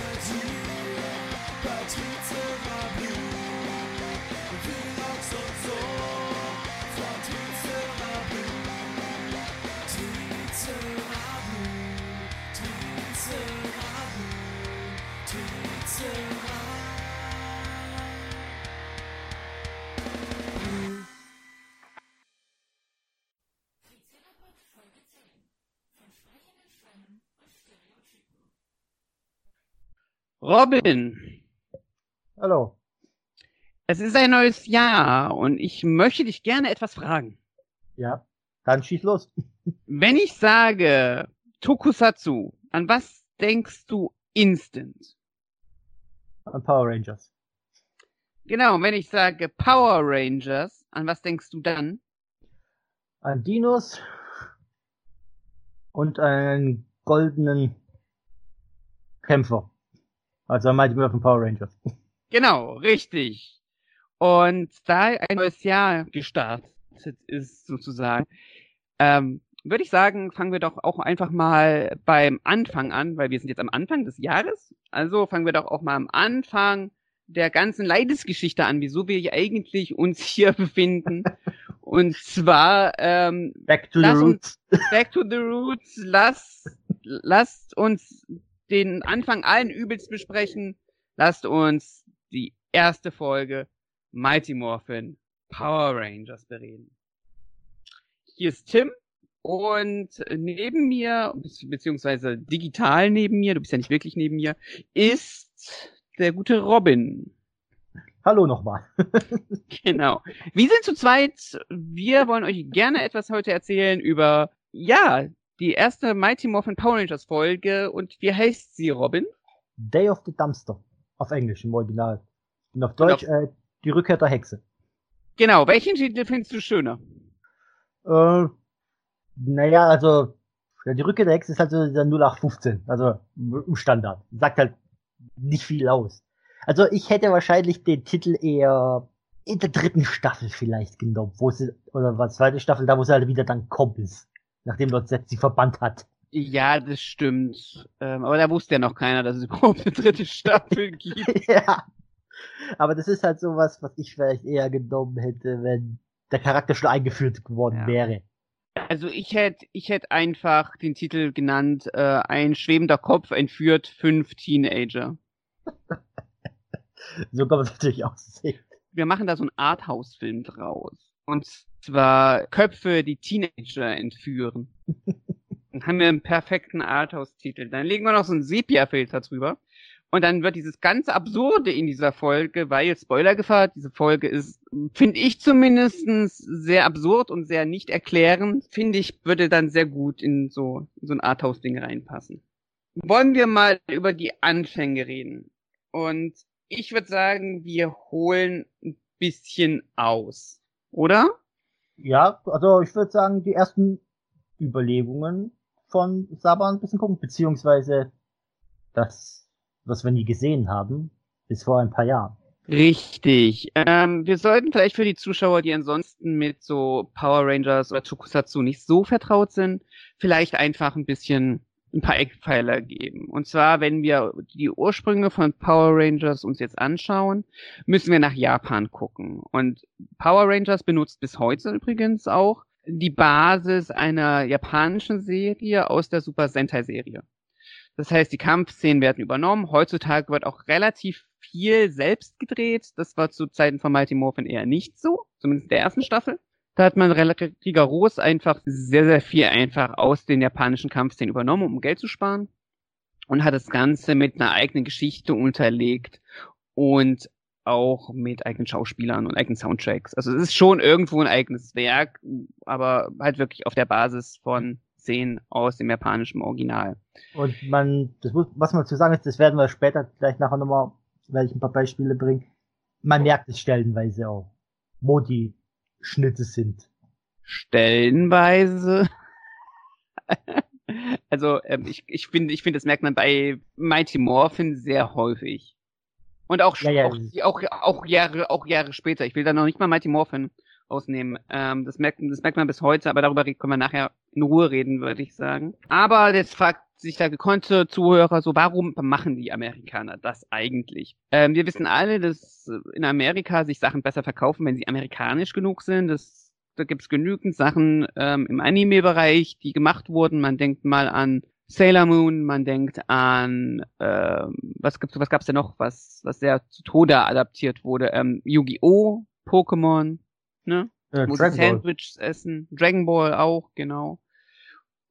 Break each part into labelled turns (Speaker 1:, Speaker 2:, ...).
Speaker 1: as you. Robin.
Speaker 2: Hallo.
Speaker 1: Es ist ein neues Jahr und ich möchte dich gerne etwas fragen.
Speaker 2: Ja, dann schieß los.
Speaker 1: Wenn ich sage Tokusatsu, an was denkst du instant?
Speaker 2: An Power Rangers.
Speaker 1: Genau, wenn ich sage Power Rangers, an was denkst du dann?
Speaker 2: An Dinos und einen goldenen Kämpfer. Also Mighty Morphin Power Rangers.
Speaker 1: Genau, richtig. Und da ein neues Jahr gestartet ist, sozusagen, ähm, würde ich sagen, fangen wir doch auch einfach mal beim Anfang an, weil wir sind jetzt am Anfang des Jahres. Also fangen wir doch auch mal am Anfang der ganzen Leidensgeschichte an, wieso wir eigentlich uns hier befinden. Und zwar ähm,
Speaker 2: Back to the Roots.
Speaker 1: Uns, back to the Roots. Lasst, lasst uns den Anfang allen Übels besprechen. Lasst uns die erste Folge Mighty Morphin Power Rangers bereden. Hier ist Tim und neben mir, beziehungsweise digital neben mir, du bist ja nicht wirklich neben mir, ist der gute Robin.
Speaker 2: Hallo nochmal.
Speaker 1: genau. Wir sind zu zweit. Wir wollen euch gerne etwas heute erzählen über, ja, die erste Mighty Morphin Power Rangers Folge. Und wie heißt sie, Robin?
Speaker 2: Day of the Dumpster. Auf Englisch, im Original. Und auf Deutsch, genau. äh, die Rückkehr der Hexe.
Speaker 1: Genau. Welchen Titel findest du schöner?
Speaker 2: Äh, naja, also, die Rückkehr der Hexe ist halt so der 0815. Also, im Standard. Sagt halt nicht viel aus. Also ich hätte wahrscheinlich den Titel eher in der dritten Staffel vielleicht genommen, wo sie, oder was, zweite Staffel, da wo sie halt wieder dann kommt ist, nachdem dort Z sie verbannt hat.
Speaker 1: Ja, das stimmt. Ähm, aber da wusste ja noch keiner, dass es überhaupt eine dritte Staffel gibt.
Speaker 2: ja. Aber das ist halt sowas, was ich vielleicht eher genommen hätte, wenn der Charakter schon eingeführt geworden ja. wäre.
Speaker 1: Also ich hätte ich hätte einfach den Titel genannt, äh, ein schwebender Kopf entführt fünf Teenager.
Speaker 2: so kann man es natürlich auch sehen.
Speaker 1: Wir machen da so einen Arthouse-Film draus. Und zwar Köpfe, die Teenager entführen. Dann haben wir einen perfekten Arthouse-Titel. Dann legen wir noch so einen Sepia-Filter drüber. Und dann wird dieses ganz Absurde in dieser Folge, weil Spoilergefahr, diese Folge ist, finde ich zumindestens sehr absurd und sehr nicht erklärend, finde ich, würde dann sehr gut in so, in so ein Arthouse-Ding reinpassen. Wollen wir mal über die Anfänge reden? Und ich würde sagen, wir holen ein bisschen aus, oder?
Speaker 2: Ja, also ich würde sagen, die ersten Überlegungen von Saban ein bisschen gucken, beziehungsweise das was wir nie gesehen haben, bis vor ein paar Jahren.
Speaker 1: Richtig. Ähm, wir sollten vielleicht für die Zuschauer, die ansonsten mit so Power Rangers oder Tokusatsu nicht so vertraut sind, vielleicht einfach ein bisschen ein paar Eckpfeiler geben. Und zwar, wenn wir die Ursprünge von Power Rangers uns jetzt anschauen, müssen wir nach Japan gucken. Und Power Rangers benutzt bis heute übrigens auch die Basis einer japanischen Serie aus der Super Sentai Serie. Das heißt, die Kampfszenen werden übernommen. Heutzutage wird auch relativ viel selbst gedreht. Das war zu Zeiten von Mighty Morphin eher nicht so, zumindest in der ersten Staffel. Da hat man relativ rigoros einfach sehr, sehr viel einfach aus den japanischen Kampfszenen übernommen, um Geld zu sparen. Und hat das Ganze mit einer eigenen Geschichte unterlegt und auch mit eigenen Schauspielern und eigenen Soundtracks. Also es ist schon irgendwo ein eigenes Werk, aber halt wirklich auf der Basis von Szenen aus dem japanischen Original.
Speaker 2: Und man, das muss, was man zu sagen ist, das werden wir später gleich nachher nochmal, weil ich ein paar Beispiele bringe. Man merkt es stellenweise auch, wo die Schnitte sind.
Speaker 1: Stellenweise? also, ähm, ich, ich finde, ich finde, das merkt man bei Mighty Morphin sehr häufig. Und auch, ja, ja. auch, auch, auch Jahre, auch Jahre später. Ich will da noch nicht mal Mighty Morphin ausnehmen. Ähm, das, merkt, das merkt man bis heute, aber darüber können wir nachher in Ruhe reden, würde ich sagen. Aber jetzt fragt sich da gekonnte Zuhörer so, warum machen die Amerikaner das eigentlich? Ähm, wir wissen alle, dass in Amerika sich Sachen besser verkaufen, wenn sie amerikanisch genug sind. Das, da gibt's genügend Sachen ähm, im Anime-Bereich, die gemacht wurden. Man denkt mal an Sailor Moon, man denkt an ähm, was gibt's, was gab's denn noch, was was sehr zu Tode adaptiert wurde? Ähm, Yu-Gi-Oh, Pokémon, ne? Äh, Muss Sandwiches essen, Dragon Ball auch, genau.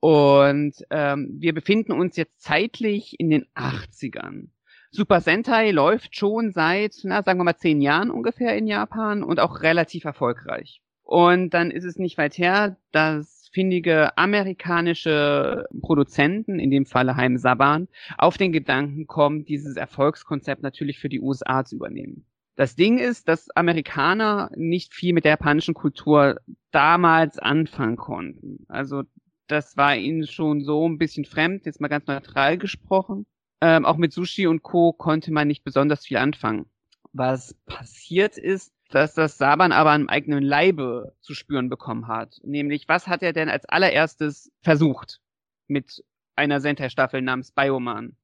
Speaker 1: Und ähm, wir befinden uns jetzt zeitlich in den 80ern. Super Sentai läuft schon seit, na, sagen wir mal, zehn Jahren ungefähr in Japan und auch relativ erfolgreich. Und dann ist es nicht weit her, dass findige amerikanische Produzenten, in dem Falle Heim Saban, auf den Gedanken kommen, dieses Erfolgskonzept natürlich für die USA zu übernehmen. Das Ding ist, dass Amerikaner nicht viel mit der japanischen Kultur damals anfangen konnten. Also das war ihnen schon so ein bisschen fremd, jetzt mal ganz neutral gesprochen. Ähm, auch mit Sushi und Co. konnte man nicht besonders viel anfangen. Was passiert ist, dass das Saban aber am eigenen Leibe zu spüren bekommen hat. Nämlich, was hat er denn als allererstes versucht mit einer Sentai-Staffel namens Bioman?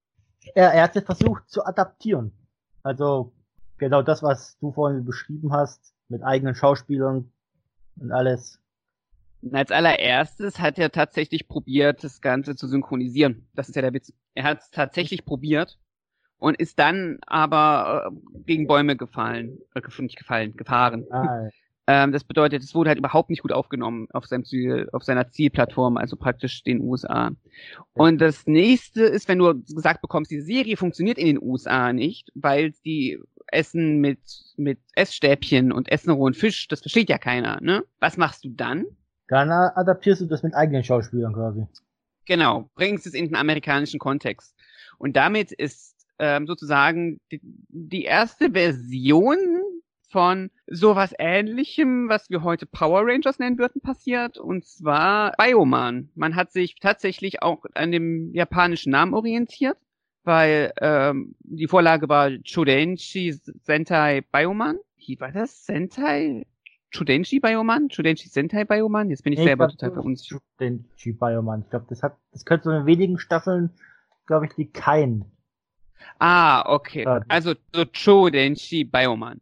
Speaker 2: Er, er hat es versucht zu adaptieren. Also genau das, was du vorhin beschrieben hast, mit eigenen Schauspielern und alles.
Speaker 1: Als allererstes hat er tatsächlich probiert, das Ganze zu synchronisieren. Das ist ja der Witz. Er hat es tatsächlich probiert und ist dann aber äh, gegen Bäume gefallen, äh, nicht gefallen, gefahren. Ah, ähm, das bedeutet, es wurde halt überhaupt nicht gut aufgenommen auf seinem Ziel, auf seiner Zielplattform, also praktisch den USA. Und das nächste ist, wenn du gesagt bekommst, die Serie funktioniert in den USA nicht, weil die Essen mit, mit Essstäbchen und Essen rohen Fisch, das versteht ja keiner, ne? Was machst du dann?
Speaker 2: Dann adaptierst du das mit eigenen Schauspielern quasi.
Speaker 1: Genau, bringst es in den amerikanischen Kontext. Und damit ist ähm, sozusagen die, die erste Version von sowas ähnlichem, was wir heute Power Rangers nennen würden, passiert. Und zwar Bioman. Man hat sich tatsächlich auch an dem japanischen Namen orientiert weil ähm, die Vorlage war Chudenshi Sentai Bioman. Wie war das? Sentai? Chudenshi Bioman? Chudenshi Sentai Bioman? Jetzt bin ich nee, selber ich glaub, total verunsichert.
Speaker 2: Chudenshi Bioman. Ich glaube, das hat, das könnte so in wenigen Staffeln, glaube ich, die kein.
Speaker 1: Ah, okay. Also so Chudenshi Bioman.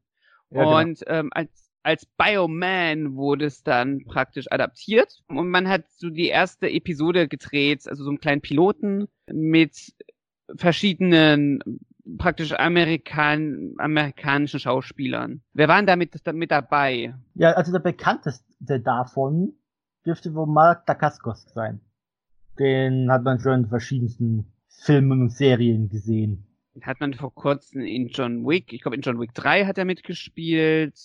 Speaker 1: Ja, genau. Und genau. ähm, als als Bioman wurde es dann praktisch adaptiert und man hat so die erste Episode gedreht, also so einen kleinen Piloten mit verschiedenen praktisch Amerikan amerikanischen Schauspielern. Wer waren da mit, dabei?
Speaker 2: Ja, also der bekannteste davon dürfte wohl Mark Dacascos sein. Den hat man schon in verschiedensten Filmen und Serien gesehen.
Speaker 1: Hat man vor kurzem in John Wick, ich glaube in John Wick 3 hat er mitgespielt.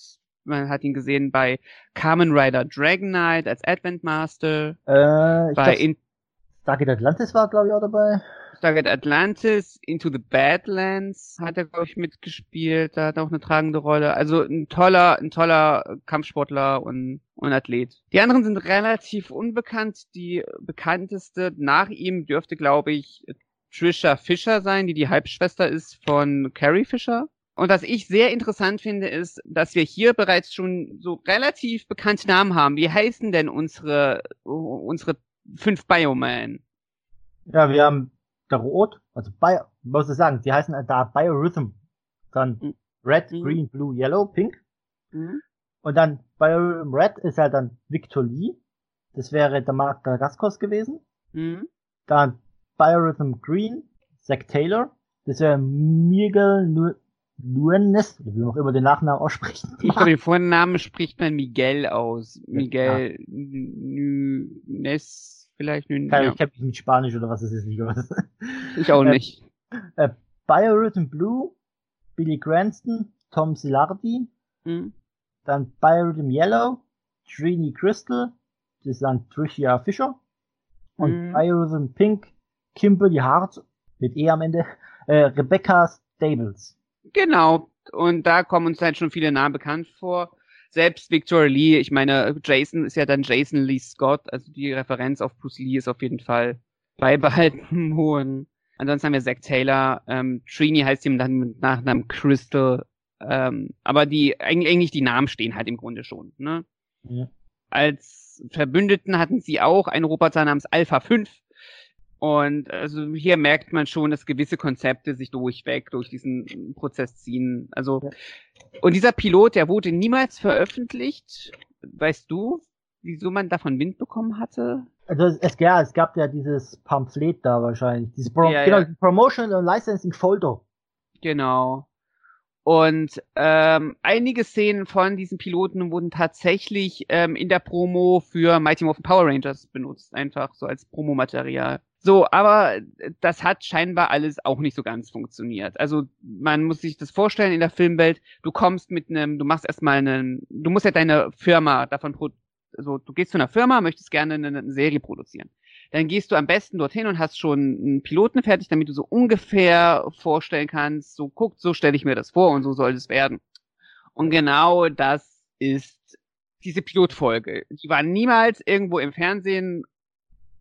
Speaker 1: Man hat ihn gesehen bei Kamen Rider Dragon Knight als Advent Master.
Speaker 2: Äh, bei in Stargate Atlantis war, glaube ich, auch dabei.
Speaker 1: Stargate Atlantis, Into the Badlands hat er, glaube ich, mitgespielt. Da hat er auch eine tragende Rolle. Also ein toller, ein toller Kampfsportler und, und Athlet. Die anderen sind relativ unbekannt. Die bekannteste nach ihm dürfte, glaube ich, Trisha Fisher sein, die die Halbschwester ist von Carrie Fisher. Und was ich sehr interessant finde, ist, dass wir hier bereits schon so relativ bekannte Namen haben. Wie heißen denn unsere, unsere fünf Bioman?
Speaker 2: Ja, wir haben Rot, also Bio, muss ich sagen, die heißen da Biorhythm. Dann mhm. Red, mhm. Green, Blue, Yellow, Pink. Mhm. Und dann Biorhythm Red ist halt dann Victor Lee. Das wäre der Mark Daraskos gewesen. Mhm. Dann Biorhythm Green, Zack Taylor. Das wäre Miguel nu Nunes, wie auch immer den Nachnamen aussprechen.
Speaker 1: Ich glaube, den Vornamen spricht man Miguel aus. Miguel ja. Nunes vielleicht.
Speaker 2: Keine, ja. Ich habe nicht Spanisch oder was es ist nicht was.
Speaker 1: Ich auch nicht.
Speaker 2: Äh, äh, Biorhythm Blue, Billy Cranston, Tom Silardi, mhm. dann Biorhythm Yellow, Trini Crystal, das ist dann Tricia Fischer und mhm. Biorhythm Pink, Kimberly Hart mit E am Ende, äh, Rebecca Stables.
Speaker 1: Genau, und da kommen uns halt schon viele Namen bekannt vor selbst Victoria Lee, ich meine, Jason ist ja dann Jason Lee Scott, also die Referenz auf Bruce Lee ist auf jeden Fall beibehalten worden. Ansonsten haben wir Zack Taylor, ähm, Trini heißt ihm dann mit Nachnamen Crystal, ähm, aber die, eigentlich die Namen stehen halt im Grunde schon, ne? Ja. Als Verbündeten hatten sie auch einen Roboter namens Alpha 5, Und also hier merkt man schon, dass gewisse Konzepte sich durchweg durch diesen Prozess ziehen. Also und dieser Pilot, der wurde niemals veröffentlicht. Weißt du, wieso man davon Wind bekommen hatte?
Speaker 2: Also es, ja, es gab ja dieses Pamphlet da wahrscheinlich, dieses Pro
Speaker 1: Ja,
Speaker 2: genau,
Speaker 1: ja.
Speaker 2: dieses Promotion and Licensing Folder.
Speaker 1: Genau. Und ähm, einige Szenen von diesen Piloten wurden tatsächlich ähm, in der Promo für Mighty Morphin Power Rangers benutzt, einfach so als Promomaterial. So, aber das hat scheinbar alles auch nicht so ganz funktioniert. Also man muss sich das vorstellen in der Filmwelt, du kommst mit einem, du machst erstmal einen, du musst ja deine Firma davon, also du gehst zu einer Firma, möchtest gerne eine, eine Serie produzieren. Dann gehst du am besten dorthin und hast schon einen Piloten fertig, damit du so ungefähr vorstellen kannst, so guckt, so stelle ich mir das vor und so soll es werden. Und genau das ist diese Pilotfolge. Die war niemals irgendwo im Fernsehen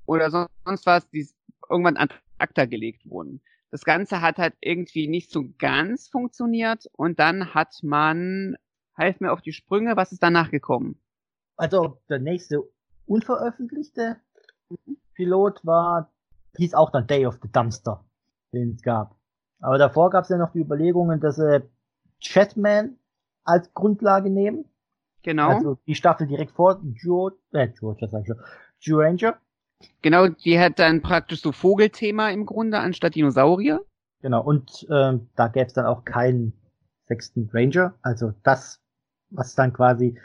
Speaker 1: oder so- sonst was, die irgendwann an ACTA gelegt wurden. Das Ganze hat halt irgendwie nicht so ganz funktioniert und dann hat man, helf mir auf die Sprünge, was ist danach gekommen?
Speaker 2: Also der nächste unveröffentlichte Pilot war, hieß auch dann Day of the Dumpster, den es gab. Aber davor gab es ja noch die Überlegungen, dass sie Chatman als Grundlage nehmen.
Speaker 1: Genau,
Speaker 2: Also die Staffel direkt vor Joe, äh, Joe, Joe Ranger.
Speaker 1: Genau, die hat dann praktisch so Vogelthema im Grunde anstatt Dinosaurier.
Speaker 2: Genau, und ähm, da gäbe es dann auch keinen sechsten Ranger. Also das, was dann quasi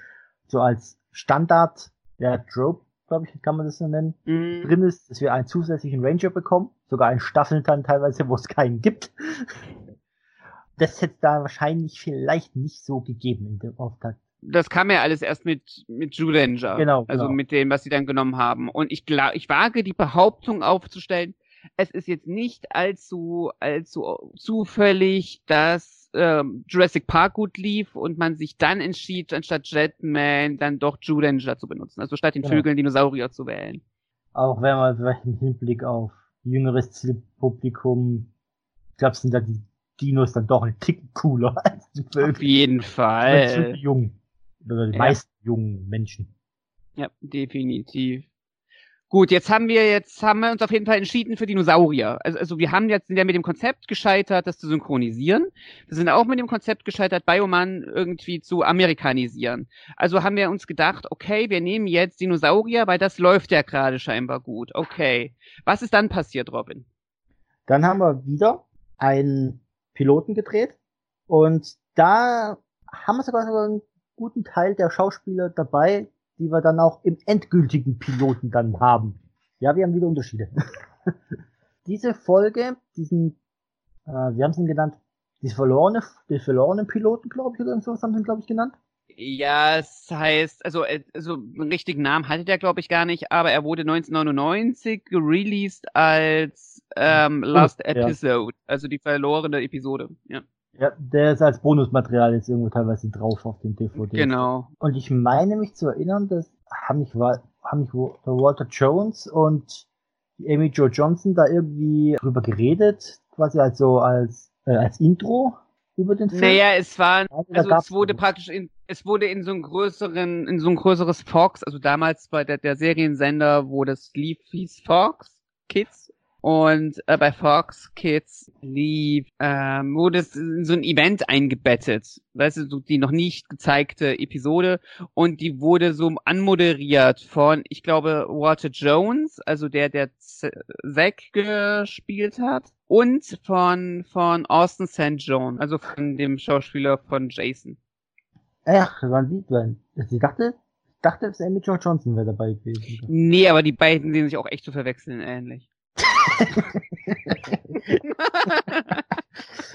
Speaker 2: so als Standard, ja, Trope, glaube ich, kann man das so nennen,
Speaker 1: Mhm.
Speaker 2: drin ist, dass wir einen zusätzlichen Ranger bekommen, sogar in Staffeln dann teilweise, wo es keinen gibt. Das hätte da wahrscheinlich vielleicht nicht so gegeben in dem Auftakt.
Speaker 1: Das kam ja alles erst mit mit Judanger.
Speaker 2: Genau,
Speaker 1: Also
Speaker 2: genau.
Speaker 1: mit dem, was sie dann genommen haben. Und ich glaube, ich wage die Behauptung aufzustellen, es ist jetzt nicht allzu allzu zufällig, dass ähm, Jurassic Park gut lief und man sich dann entschied, anstatt Jetman dann doch Judanger zu benutzen. Also statt den
Speaker 2: Genau.
Speaker 1: Vögeln Dinosaurier zu wählen.
Speaker 2: Auch wenn man vielleicht im Hinblick auf jüngeres Zielpublikum, ich glaube, sind da die Dinos dann doch ein Tick cooler als die
Speaker 1: Auf
Speaker 2: Vögel.
Speaker 1: jeden
Speaker 2: Zumindest für
Speaker 1: Fall.
Speaker 2: Jungen. Oder die
Speaker 1: Ja.
Speaker 2: meisten jungen Menschen.
Speaker 1: Ja, definitiv. Gut, jetzt haben wir jetzt haben wir uns auf jeden Fall entschieden für Dinosaurier. Also, also wir haben jetzt sind ja mit dem Konzept gescheitert, das zu synchronisieren. Wir sind auch mit dem Konzept gescheitert, Bioman irgendwie zu amerikanisieren. Also haben wir uns gedacht, okay, wir nehmen jetzt Dinosaurier, weil das läuft ja gerade scheinbar gut. Okay. Was ist dann passiert, Robin?
Speaker 2: Dann haben wir wieder einen Piloten gedreht und da haben wir sogar so einen guten Teil der Schauspieler dabei, die wir dann auch im endgültigen Piloten dann haben. Ja, wir haben wieder Unterschiede. Diese Folge, diesen, äh, wir haben es ihn genannt, die verlorene, die verlorenen Piloten, glaube ich, oder so haben sie ihn, glaube ich, genannt.
Speaker 1: Ja, es heißt, also, äh, also einen richtigen Namen hatte der, glaube ich, gar nicht, aber er wurde 1999 released als ähm, Last
Speaker 2: ja.
Speaker 1: Episode, also die verlorene Episode. Ja,
Speaker 2: Ja, der ist als Bonusmaterial jetzt irgendwo teilweise drauf auf den DVD.
Speaker 1: genau.
Speaker 2: Und ich meine mich zu erinnern, dass haben nicht, Wa- haben nicht der Walter Jones und Amy Jo Johnson da irgendwie drüber geredet, quasi als so als äh, als Intro über den Film.
Speaker 1: Naja, es war,
Speaker 2: Also
Speaker 1: also es wurde
Speaker 2: so.
Speaker 1: praktisch in, es wurde in so einem größeren, in so ein größeres Fox, also damals bei der, der Seriensender, wo das lief, hieß Fox Kids. Und äh, bei Fox Kids lief, ähm, wurde es in so ein Event eingebettet. Weißt du, so die noch nicht gezeigte Episode. Und die wurde so anmoderiert von, ich glaube, Walter Jones, also der, der Zack gespielt hat. Und von, von Austin St. John, also von dem Schauspieler von Jason.
Speaker 2: Ach, ein Lied. weil- Ich dachte, dachte, dass Amy Jo Johnson wäre dabei gewesen.
Speaker 1: Nee, aber die beiden sehen sich auch echt zu verwechseln ähnlich.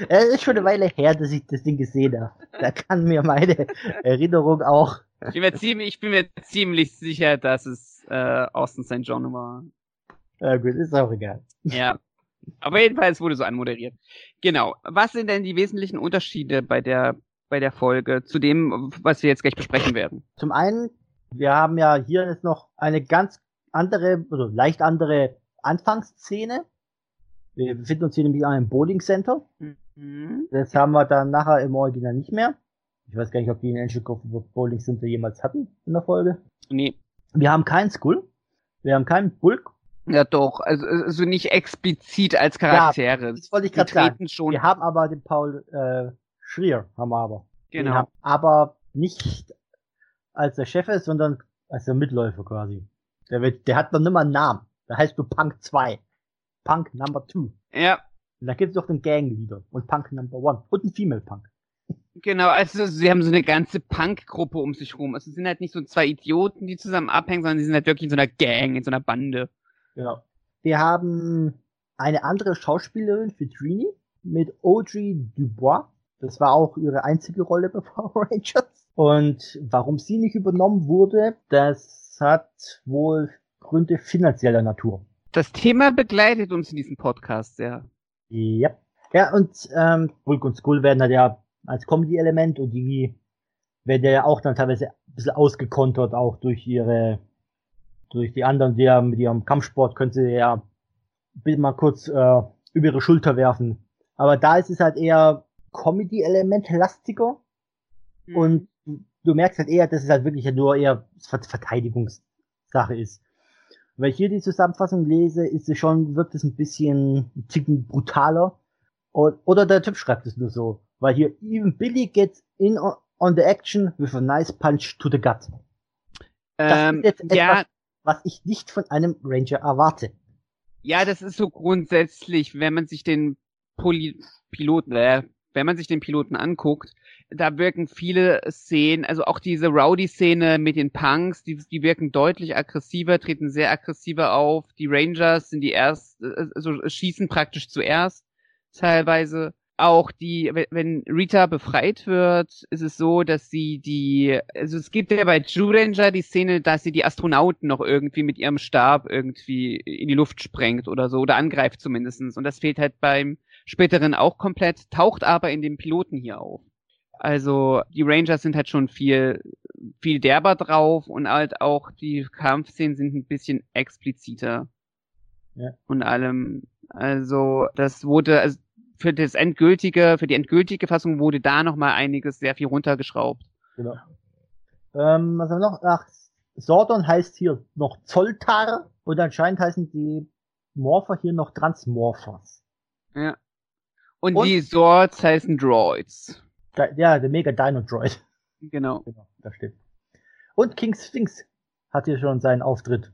Speaker 2: Es ist schon eine Weile her, dass ich das Ding gesehen habe. Da kann mir meine Erinnerung auch.
Speaker 1: Ich bin mir ziemlich, ich bin mir ziemlich sicher, dass es äh, Austin St. John war.
Speaker 2: Ja gut, ist auch egal.
Speaker 1: Ja. Aber jedenfalls wurde so anmoderiert. Genau. Was sind denn die wesentlichen Unterschiede bei der bei der Folge zu dem, was wir jetzt gleich besprechen werden?
Speaker 2: Zum einen, wir haben ja hier jetzt noch eine ganz andere, oder leicht andere Anfangsszene. Wir befinden uns hier nämlich an einem Bowling Center.
Speaker 1: Mhm.
Speaker 2: Das haben wir dann nachher im Original nicht mehr. Ich weiß gar nicht, ob die in Enschikow Bowling Center jemals hatten in der Folge.
Speaker 1: Nee.
Speaker 2: Wir haben keinen Skull. Wir haben keinen Bulk.
Speaker 1: Ja, doch. Also, also nicht explizit als Charaktere.
Speaker 2: Ja, das wollte ich gerade sagen. Schon. Wir haben aber den Paul äh, Schrier, haben wir aber.
Speaker 1: Genau. Haben,
Speaker 2: aber nicht als der Chef ist, sondern als der Mitläufer quasi. Der, wird, der hat noch nimmer einen Namen. Da heißt du Punk 2. Punk Number 2.
Speaker 1: Ja.
Speaker 2: Und da gibt es doch den Gangleader und Punk Number 1 und einen Female Punk.
Speaker 1: Genau, also sie haben so eine ganze Punk-Gruppe um sich rum. Also es sind halt nicht so zwei Idioten, die zusammen abhängen, sondern sie sind halt wirklich in so einer Gang, in so einer Bande.
Speaker 2: Genau. Wir haben eine andere Schauspielerin für Trini mit Audrey Dubois. Das war auch ihre einzige Rolle bei Power Rangers. Und warum sie nicht übernommen wurde, das hat wohl Gründe finanzieller Natur.
Speaker 1: Das Thema begleitet uns in diesem Podcast sehr.
Speaker 2: Ja. Ja, und ähm, Bulk und Skull werden halt ja als Comedy-Element und die werden ja auch dann teilweise ein bisschen ausgekontert, auch durch ihre, durch die anderen, die ja mit ihrem Kampfsport können sie ja mal kurz äh, über ihre Schulter werfen. Aber da ist es halt eher Comedy-Element lastiger mhm. und du merkst halt eher, dass es halt wirklich nur eher Verteidigungssache ist. Wenn ich hier die Zusammenfassung lese, ist es schon, wirkt es ein bisschen ein Ticken brutaler. Oder der Typ schreibt es nur so. Weil hier, even Billy gets in on the action with a nice punch to the gut.
Speaker 1: Das ähm, ist jetzt etwas, ja.
Speaker 2: was ich nicht von einem Ranger erwarte.
Speaker 1: Ja, das ist so grundsätzlich, wenn man sich den Poli Piloten, äh, wenn man sich den Piloten anguckt, da wirken viele Szenen, also auch diese Rowdy-Szene mit den Punks, die, die wirken deutlich aggressiver, treten sehr aggressiver auf. Die Rangers sind die erst, also schießen praktisch zuerst teilweise. Auch die, wenn Rita befreit wird, ist es so, dass sie die, also es gibt ja bei Jew Ranger die Szene, dass sie die Astronauten noch irgendwie mit ihrem Stab irgendwie in die Luft sprengt oder so, oder angreift zumindestens. Und das fehlt halt beim späteren auch komplett, taucht aber in dem Piloten hier auf. Also die Rangers sind halt schon viel, viel derber drauf und halt auch die Kampfszenen sind ein bisschen expliziter. Ja. Und allem, also das wurde, also für das endgültige, für die endgültige Fassung wurde da nochmal einiges sehr viel runtergeschraubt.
Speaker 2: Genau. Ähm, was haben wir noch? Ach, Sordon heißt hier noch Zoltar und anscheinend heißen die Morpher hier noch Transmorphers.
Speaker 1: Ja. Und, und die Swords heißen Droids.
Speaker 2: Ja, der Mega Dino Droid.
Speaker 1: Genau.
Speaker 2: Genau, das stimmt. Und King Sphinx hat hier schon seinen Auftritt.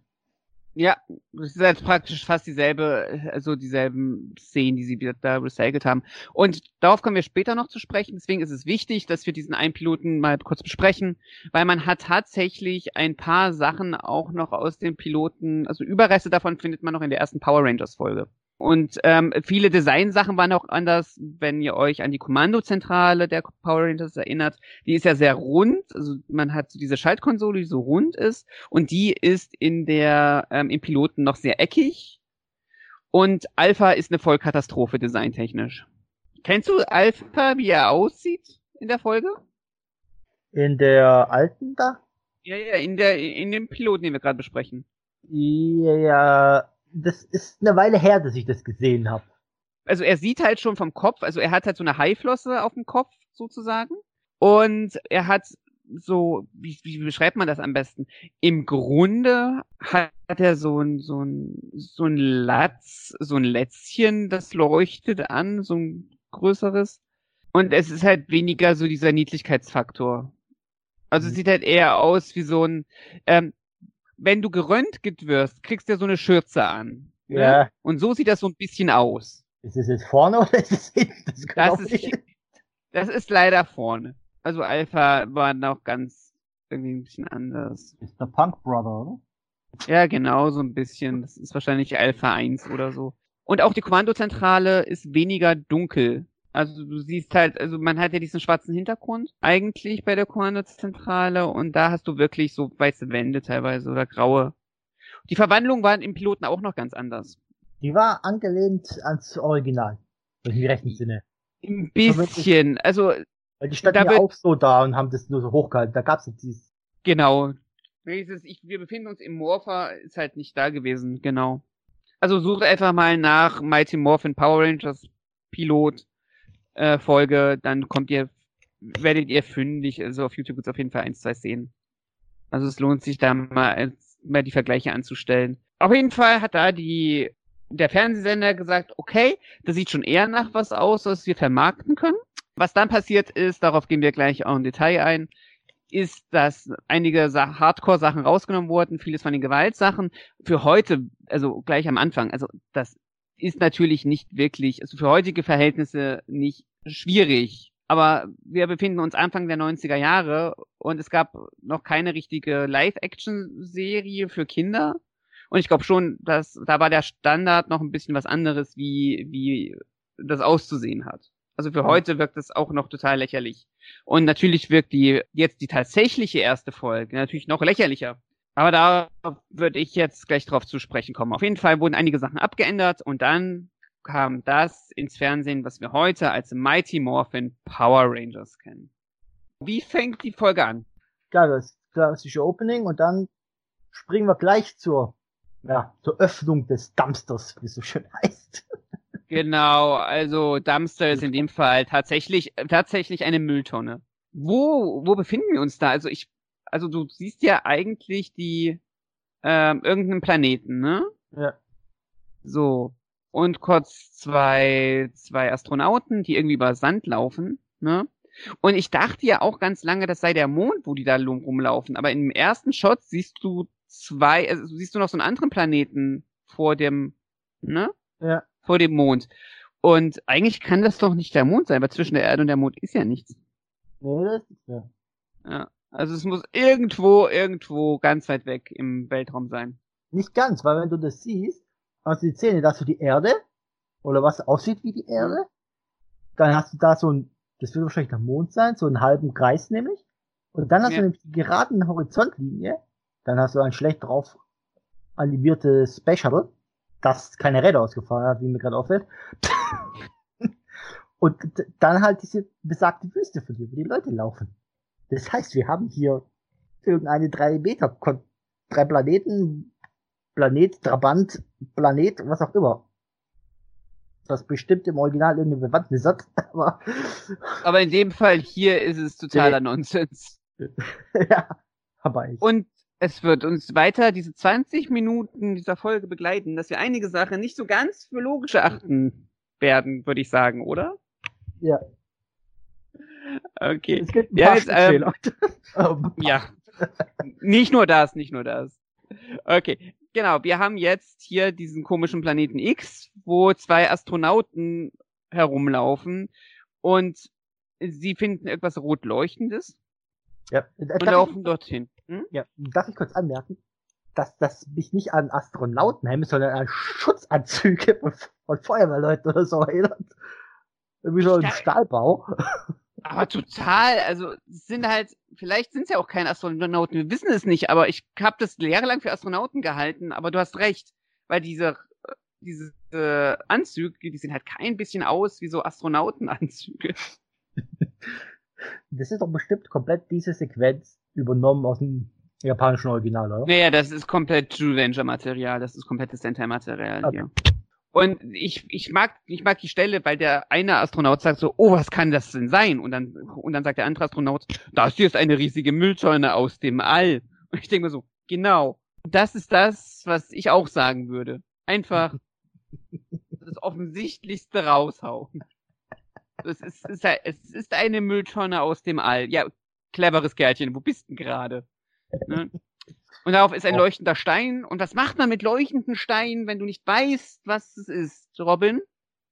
Speaker 1: Ja, das ist halt praktisch fast dieselbe, also dieselben Szenen, die sie da recycelt haben. Und darauf kommen wir später noch zu sprechen. Deswegen ist es wichtig, dass wir diesen einen Piloten mal kurz besprechen, weil man hat tatsächlich ein paar Sachen auch noch aus dem Piloten, also Überreste davon findet man noch in der ersten Power Rangers Folge. Und ähm, viele Designsachen waren auch anders, wenn ihr euch an die Kommandozentrale der Power Rangers erinnert. Die ist ja sehr rund, also man hat diese Schaltkonsole, die so rund ist, und die ist in der ähm, im Piloten noch sehr eckig. Und Alpha ist eine Vollkatastrophe designtechnisch. Kennst du Alpha, wie er aussieht in der Folge?
Speaker 2: In der alten da?
Speaker 1: Ja, ja, in der in dem Piloten, den wir gerade besprechen.
Speaker 2: Ja, das ist eine Weile her, dass ich das gesehen habe.
Speaker 1: Also er sieht halt schon vom Kopf, also er hat halt so eine Haiflosse auf dem Kopf sozusagen und er hat so, wie, wie beschreibt man das am besten? Im Grunde hat er so ein, so ein, so ein Latz, so ein Lätzchen, das leuchtet an, so ein größeres. Und es ist halt weniger so dieser Niedlichkeitsfaktor. Also mhm. es sieht halt eher aus wie so ein, ähm, wenn du geröntgt wirst, kriegst du ja so eine Schürze an. Ne? Ja. Und so sieht das so ein bisschen aus.
Speaker 2: Ist es jetzt vorne oder ist es hinten?
Speaker 1: Das, das, ist, das ist leider vorne. Also Alpha war noch ganz irgendwie ein bisschen anders.
Speaker 2: Ist der Punk Brother, oder?
Speaker 1: Ja, genau, so ein bisschen. Das ist wahrscheinlich Alpha 1 oder so. Und auch die Kommandozentrale ist weniger dunkel. Also du siehst halt, also man hat ja diesen schwarzen Hintergrund eigentlich bei der Kommandozentrale und da hast du wirklich so weiße Wände teilweise oder graue. Die Verwandlungen waren im Piloten auch noch ganz anders.
Speaker 2: Die war angelehnt ans Original. Im rechten Sinne.
Speaker 1: Ein bisschen, also.
Speaker 2: Weil die standen ja auch so da und haben das nur so hochgehalten. Da gab's jetzt dieses.
Speaker 1: Genau. Ich, wir befinden uns im Morpher, ist halt nicht da gewesen, genau. Also sucht einfach mal nach Mighty Morphin Power Rangers Pilot äh, Folge, dann kommt ihr, werdet ihr fündig. Also auf YouTube gibt's auf jeden Fall eins, zwei Szenen. Also es lohnt sich da mal, mal die Vergleiche anzustellen. Auf jeden Fall hat da die, der Fernsehsender gesagt, okay, das sieht schon eher nach was aus, was wir vermarkten können. Was dann passiert ist, darauf gehen wir gleich auch im Detail ein, ist, dass einige Hardcore-Sachen rausgenommen wurden, vieles von den Gewaltsachen. Für heute, also gleich am Anfang, also das ist natürlich nicht wirklich, also für heutige Verhältnisse nicht schwierig. Aber wir befinden uns Anfang der 90er Jahre und es gab noch keine richtige Live-Action-Serie für Kinder. Und ich glaube schon, dass da war der Standard noch ein bisschen was anderes, wie, wie das auszusehen hat. Also für heute wirkt es auch noch total lächerlich. Und natürlich wirkt die, jetzt die tatsächliche erste Folge natürlich noch lächerlicher. Aber da würde ich jetzt gleich drauf zu sprechen kommen. Auf jeden Fall wurden einige Sachen abgeändert und dann kam das ins Fernsehen, was wir heute als Mighty Morphin Power Rangers kennen. Wie fängt die Folge an?
Speaker 2: Ja, das klassische Opening und dann springen wir gleich zur, ja, zur Öffnung des Dumpsters, wie es so schön heißt.
Speaker 1: Genau, also Dumpster ist in dem Fall tatsächlich, tatsächlich eine Mülltonne. Wo, wo befinden wir uns da? Also ich, also du siehst ja eigentlich die, ähm, irgendeinen Planeten, ne?
Speaker 2: Ja.
Speaker 1: So. Und kurz zwei, zwei Astronauten, die irgendwie über Sand laufen, ne? Und ich dachte ja auch ganz lange, das sei der Mond, wo die da rumlaufen. Aber im ersten Shot siehst du zwei, also siehst du noch so einen anderen Planeten vor dem, ne?
Speaker 2: Ja
Speaker 1: vor dem Mond. Und eigentlich kann das doch nicht der Mond sein, weil zwischen der Erde und der Mond ist ja nichts.
Speaker 2: Nee, das ist ja.
Speaker 1: Ja. Also es muss irgendwo, irgendwo ganz weit weg im Weltraum sein.
Speaker 2: Nicht ganz, weil wenn du das siehst, hast du die Zähne, da hast du die Erde, oder was aussieht wie die Erde. Dann hast du da so ein, das wird wahrscheinlich der Mond sein, so einen halben Kreis nämlich. Und dann hast ja. du nämlich die geraden Horizontlinie. Dann hast du ein schlecht drauf animiertes Space Shuttle das keine Räder ausgefahren hat, wie mir gerade auffällt. und dann halt diese besagte Wüste von dir, wo die Leute laufen. Das heißt, wir haben hier irgendeine drei Meter, drei Planeten, Planet, Trabant, Planet, was auch immer. Das bestimmt im Original irgendeine Bewandtnis hat, aber.
Speaker 1: Aber in dem Fall hier ist es totaler Nonsens.
Speaker 2: ja, aber ich.
Speaker 1: Und es wird uns weiter diese 20 Minuten dieser Folge begleiten, dass wir einige Sachen nicht so ganz für logisch achten werden, würde ich sagen, oder?
Speaker 2: Ja.
Speaker 1: Okay.
Speaker 2: Es gibt ein
Speaker 1: ja, jetzt, ähm, ja. Nicht nur das, nicht nur das. Okay, genau. Wir haben jetzt hier diesen komischen Planeten X, wo zwei Astronauten herumlaufen und sie finden etwas rot leuchtendes
Speaker 2: ja.
Speaker 1: und laufen dorthin.
Speaker 2: Hm? Ja, darf ich kurz anmerken, dass das mich nicht an Astronautenhelme, sondern an Schutzanzüge von, von Feuerwehrleuten oder so erinnert. Irgendwie so ein Stahlbau.
Speaker 1: Aber total, also sind halt, vielleicht sind es ja auch keine Astronauten, wir wissen es nicht, aber ich habe das jahrelang für Astronauten gehalten, aber du hast recht, weil diese diese äh, Anzüge, die sehen halt kein bisschen aus wie so Astronautenanzüge.
Speaker 2: Das ist doch bestimmt komplett diese Sequenz übernommen aus dem japanischen Original, oder?
Speaker 1: Naja, das ist komplett True Ranger Material, das ist komplettes Sentai-Material okay. hier. Und ich, ich mag, ich mag die Stelle, weil der eine Astronaut sagt so, oh, was kann das denn sein? Und dann, und dann sagt der andere Astronaut, das hier ist eine riesige Mülltonne aus dem All. Und ich denke mir so, genau. Das ist das, was ich auch sagen würde. Einfach das Offensichtlichste raushauen. Es ist, es ist, es ist eine Mülltonne aus dem All. Ja, cleveres Kerlchen, wo bist du gerade? Ne? Und darauf ist ein oh. leuchtender Stein. Und was macht man mit leuchtenden Steinen, wenn du nicht weißt, was es ist, Robin?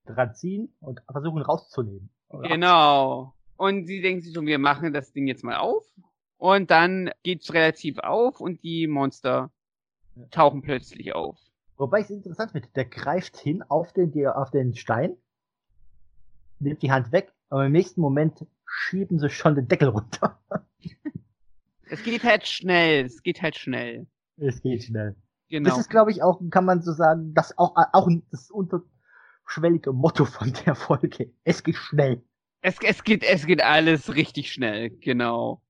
Speaker 2: Dran ziehen und versuchen rauszunehmen.
Speaker 1: Genau. Und sie denken sich so, wir machen das Ding jetzt mal auf. Und dann geht's relativ auf und die Monster tauchen plötzlich auf.
Speaker 2: Wobei ich es interessant finde, der greift hin auf den, auf den Stein, nimmt die Hand weg, aber im nächsten Moment schieben sie schon den Deckel runter.
Speaker 1: es geht halt schnell, es geht halt schnell.
Speaker 2: Es geht schnell. Genau. Das ist, glaube ich, auch, kann man so sagen, das auch, auch das unterschwellige Motto von der Folge. Es geht schnell.
Speaker 1: Es, es geht, es geht alles richtig schnell, genau.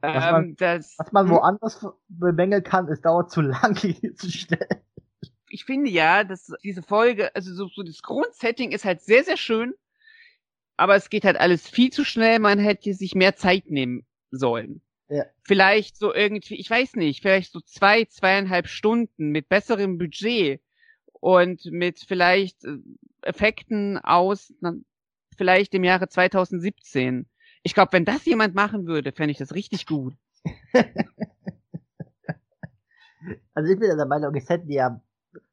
Speaker 2: Was, ähm, man, das, was man woanders bemängeln kann, es dauert zu lang, zu schnell.
Speaker 1: Ich finde ja, dass diese Folge, also so, so das Grundsetting ist halt sehr, sehr schön aber es geht halt alles viel zu schnell. Man hätte sich mehr Zeit nehmen sollen. Ja. Vielleicht so irgendwie, ich weiß nicht, vielleicht so zwei, zweieinhalb Stunden mit besserem Budget und mit vielleicht äh, Effekten aus vielleicht im Jahre 2017. Ich glaube, wenn das jemand machen würde, fände ich das richtig gut.
Speaker 2: also ich bin der Meinung, es hätten ja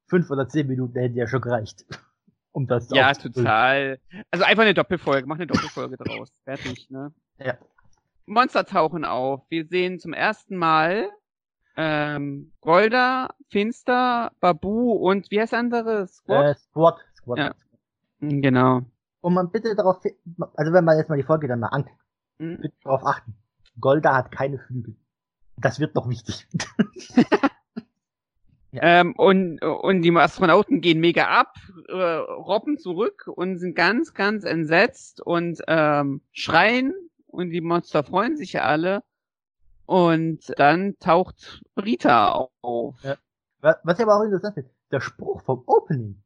Speaker 2: fünf oder zehn Minuten hätten ja schon gereicht.
Speaker 1: Um das Ja, total. Also einfach eine Doppelfolge, mach eine Doppelfolge draus. Fertig, ne?
Speaker 2: Ja.
Speaker 1: Monster tauchen auf. Wir sehen zum ersten Mal ähm, Golda, Finster, Babu und wie heißt der andere?
Speaker 2: Squad? Äh, Squad. Squad.
Speaker 1: Ja. Mhm, genau.
Speaker 2: Und man bitte darauf, also wenn man jetzt mal die Folge dann mal anguckt, mhm. bitte darauf achten. Golda hat keine Flügel. Das wird noch wichtig.
Speaker 1: ja. ähm, und, und die Astronauten gehen mega ab, äh, robben zurück und sind ganz, ganz entsetzt und ähm, schreien und die Monster freuen sich ja alle. Und dann taucht Rita auf. Ja.
Speaker 2: Was ich aber auch interessant finde, der Spruch vom Opening,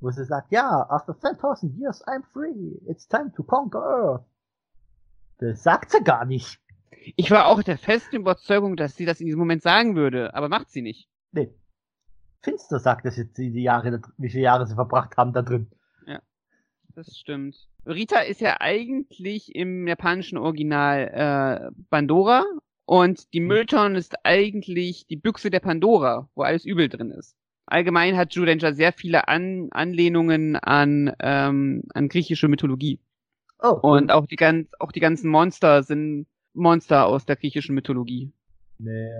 Speaker 2: wo sie sagt, ja, after 10.000 years I'm free, it's time to conquer Earth. Das sagt sie gar nicht.
Speaker 1: Ich war auch der festen Überzeugung, dass sie das in diesem Moment sagen würde, aber macht sie nicht.
Speaker 2: Nee. Finster sagt das jetzt, die Jahre, wie viele Jahre sie verbracht haben da drin.
Speaker 1: Das stimmt. Rita ist ja eigentlich im japanischen Original äh, Pandora und die mhm. Mülltonne ist eigentlich die Büchse der Pandora, wo alles übel drin ist. Allgemein hat Danger sehr viele An Anlehnungen an, ähm, an griechische Mythologie. Oh. Und auch die, ganz, auch die ganzen Monster sind Monster aus der griechischen Mythologie.
Speaker 2: Nee,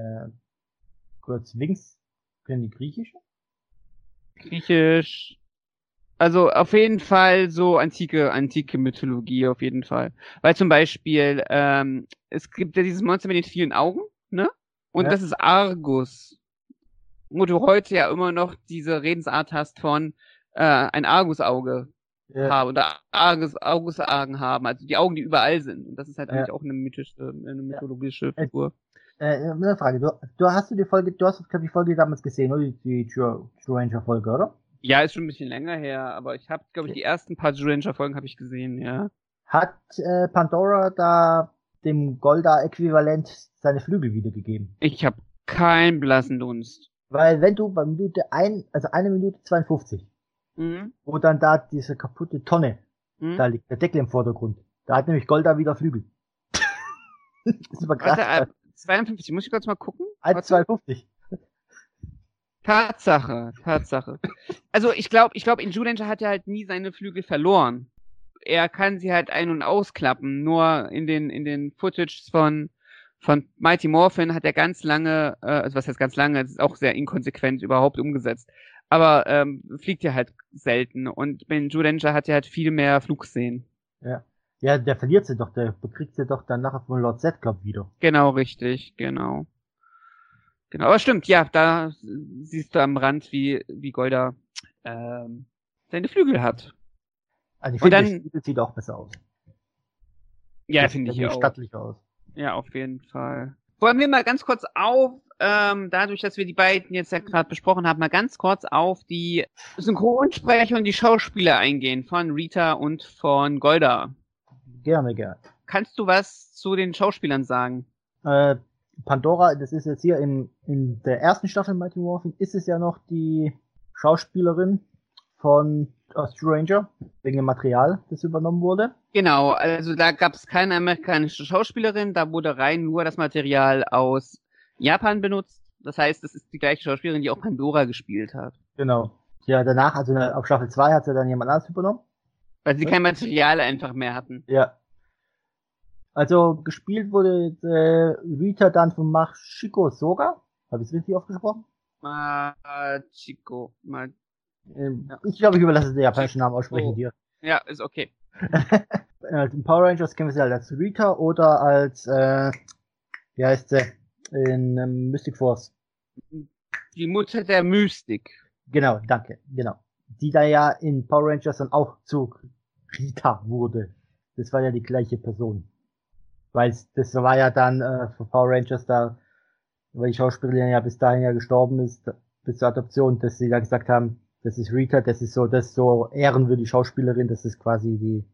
Speaker 2: kurz, Wings, können die griechische?
Speaker 1: Griechisch, also auf jeden Fall so antike, antike Mythologie auf jeden Fall. Weil zum Beispiel, ähm, es gibt ja dieses Monster mit den vielen Augen, ne? Und ja. das ist Argus. Wo du heute ja immer noch diese Redensart hast von äh, ein Argusauge ja. haben oder Argus, Argusaugen haben, also die Augen, die überall sind. Und das ist halt ja. eigentlich auch eine mythische, eine mythologische ja. Figur.
Speaker 2: Äh, eine Frage, du, du hast du die Folge, du hast die Folge damals gesehen, oder? Die, die True Ranger Folge, oder?
Speaker 1: Ja, ist schon ein bisschen länger her, aber ich habe, glaube ich, die ersten paar Ranger Folgen habe ich gesehen, ja.
Speaker 2: Hat äh, Pandora da dem Golda-Äquivalent seine Flügel wiedergegeben?
Speaker 1: Ich habe keinen blassen Dunst.
Speaker 2: Weil wenn du bei Minute ein, also eine Minute 52, mhm. wo dann da diese kaputte Tonne, mhm. da liegt der Deckel im Vordergrund, da hat nämlich Golda wieder Flügel.
Speaker 1: das ist aber krass. Warte, äh, 52, muss ich kurz mal gucken?
Speaker 2: 1,52.
Speaker 1: Tatsache, Tatsache. Also ich glaube, ich glaube, Injudanger hat ja halt nie seine Flügel verloren. Er kann sie halt ein- und ausklappen. Nur in den in den Footages von von Mighty Morphin hat er ganz lange, äh, also was heißt ganz lange, das ist auch sehr inkonsequent überhaupt umgesetzt. Aber ähm, fliegt ja halt selten und Ben Judanger hat ja halt viel mehr Flugszenen.
Speaker 2: Ja. Ja, der verliert sie doch, der bekriegt sie doch dann nachher von Lord Z, glaub wieder.
Speaker 1: Genau, richtig, genau. Genau, aber stimmt, ja, da siehst du am Rand, wie, wie Golda ähm, seine Flügel hat.
Speaker 2: Also ich finde, dann, das sieht auch besser aus.
Speaker 1: Ja, finde ich
Speaker 2: auch. stattlich aus.
Speaker 1: Ja, auf jeden Fall. Wollen wir mal ganz kurz auf, ähm, dadurch, dass wir die beiden jetzt ja gerade besprochen haben, mal ganz kurz auf die Synchronsprecher und die Schauspieler eingehen von Rita und von Golda.
Speaker 2: Gerne, gerne.
Speaker 1: Kannst du was zu den Schauspielern sagen?
Speaker 2: Äh, Pandora, das ist jetzt hier in, in der ersten Staffel Mighty Morphin, ist es ja noch die Schauspielerin von aus Ranger, wegen dem Material, das übernommen wurde.
Speaker 1: Genau, also da gab es keine amerikanische Schauspielerin, da wurde rein nur das Material aus Japan benutzt. Das heißt, es ist die gleiche Schauspielerin, die auch Pandora gespielt hat.
Speaker 2: Genau. Ja, danach, also auf Staffel 2 hat sie dann jemand anderes übernommen.
Speaker 1: Weil sie kein Material einfach mehr hatten.
Speaker 2: Ja, also gespielt wurde äh, Rita dann von Machiko Soga. Habe ich es richtig ausgesprochen?
Speaker 1: Machiko.
Speaker 2: Ma ähm, ja. Ich glaube, ich überlasse den japanischen Namen aussprechen oh. dir.
Speaker 1: Ja, ist okay.
Speaker 2: in Power Rangers kennen wir sie halt als Rita oder als, äh, wie heißt sie, in ähm, Mystic Force.
Speaker 1: Die Mutter der Mystik.
Speaker 2: Genau, danke, genau. Die da ja in Power Rangers dann auch zu Rita wurde. Das war ja die gleiche Person weil das war ja dann äh, für Power Rangers da, weil die Schauspielerin ja bis dahin ja gestorben ist, bis zur Adoption, dass sie da gesagt haben, das ist Rita, das ist so, das ist so ehrenwürdig Schauspielerin, das ist quasi die,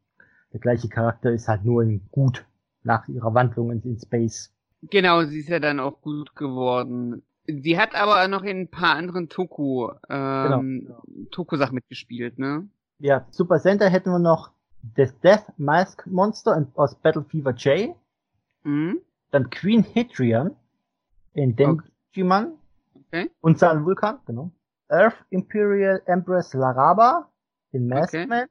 Speaker 2: der gleiche Charakter ist halt nur in gut nach ihrer Wandlung in, in Space.
Speaker 1: Genau, sie ist ja dann auch gut geworden. Sie hat aber noch in ein paar anderen Toku, ähm, genau. Toku-Sachen mitgespielt, ne?
Speaker 2: Ja, Super Center hätten wir noch das Death Mask Monster aus Battle Fever J. Mhm. Dann Queen Hadrian in Denjiman. Okay. Und San Vulkan, genau. Earth Imperial Empress Laraba in Masked okay.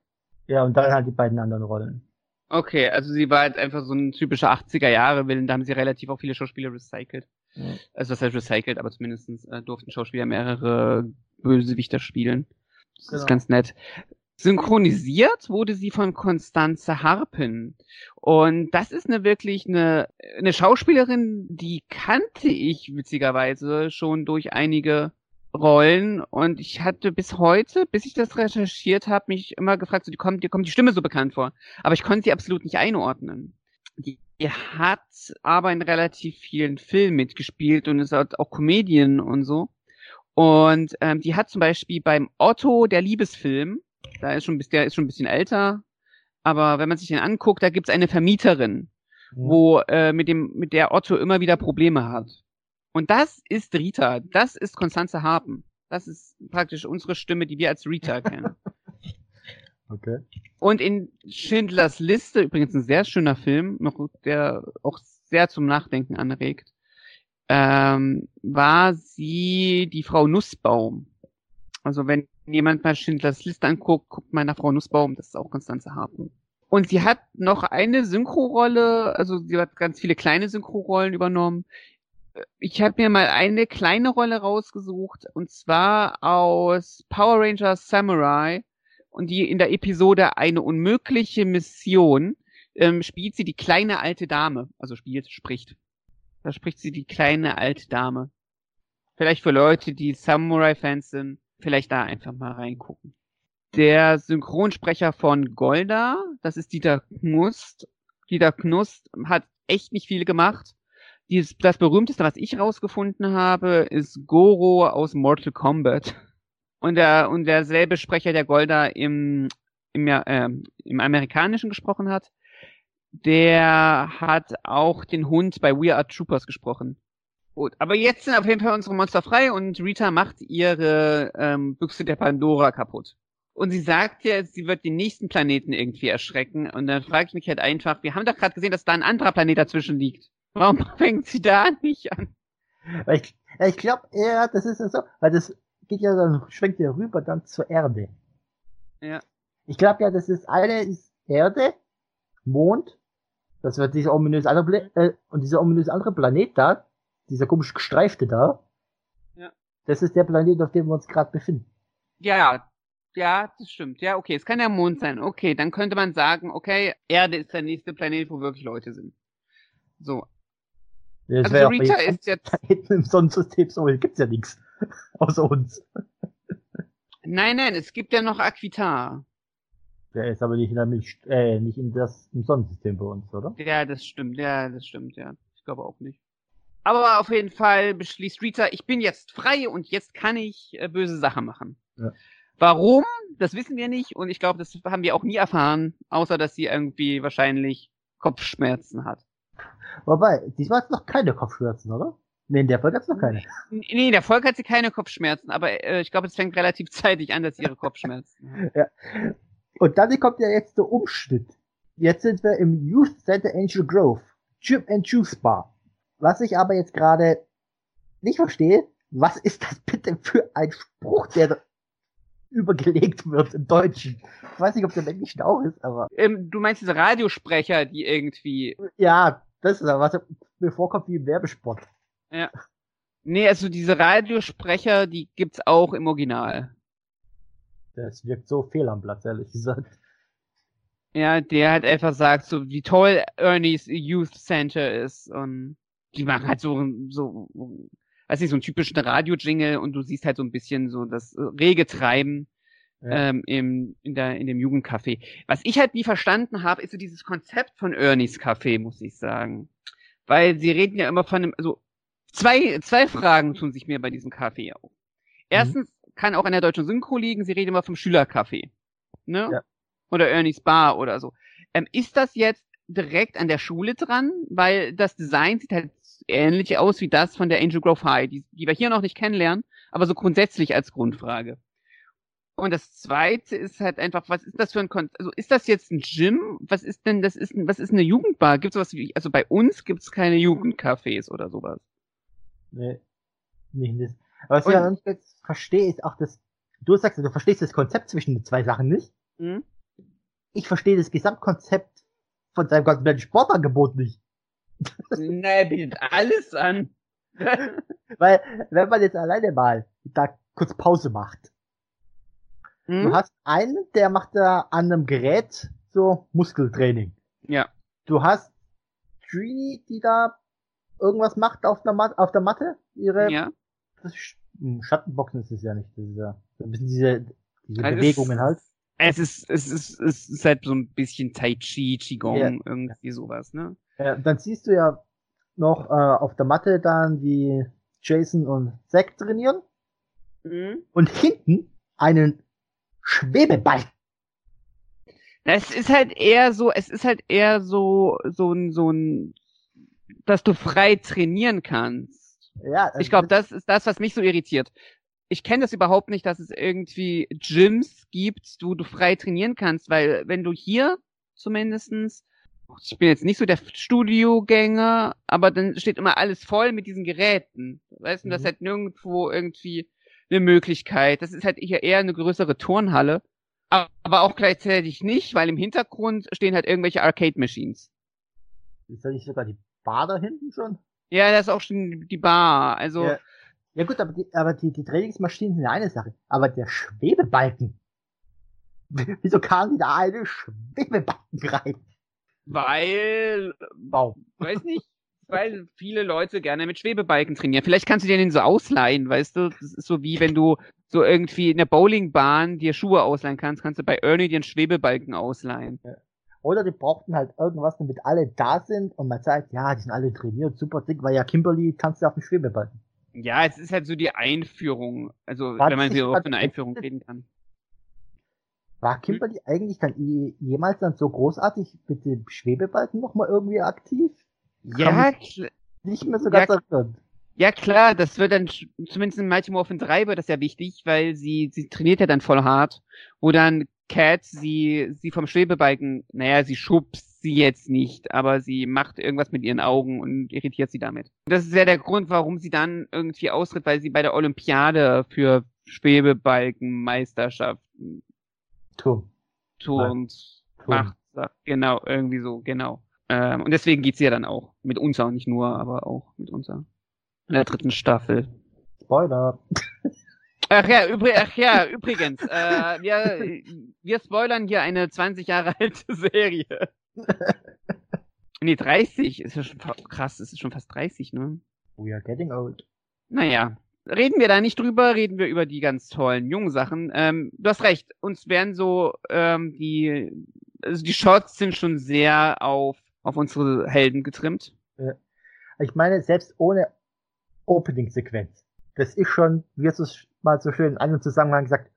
Speaker 2: Ja, und dann halt die beiden anderen Rollen.
Speaker 1: Okay, also sie war halt einfach so ein typischer 80er Jahre Willen, da haben sie relativ auch viele Schauspieler recycelt. Ja. Also das heißt recycelt, aber zumindest äh, durften Schauspieler mehrere Bösewichter spielen. Das genau. ist ganz nett. Synchronisiert wurde sie von Constanze Harpen. Und das ist eine wirklich eine, eine Schauspielerin, die kannte ich witzigerweise schon durch einige Rollen und ich hatte bis heute, bis ich das recherchiert habe, mich immer gefragt, so, die kommt, dir kommt die Stimme so bekannt vor. Aber ich konnte sie absolut nicht einordnen. Die, die hat aber in relativ vielen Filmen mitgespielt und ist auch Comedian und so. Und ähm, die hat zum Beispiel beim Otto der Liebesfilm, da ist schon, der ist schon ein bisschen älter, aber wenn man sich den anguckt, da gibt's eine Vermieterin, ja. wo äh, mit dem mit der Otto immer wieder Probleme hat. Und das ist Rita. Das ist Konstanze Harpen. Das ist praktisch unsere Stimme, die wir als Rita kennen.
Speaker 2: Okay.
Speaker 1: Und in Schindlers Liste, übrigens ein sehr schöner Film, noch der auch sehr zum Nachdenken anregt, ähm, war sie die Frau Nussbaum. Also wenn jemand mal Schindlers Liste anguckt, guckt nach Frau Nussbaum, das ist auch Konstanze Harpen. Und sie hat noch eine Synchrorolle, also sie hat ganz viele kleine Synchrorollen übernommen ich habe mir mal eine kleine Rolle rausgesucht und zwar aus Power Rangers Samurai und die in der Episode eine unmögliche Mission ähm, spielt sie die kleine alte Dame, also spielt, spricht. Da spricht sie die kleine alte Dame. Vielleicht für Leute, die Samurai-Fans sind, vielleicht da einfach mal reingucken. Der Synchronsprecher von Golda, das ist Dieter Knust. Dieter Knust hat echt nicht viel gemacht dieses, das berühmteste, was ich rausgefunden habe, ist Goro aus Mortal Kombat. Und der, und derselbe Sprecher, der Golda im, im, äh, im Amerikanischen gesprochen hat, der hat auch den Hund bei We Are Troopers gesprochen. Gut, aber jetzt sind auf jeden Fall unsere Monster frei und Rita macht ihre ähm, Büchse der Pandora kaputt. Und sie sagt ja, sie wird den nächsten Planeten irgendwie erschrecken. Und dann frage ich mich halt einfach, wir haben doch gerade gesehen, dass da ein anderer Planet dazwischen liegt. Warum fängt sie da nicht an?
Speaker 2: Weil ich, ich glaube eher, das ist ja so, weil das geht ja dann, schwenkt ja rüber dann zur Erde.
Speaker 1: Ja.
Speaker 2: Ich glaube ja, das ist eine ist Erde, Mond, das wird dieser ominöse andere, äh, und dieser ominöse andere Planet da, dieser komisch gestreifte da, ja. das ist der Planet, auf dem wir uns gerade befinden.
Speaker 1: Ja, ja, das stimmt. Ja, okay, es kann der Mond sein. Okay, dann könnte man sagen, okay, Erde ist der nächste Planet, wo wirklich Leute sind. So,
Speaker 2: das also Rita ist jetzt. Im Sonnensystem so gibt's ja nichts. Außer uns.
Speaker 1: Nein, nein, es gibt ja noch Aquitar.
Speaker 2: Der ist aber nicht in, der Milch, äh, nicht in das im Sonnensystem bei uns, oder?
Speaker 1: Ja, das stimmt, ja, das stimmt, ja. Ich glaube auch nicht. Aber auf jeden Fall beschließt Rita, ich bin jetzt frei und jetzt kann ich äh, böse Sachen machen. Ja. Warum? Das wissen wir nicht und ich glaube, das haben wir auch nie erfahren, außer dass sie irgendwie wahrscheinlich Kopfschmerzen hat.
Speaker 2: Wobei, diesmal hat sie noch keine Kopfschmerzen, oder? Nee, in der Folge hat sie noch keine.
Speaker 1: Nee, in der Folge hat sie keine Kopfschmerzen, aber äh, ich glaube, es fängt relativ zeitig an, dass sie ihre Kopfschmerzen
Speaker 2: hat. ja. Und dann kommt ja jetzt der Umschnitt. Jetzt sind wir im Youth Center Angel Grove. Chip and Juice Bar. Was ich aber jetzt gerade nicht verstehe, was ist das bitte für ein Spruch, der übergelegt wird im Deutschen? Ich weiß nicht, ob der Englischen auch ist, aber.
Speaker 1: Ähm, du meinst diese Radiosprecher, die irgendwie.
Speaker 2: Ja, das ist aber was mir vorkommt wie im Werbespot.
Speaker 1: Ja. Nee, also diese Radiosprecher, die gibt's auch im Original.
Speaker 2: Das wirkt so fehl am Platz, ehrlich gesagt.
Speaker 1: Ja, der halt einfach sagt, so wie toll Ernie's Youth Center ist und die machen halt so, so, weiß nicht, so einen typischen Radio-Jingle und du siehst halt so ein bisschen so das rege Treiben ja. ähm, im, in, der, in dem Jugendcafé. Was ich halt nie verstanden habe, ist so dieses Konzept von Ernie's Café, muss ich sagen. Weil sie reden ja immer von einem, also zwei, zwei Fragen tun sich mir bei diesem Café auf. Erstens mhm. kann auch an der deutschen Synchro liegen, sie reden immer vom Schülercafé. Ne? Ja. Oder Ernie's Bar oder so. Ähm, ist das jetzt direkt an der Schule dran? Weil das Design sieht halt ähnlich aus wie das von der Angel Grove High, die, die wir hier noch nicht kennenlernen, aber so grundsätzlich als Grundfrage. Und das zweite ist halt einfach, was ist das für ein Kon also ist das jetzt ein Gym? Was ist denn das ist was ist eine Jugendbar? Gibt es sowas wie also bei uns gibt es keine Jugendcafés oder sowas.
Speaker 2: Nee. Nicht das. Aber was ich ja nicht jetzt verstehe, ist auch das du sagst, du verstehst das Konzept zwischen den zwei Sachen nicht. Mhm. Ich verstehe das Gesamtkonzept von seinem kompletten Sportangebot nicht.
Speaker 1: Nee, bietet alles an.
Speaker 2: Weil, wenn man jetzt alleine mal da kurz Pause macht, mhm. du hast einen, der macht da an einem Gerät so Muskeltraining.
Speaker 1: Ja.
Speaker 2: Du hast Trini, die da irgendwas macht auf der, Mat auf der Matte, ihre
Speaker 1: ja.
Speaker 2: Hm, Schattenboxen ist es ja nicht, das ist ja ein bisschen diese, diese also Bewegungen halt.
Speaker 1: Es ist, es ist, es ist halt so ein bisschen Tai Chi, Qigong, ja. irgendwie sowas, ne?
Speaker 2: Ja, dann siehst du ja noch äh, auf der Matte dann, wie Jason und Zack trainieren. Mhm. Und hinten einen Schwebeball.
Speaker 1: Es ist halt eher so, es ist halt eher so, so ein, so ein, dass du frei trainieren kannst. Ja. Ich glaube, das ist das, was mich so irritiert ich kenne das überhaupt nicht, dass es irgendwie Gyms gibt, wo du frei trainieren kannst, weil wenn du hier zumindestens, ich bin jetzt nicht so der Studiogänger, aber dann steht immer alles voll mit diesen Geräten. Weißt du, mhm. das ist halt nirgendwo irgendwie eine Möglichkeit. Das ist halt hier eher eine größere Turnhalle, aber auch gleichzeitig nicht, weil im Hintergrund stehen halt irgendwelche Arcade-Machines.
Speaker 2: Ist da nicht sogar die Bar da hinten schon?
Speaker 1: Ja, das ist auch schon die Bar. Also ja.
Speaker 2: Ja gut, aber die, aber die, die Trainingsmaschinen sind eine Sache. Aber der Schwebebalken. Wieso kam die da eine Schwebebalken rein?
Speaker 1: Weil, wow. weiß nicht, weil viele Leute gerne mit Schwebebalken trainieren. Vielleicht kannst du dir den so ausleihen, weißt du? Das ist so wie wenn du so irgendwie in der Bowlingbahn dir Schuhe ausleihen kannst, kannst du bei Ernie dir einen Schwebebalken ausleihen. Ja.
Speaker 2: Oder die brauchten halt irgendwas, damit alle da sind und man sagt, ja, die sind alle trainiert, super dick, weil ja Kimberly kannst du auf dem Schwebebalken.
Speaker 1: Ja, es ist halt so die Einführung. Also, War wenn man hier auf eine Einführung reden kann.
Speaker 2: War? Kimberly eigentlich dann jemals dann so großartig mit dem Schwebebalken nochmal irgendwie aktiv?
Speaker 1: Ja,
Speaker 2: nicht mehr so ganz ja, erinnern.
Speaker 1: Ja klar, das wird dann, zumindest in Mighty Morphin 3 wird das ja wichtig, weil sie, sie trainiert ja dann voll hart, wo dann Cat sie, sie vom Schwebebalken, naja, sie schubst sie jetzt nicht, aber sie macht irgendwas mit ihren Augen und irritiert sie damit. Das ist ja der Grund, warum sie dann irgendwie austritt, weil sie bei der Olympiade für Schwebebalkenmeisterschaften
Speaker 2: Turm.
Speaker 1: turnt, macht, genau, irgendwie so, genau. Ähm, und deswegen geht sie ja dann auch mit uns auch nicht nur, aber auch mit uns in der dritten Staffel.
Speaker 2: Spoiler.
Speaker 1: Ach ja, übrig, ach ja übrigens, äh, wir, wir spoilern hier eine 20 Jahre alte Serie. nee, 30 ist ja schon krass, es ist schon fast 30, ne?
Speaker 2: We are getting old.
Speaker 1: Naja, reden wir da nicht drüber, reden wir über die ganz tollen jungen Sachen. Ähm, du hast recht, uns werden so ähm, die, also die Shots sind schon sehr auf, auf unsere Helden getrimmt.
Speaker 2: Ja. Ich meine, selbst ohne Opening-Sequenz, das ist schon, wie hast du es mal so schön in einem Zusammenhang gesagt,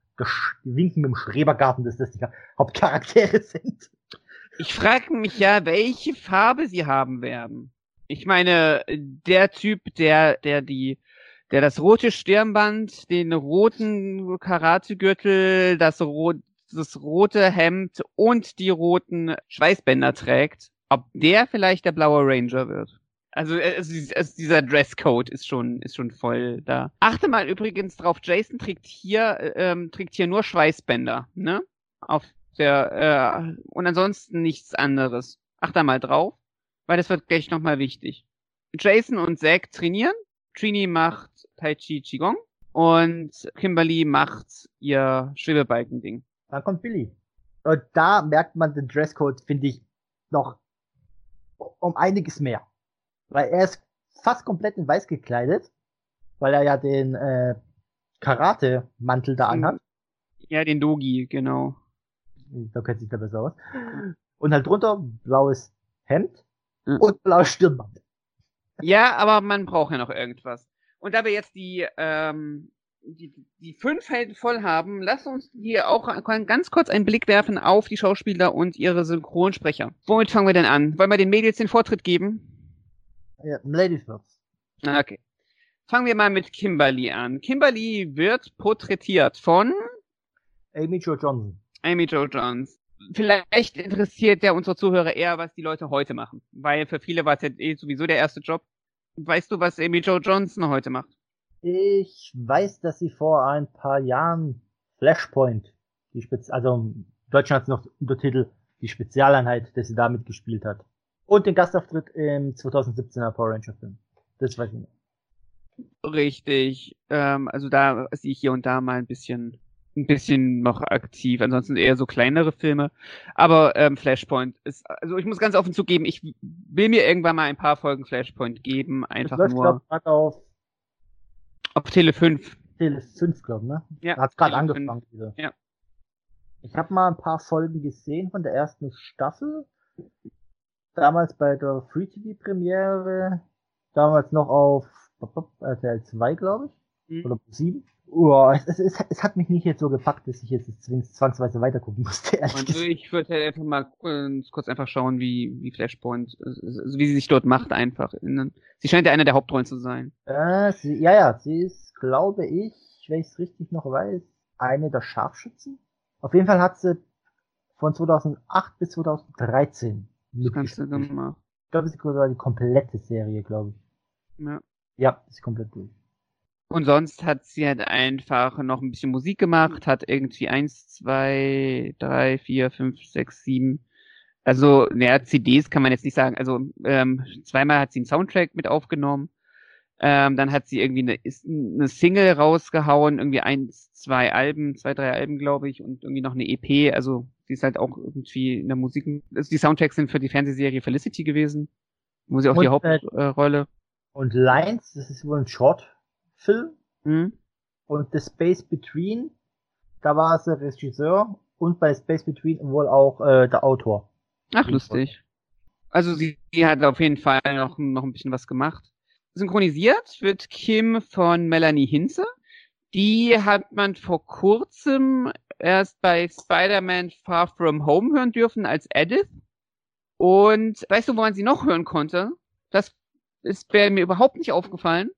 Speaker 2: die winken mit dem Schrebergarten, dass das die Hauptcharaktere sind.
Speaker 1: Ich frage mich ja, welche Farbe sie haben werden. Ich meine, der Typ, der, der die, der das rote Stirnband, den roten Karategürtel, das, rot, das rote Hemd und die roten Schweißbänder trägt, ob der vielleicht der blaue Ranger wird. Also, äh, also, dieser Dresscode ist schon ist schon voll da. Achte mal übrigens drauf, Jason trägt hier ähm, trägt hier nur Schweißbänder, ne? Auf der äh, und ansonsten nichts anderes. Achte mal drauf, weil das wird gleich nochmal wichtig. Jason und Zack trainieren. Trini macht Tai Chi Qigong und Kimberly macht ihr Schwebebalken-Ding.
Speaker 2: Da kommt Billy. Und da merkt man den Dresscode, finde ich, noch um einiges mehr. Weil er ist fast komplett in weiß gekleidet, weil er ja den äh, Karate-Mantel da anhat.
Speaker 1: Ja, den Dogi, genau.
Speaker 2: Da kennt sich da besser aus. Und halt drunter blaues Hemd mhm. und blaues Stirnband.
Speaker 1: Ja, aber man braucht ja noch irgendwas. Und da wir jetzt die, ähm, die, die fünf Helden voll haben, lass uns hier auch ganz kurz einen Blick werfen auf die Schauspieler und ihre Synchronsprecher. Womit fangen wir denn an? Wollen wir den Mädels den Vortritt geben?
Speaker 2: Ja, Ladies first.
Speaker 1: Okay. Fangen wir mal mit Kimberly an. Kimberly wird porträtiert von
Speaker 2: Amy Jo Johnson.
Speaker 1: Amy Jo Jones. Vielleicht interessiert ja unsere Zuhörer eher, was die Leute heute machen. Weil für viele war es ja eh sowieso der erste Job. Weißt du, was Amy Jo Johnson heute macht?
Speaker 2: Ich weiß, dass sie vor ein paar Jahren Flashpoint, die Spez also es noch Untertitel die Spezialeinheit, dass sie damit gespielt hat. Und den Gastauftritt im 2017er Power Ranger Film. Das weiß ich nicht.
Speaker 1: Richtig. Ähm, also da ist sie hier und da mal ein bisschen ein bisschen noch aktiv. Ansonsten eher so kleinere Filme. Aber ähm, Flashpoint ist, also ich muss ganz offen zugeben, ich will mir irgendwann mal ein paar Folgen Flashpoint geben. Einfach
Speaker 2: das
Speaker 1: nur.
Speaker 2: Glaub, auf,
Speaker 1: auf Tele 5.
Speaker 2: Tele 5, glaube ne?
Speaker 1: Ja.
Speaker 2: Hat gerade angefangen wieder.
Speaker 1: Ja.
Speaker 2: Ich habe mal ein paar Folgen gesehen von der ersten Staffel. Damals bei der Free TV Premiere. Damals noch auf RTL 2, glaube ich. Mhm. Oder 7. Oh, es, es, es, es, hat mich nicht jetzt so gepackt, dass ich jetzt zwangsweise weitergucken musste.
Speaker 1: Und ich würde halt einfach mal kurz einfach schauen, wie, wie Flashpoint, also wie sie sich dort macht einfach. Sie scheint ja einer der Hauptrollen zu sein.
Speaker 2: Äh, sie, ja, ja, sie ist, glaube ich, wenn ich es richtig noch weiß, eine der Scharfschützen. Auf jeden Fall hat sie von 2008 bis 2013
Speaker 1: das du gemacht.
Speaker 2: Ich glaube, es ist die komplette Serie, glaube ich.
Speaker 1: Ja.
Speaker 2: Ja, ist komplett durch.
Speaker 1: Und sonst hat sie halt einfach noch ein bisschen Musik gemacht, hat irgendwie eins, zwei, drei, vier, fünf, sechs, sieben. Also, naja, CDs kann man jetzt nicht sagen. Also, ähm, zweimal hat sie einen Soundtrack mit aufgenommen. Ähm, dann hat sie irgendwie eine, eine Single rausgehauen, irgendwie eins, zwei Alben, zwei, drei Alben, glaube ich, und irgendwie noch eine EP. Also, sie ist halt auch irgendwie in der Musik. Also die Soundtracks sind für die Fernsehserie Felicity gewesen, wo sie auch und, die Hauptrolle. Äh,
Speaker 2: und Lines, das ist wohl ein Short Film.
Speaker 1: Mhm.
Speaker 2: Und The Space Between, da war sie Regisseur und bei Space Between wohl auch äh, der Autor.
Speaker 1: Ach, lustig. Also sie, sie hat auf jeden Fall noch, noch ein bisschen was gemacht. Synchronisiert wird Kim von Melanie Hinze. Die hat man vor kurzem erst bei Spider-Man Far From Home hören dürfen als Edith. Und weißt du, wo man sie noch hören konnte? Das ist wäre mir überhaupt nicht aufgefallen.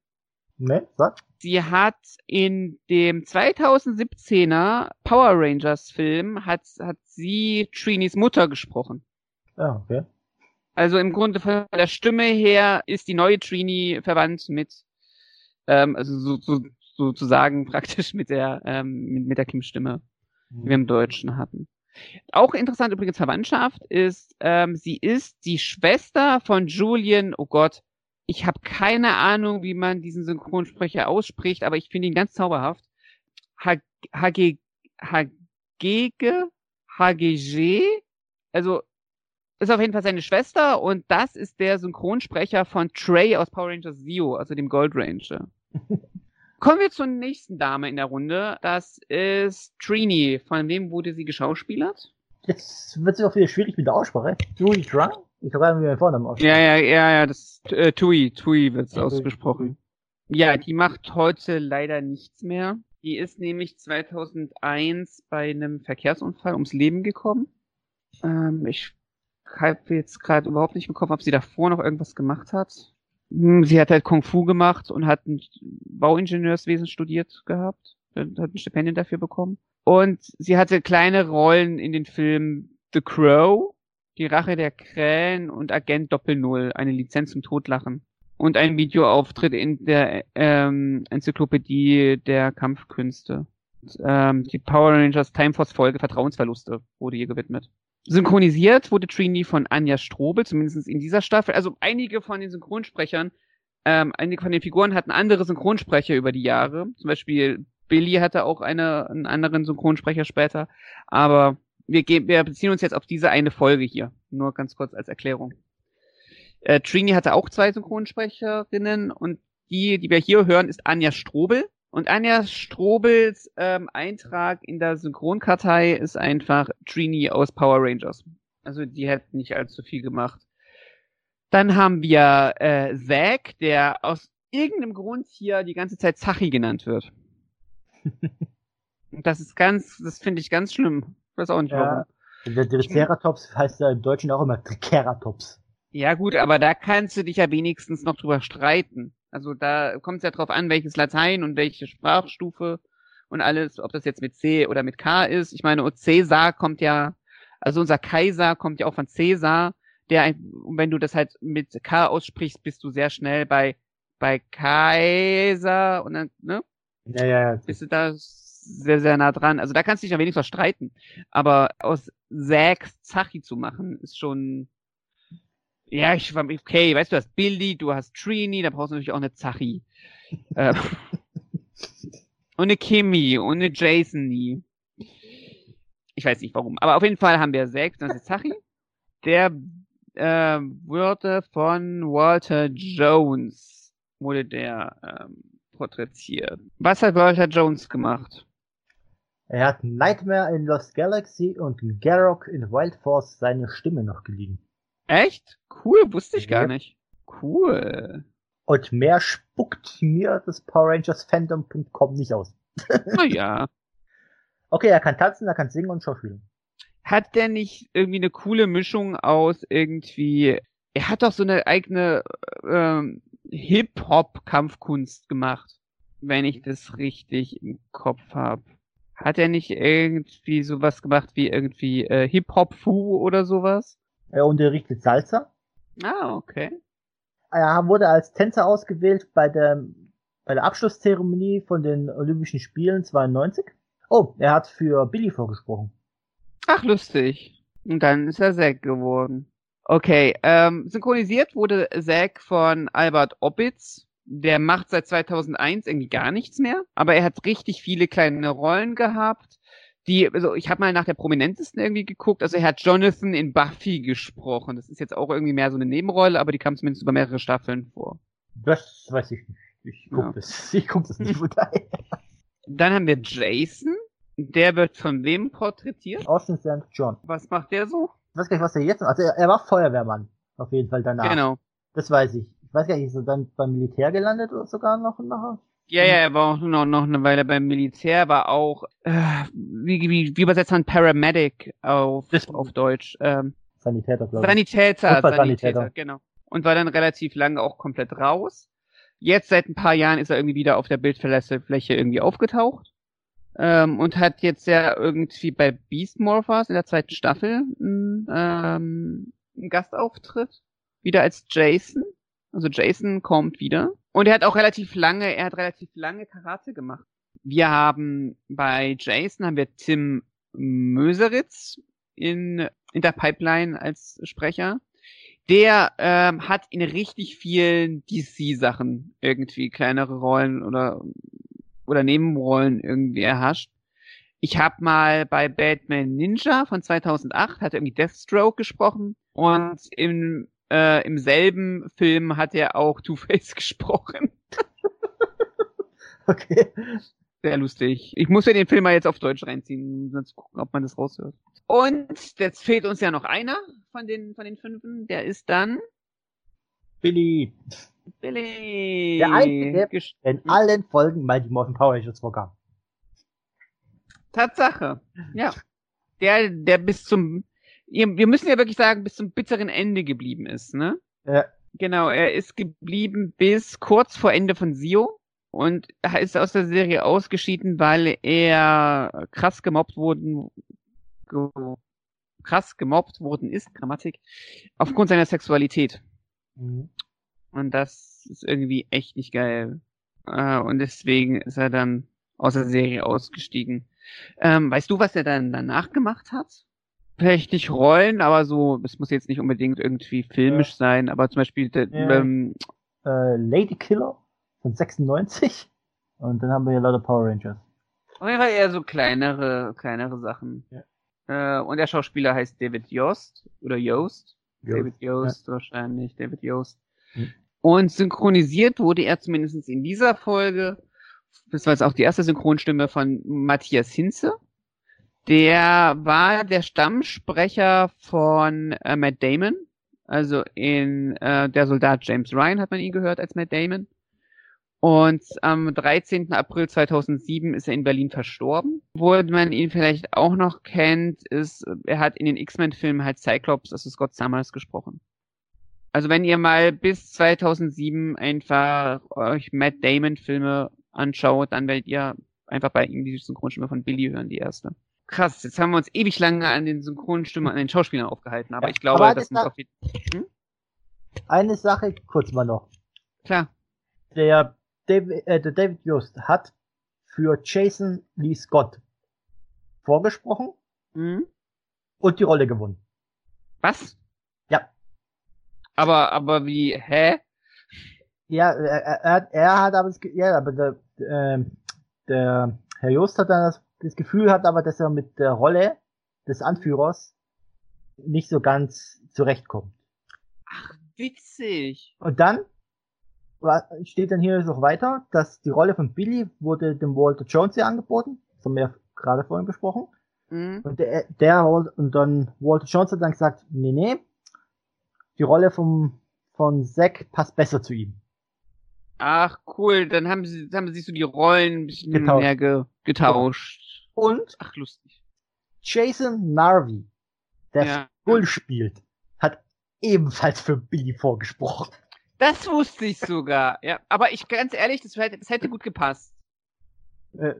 Speaker 2: Ne, sag.
Speaker 1: Sie hat in dem 2017er Power Rangers Film hat, hat sie Trinis Mutter gesprochen.
Speaker 2: Ah, okay.
Speaker 1: Also im Grunde von der Stimme her ist die neue Trini verwandt mit, ähm, also so, so, sozusagen praktisch mit der, ähm, mit, mit der Kim-Stimme, die wir im Deutschen hatten. Auch interessant übrigens Verwandtschaft ist, ähm, sie ist die Schwester von Julian, oh Gott, ich habe keine Ahnung, wie man diesen Synchronsprecher ausspricht, aber ich finde ihn ganz zauberhaft. Hagege, Hagege, HGG, also ist auf jeden Fall seine Schwester und das ist der Synchronsprecher von Trey aus Power Rangers Zio, also dem Gold Ranger. Kommen wir zur nächsten Dame in der Runde. Das ist Trini. Von wem wurde sie geschauspielert?
Speaker 2: Jetzt wird es auch wieder schwierig mit der Aussprache. Tui Drang? Ich habe mir den Vornamen
Speaker 1: aussprechen. Ja, ja, ja, ja, das äh, Tui, Tui wird es ausgesprochen. Ja, die macht heute leider nichts mehr. Die ist nämlich 2001 bei einem Verkehrsunfall ums Leben gekommen. Ähm, ich habe jetzt gerade überhaupt nicht Kopf, ob sie davor noch irgendwas gemacht hat. Hm, sie hat halt Kung Fu gemacht und hat ein Bauingenieurswesen studiert gehabt. Hat ein Stipendium dafür bekommen. Und sie hatte kleine Rollen in den Filmen The Crow, die Rache der Krähen und Agent Doppel Null, eine Lizenz zum Totlachen. Und ein Videoauftritt in der ähm, Enzyklopädie der Kampfkünste. Und, ähm, die Power Rangers Time Force Folge Vertrauensverluste wurde ihr gewidmet. Synchronisiert wurde Trini von Anja Strobel, zumindest in dieser Staffel. Also einige von den Synchronsprechern, ähm, einige von den Figuren hatten andere Synchronsprecher über die Jahre. Zum Beispiel Billy hatte auch eine, einen anderen Synchronsprecher später. Aber wir, gehen, wir beziehen uns jetzt auf diese eine Folge hier. Nur ganz kurz als Erklärung. Äh, Trini hatte auch zwei Synchronsprecherinnen und die, die wir hier hören, ist Anja Strobel. Und Anja Strobels ähm, Eintrag in der Synchronkartei ist einfach Trini aus Power Rangers. Also die hat nicht allzu viel gemacht. Dann haben wir äh, Zack, der aus irgendeinem Grund hier die ganze Zeit Zachi genannt wird. Und das ist ganz, das finde ich ganz schlimm. Weiß auch nicht ja.
Speaker 2: warum. Der Triceratops heißt ja im Deutschen auch immer Triceratops.
Speaker 1: Ja gut, aber da kannst du dich ja wenigstens noch drüber streiten. Also da kommt es ja drauf an, welches Latein und welche Sprachstufe und alles, ob das jetzt mit C oder mit K ist. Ich meine, Cäsar kommt ja, also unser Kaiser kommt ja auch von Cäsar, der, wenn du das halt mit K aussprichst, bist du sehr schnell bei, bei Kaiser und dann, ne?
Speaker 2: Ja, ja, ja.
Speaker 1: Bist du da sehr, sehr nah dran. Also da kannst du dich ja wenigstens streiten. Aber aus Zack Zachi zu machen, ist schon, ja, ich war, okay, weißt du, du hast Billy, du hast Trini, da brauchst du natürlich auch eine Zachi. äh, und eine Kimi und eine Jason nie. Ich weiß nicht warum. Aber auf jeden Fall haben wir Zack, das ist Zachi. Der äh, wurde von Walter Jones, wurde der ähm, porträtiert. Was hat Walter Jones gemacht?
Speaker 2: Er hat Nightmare in Lost Galaxy und Garrock in Wild Force seine Stimme noch geliehen.
Speaker 1: Echt? Cool, wusste ich gar nicht. Cool.
Speaker 2: Und mehr spuckt mir das Power Rangers Fandom.com nicht aus.
Speaker 1: Naja.
Speaker 2: okay, er kann tanzen, er kann singen und schauspielen.
Speaker 1: Hat der nicht irgendwie eine coole Mischung aus irgendwie, er hat doch so eine eigene ähm, Hip-Hop-Kampfkunst gemacht, wenn ich das richtig im Kopf habe. Hat er nicht irgendwie sowas gemacht wie irgendwie äh, Hip-Hop-Fu oder sowas?
Speaker 2: Er unterrichtet Salsa.
Speaker 1: Ah, okay.
Speaker 2: Er wurde als Tänzer ausgewählt bei der, bei der Abschlusszeremonie von den Olympischen Spielen 92. Oh, er hat für Billy vorgesprochen.
Speaker 1: Ach, lustig. Und dann ist er Zack geworden. Okay, ähm, synchronisiert wurde Zack von Albert Oppitz. Der macht seit 2001 irgendwie gar nichts mehr, aber er hat richtig viele kleine Rollen gehabt. Die, also ich habe mal nach der prominentesten irgendwie geguckt. Also er hat Jonathan in Buffy gesprochen. Das ist jetzt auch irgendwie mehr so eine Nebenrolle, aber die kam zumindest über mehrere Staffeln vor.
Speaker 2: Das weiß ich nicht. Ich guck ja. das. Ich guck das nicht daher.
Speaker 1: Dann haben wir Jason. Der wird von wem porträtiert?
Speaker 2: Austin St. John.
Speaker 1: Was macht der so?
Speaker 2: Ich weiß gar nicht, was er jetzt macht. Also er, er, war Feuerwehrmann. Auf jeden Fall danach.
Speaker 1: Genau.
Speaker 2: Das weiß ich. Ich weiß gar nicht, ist er dann beim Militär gelandet oder sogar noch nachher?
Speaker 1: Ja, ja, er war auch noch, noch eine Weile beim Militär, war auch, äh, wie, wie, wie übersetzt man Paramedic auf, das auf Deutsch? Ähm,
Speaker 2: Sanitäter, glaube
Speaker 1: ich. Sanitäter, Sanitäter, Sanitäter, genau. Und war dann relativ lange auch komplett raus. Jetzt seit ein paar Jahren ist er irgendwie wieder auf der Bildfläche irgendwie aufgetaucht. Ähm, und hat jetzt ja irgendwie bei Beast Morphers in der zweiten Staffel einen, ähm, einen Gastauftritt. Wieder als Jason. Also Jason kommt wieder. Und er hat auch relativ lange, er hat relativ lange Karate gemacht. Wir haben bei Jason haben wir Tim Möseritz in, in der Pipeline als Sprecher. Der ähm, hat in richtig vielen DC-Sachen irgendwie kleinere Rollen oder oder Nebenrollen irgendwie erhascht. Ich habe mal bei Batman Ninja von 2008 hat er irgendwie Deathstroke gesprochen und im äh, im selben Film hat er auch Two-Face gesprochen.
Speaker 2: okay.
Speaker 1: Sehr lustig. Ich muss ja den Film mal jetzt auf Deutsch reinziehen, um zu gucken, ob man das raushört. Und jetzt fehlt uns ja noch einer von den, von den fünfen. Der ist dann
Speaker 2: Billy.
Speaker 1: Billy.
Speaker 2: Der einzige, der in allen Folgen Mighty Morphin Power Rangers vorkam.
Speaker 1: Tatsache. Ja. Der, der bis zum wir müssen ja wirklich sagen, bis zum bitteren Ende geblieben ist, ne?
Speaker 2: Ja.
Speaker 1: Genau, er ist geblieben bis kurz vor Ende von Sio und ist aus der Serie ausgeschieden, weil er krass gemobbt wurden, ge krass gemobbt worden ist, Grammatik, aufgrund seiner Sexualität. Mhm. Und das ist irgendwie echt nicht geil. Äh, und deswegen ist er dann aus der Serie ausgestiegen. Ähm, weißt du, was er dann danach gemacht hat? Vielleicht nicht Rollen, aber so, es muss jetzt nicht unbedingt irgendwie filmisch ja. sein, aber zum Beispiel
Speaker 2: ja. ähm, äh, Lady Killer von 96 und dann haben wir ja lauter Power Rangers.
Speaker 1: Auf jeden Fall eher so kleinere, kleinere Sachen. Ja. Äh, und der Schauspieler heißt David Yost oder Yost. Yost. David Yost wahrscheinlich, David Yost. Mhm. Und synchronisiert wurde er zumindest in dieser Folge, das war jetzt auch die erste Synchronstimme von Matthias Hinze. Der war der Stammsprecher von äh, Matt Damon. Also in äh, Der Soldat James Ryan hat man ihn gehört als Matt Damon. Und am 13. April 2007 ist er in Berlin verstorben. Wo man ihn vielleicht auch noch kennt, ist, er hat in den X-Men-Filmen halt Cyclops, also Scott Summers, gesprochen. Also wenn ihr mal bis 2007 einfach euch Matt Damon Filme anschaut, dann werdet ihr einfach bei ihm die Synchronstimme von Billy hören, die erste. Krass, jetzt haben wir uns ewig lange an den Synchronstimmen, an den Schauspielern aufgehalten, aber
Speaker 2: Ja,
Speaker 1: ich glaube,
Speaker 2: aber
Speaker 1: das muss
Speaker 2: das-
Speaker 1: auf jeden hm?
Speaker 2: Eine Sache kurz mal noch.
Speaker 1: Klar.
Speaker 2: Der David, äh, der David Just hat für Jason Lee Scott vorgesprochen
Speaker 1: Hm?
Speaker 2: und die Rolle gewonnen.
Speaker 1: Was?
Speaker 2: Ja.
Speaker 1: Aber, aber wie, hä?
Speaker 2: Ja, er, er, er, hat aber ja, aber der, ähm, der Herr Just hat dann das, das Gefühl hat aber, dass er mit der Rolle des Anführers nicht so ganz zurechtkommt.
Speaker 1: Witzig.
Speaker 2: Und dann steht dann hier noch weiter, dass die Rolle von Billy wurde dem Walter Jones hier angeboten. Das haben wir ja gerade vorhin besprochen.
Speaker 1: Hm?
Speaker 2: Und der, der und dann Walter Jones hat dann gesagt, nee, nee, die Rolle vom, von Zack passt besser zu ihm.
Speaker 1: Ach, cool, dann haben sie, haben sie sich so die Rollen ein bisschen
Speaker 2: Getauscht.
Speaker 1: her ge, getauscht.
Speaker 2: Und
Speaker 1: Ach, lustig.
Speaker 2: Jason Narvi, der
Speaker 1: Ja.
Speaker 2: Skull spielt, hat ebenfalls für Billy vorgesprochen.
Speaker 1: Das wusste ich sogar, ja. Aber ich, ganz ehrlich, das hätte, das hätte gut gepasst.
Speaker 2: Äh,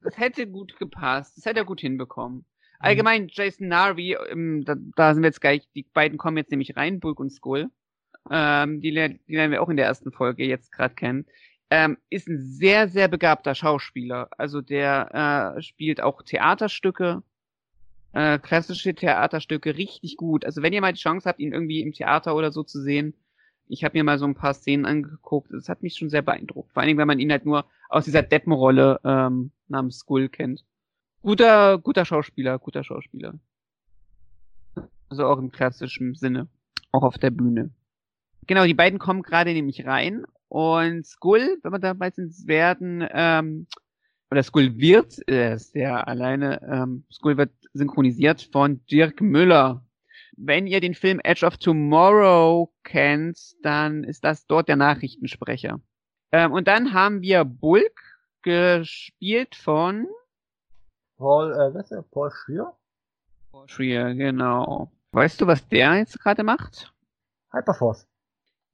Speaker 1: Das hätte gut gepasst. Das hätte er gut hinbekommen. Allgemein, Jason Narvi, ähm, da, da sind wir jetzt gleich, die beiden kommen jetzt nämlich rein, Bulk und Skull. Ähm, die, die lernen wir auch in der ersten Folge jetzt gerade kennen. Ähm, ist ein sehr, sehr begabter Schauspieler. Also der äh, spielt auch Theaterstücke, äh, klassische Theaterstücke richtig gut. Also wenn ihr mal die Chance habt, ihn irgendwie im Theater oder so zu sehen, ich habe mir mal so ein paar Szenen angeguckt, das hat mich schon sehr beeindruckt. Vor allen Dingen, wenn man ihn halt nur aus dieser Deppenrolle ähm, namens Skull kennt. Guter, guter Schauspieler, guter Schauspieler. Also auch im klassischen Sinne. Auch auf der Bühne. Genau, die beiden kommen gerade nämlich rein und Skull, wenn wir dabei sind, werden, ähm, oder Skull wird, er ist ja alleine, ähm, Skull wird synchronisiert von Dirk Müller. Wenn ihr den Film Edge of Tomorrow kennt, dann ist das dort der Nachrichtensprecher. Ähm, und dann haben wir Bulk, gespielt von
Speaker 2: Paul, äh, was ist der? Paul Schrier?
Speaker 1: Schrier, genau. Weißt du, was der jetzt gerade macht?
Speaker 2: Hyperforce.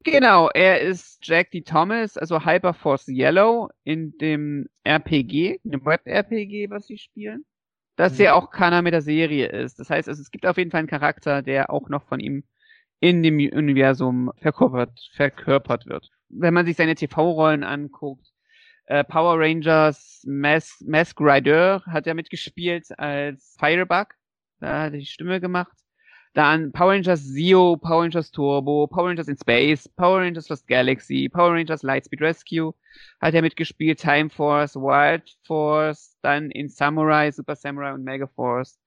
Speaker 1: Genau, er ist Jack D. Thomas, also Hyperforce Yellow in dem RPG, dem Web-RPG, was sie spielen. Das
Speaker 2: Mhm.
Speaker 1: ja auch keiner mit der Serie ist. Das heißt, also, es gibt auf jeden Fall einen Charakter, der auch noch von ihm in dem Universum verkörpert, verkörpert wird. Wenn man sich seine TV-Rollen anguckt, äh, Power Rangers Mas Mask Rider hat er mitgespielt als Firebug. Da hat er die Stimme gemacht. Dann Power Rangers Zeo, Power Rangers Turbo, Power Rangers in Space, Power Rangers Lost Galaxy, Power Rangers Lightspeed Rescue hat er mitgespielt, Time Force, Wild Force, dann in Samurai, Super Samurai und Mega Force.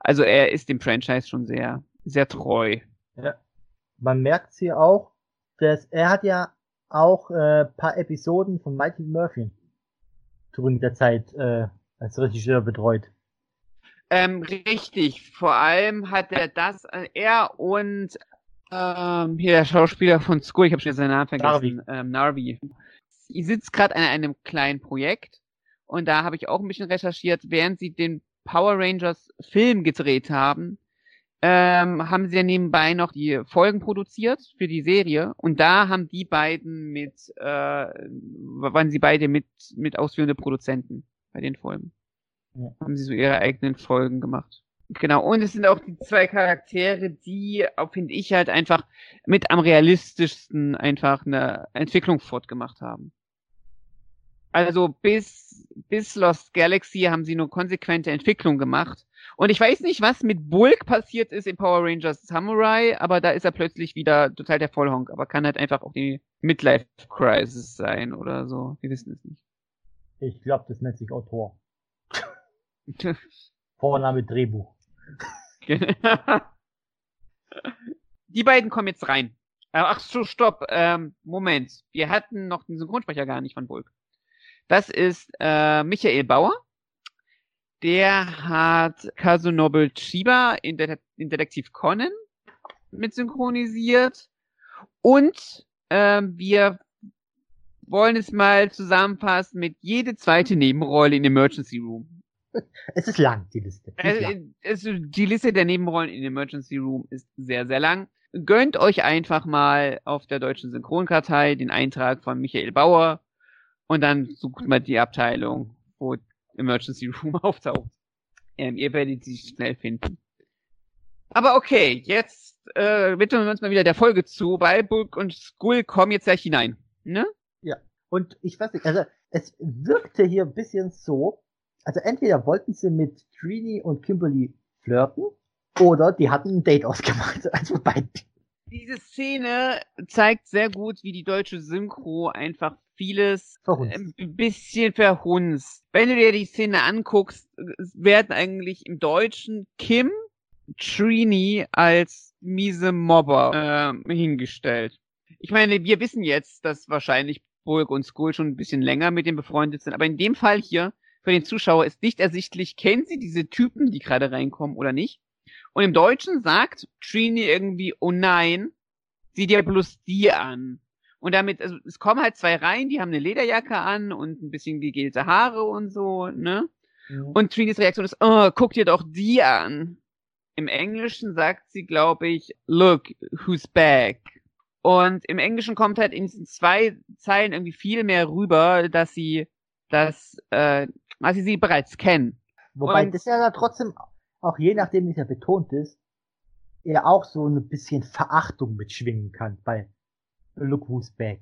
Speaker 1: Also er ist dem Franchise schon sehr, sehr treu.
Speaker 2: Ja. Man merkt hier auch, dass er hat ja auch äh, paar Episoden von Mighty Murphy zu der Zeit äh, als Regisseur betreut.
Speaker 1: Ähm, richtig. Vor allem hat er das, er und ähm, hier der Schauspieler von Skull, ich habe schon seinen Namen vergessen,
Speaker 2: Narvi.
Speaker 1: Ähm, Narvi. Ich sitze gerade an einem kleinen Projekt und da habe ich auch ein bisschen recherchiert, während sie den Power Rangers Film gedreht haben, ähm, haben sie ja nebenbei noch die Folgen produziert für die Serie und da haben die beiden mit, äh, waren sie beide mit, mit ausführende Produzenten bei den Folgen. Haben sie so ihre eigenen Folgen gemacht. Genau, und es sind auch die zwei Charaktere, die, finde ich, halt einfach mit am realistischsten einfach eine Entwicklung fortgemacht haben. Also bis, bis Lost Galaxy haben sie nur konsequente Entwicklung gemacht. Und ich weiß nicht, was mit Bulk passiert ist in Power Rangers Samurai, aber da ist er plötzlich wieder total der Vollhonk. Aber kann halt einfach auch die Midlife Crisis sein oder so. Wir wissen es nicht.
Speaker 2: Ich glaube, das nennt sich Autor. Vorname Drehbuch.
Speaker 1: Die beiden kommen jetzt rein. Äh, Ach so, stopp. Ähm, Moment. Wir hatten noch den Synchronsprecher gar nicht von Bulk. Das ist äh, Michael Bauer. Der hat Kazunobel Chiba in, De in Detektiv Conan mit synchronisiert. Und ähm, wir wollen es mal zusammenfassen mit jede zweite Nebenrolle in Emergency Room.
Speaker 2: Es ist lang, die Liste. Die ist
Speaker 1: Also,
Speaker 2: lang.
Speaker 1: also die Liste der Nebenrollen in Emergency Room ist sehr, sehr lang. gönnt euch einfach mal auf der deutschen Synchronkartei den Eintrag von Michael Bauer und dann sucht mal die Abteilung, wo Emergency Room auftaucht. Ähm, ihr werdet sie schnell finden. Aber okay, jetzt äh, widmen wir uns mal wieder der Folge zu, weil Bulk und Skull kommen jetzt gleich hinein. Ne?
Speaker 2: Ja. Und ich weiß nicht, also es wirkte hier ein bisschen so, also entweder wollten sie mit Trini und Kimberly flirten, oder die hatten ein Date ausgemacht. Also beide.
Speaker 1: Diese Szene zeigt sehr gut, wie die deutsche Synchro einfach vieles
Speaker 2: Verhunzt.
Speaker 1: ein bisschen verhunzt. Wenn du dir die Szene anguckst, werden eigentlich im Deutschen Kim Trini als miese Mobber äh, hingestellt. Ich meine, wir wissen jetzt, dass wahrscheinlich Bulk und Skull schon ein bisschen länger mit dem befreundet sind, aber in dem Fall hier, für den Zuschauer ist nicht ersichtlich, kennen sie diese Typen, die gerade reinkommen oder nicht. Und im Deutschen sagt Trini irgendwie, oh nein, sieh dir bloß die an. Und damit, also es kommen halt zwei rein, die haben eine Lederjacke an und ein bisschen gegelte Haare und so, ne?
Speaker 2: Mhm.
Speaker 1: Und Trinis Reaktion ist, oh, guck dir doch die an. Im Englischen sagt sie, glaube ich, look, who's back. Und im Englischen kommt halt in diesen zwei Zeilen irgendwie viel mehr rüber, dass sie, dass, äh, dass sie sie bereits kennen.
Speaker 2: Wobei
Speaker 1: Und-
Speaker 2: das ja da trotzdem, auch je nachdem, wie es ja betont ist, er auch so ein bisschen Verachtung mitschwingen kann bei Look Who's Back.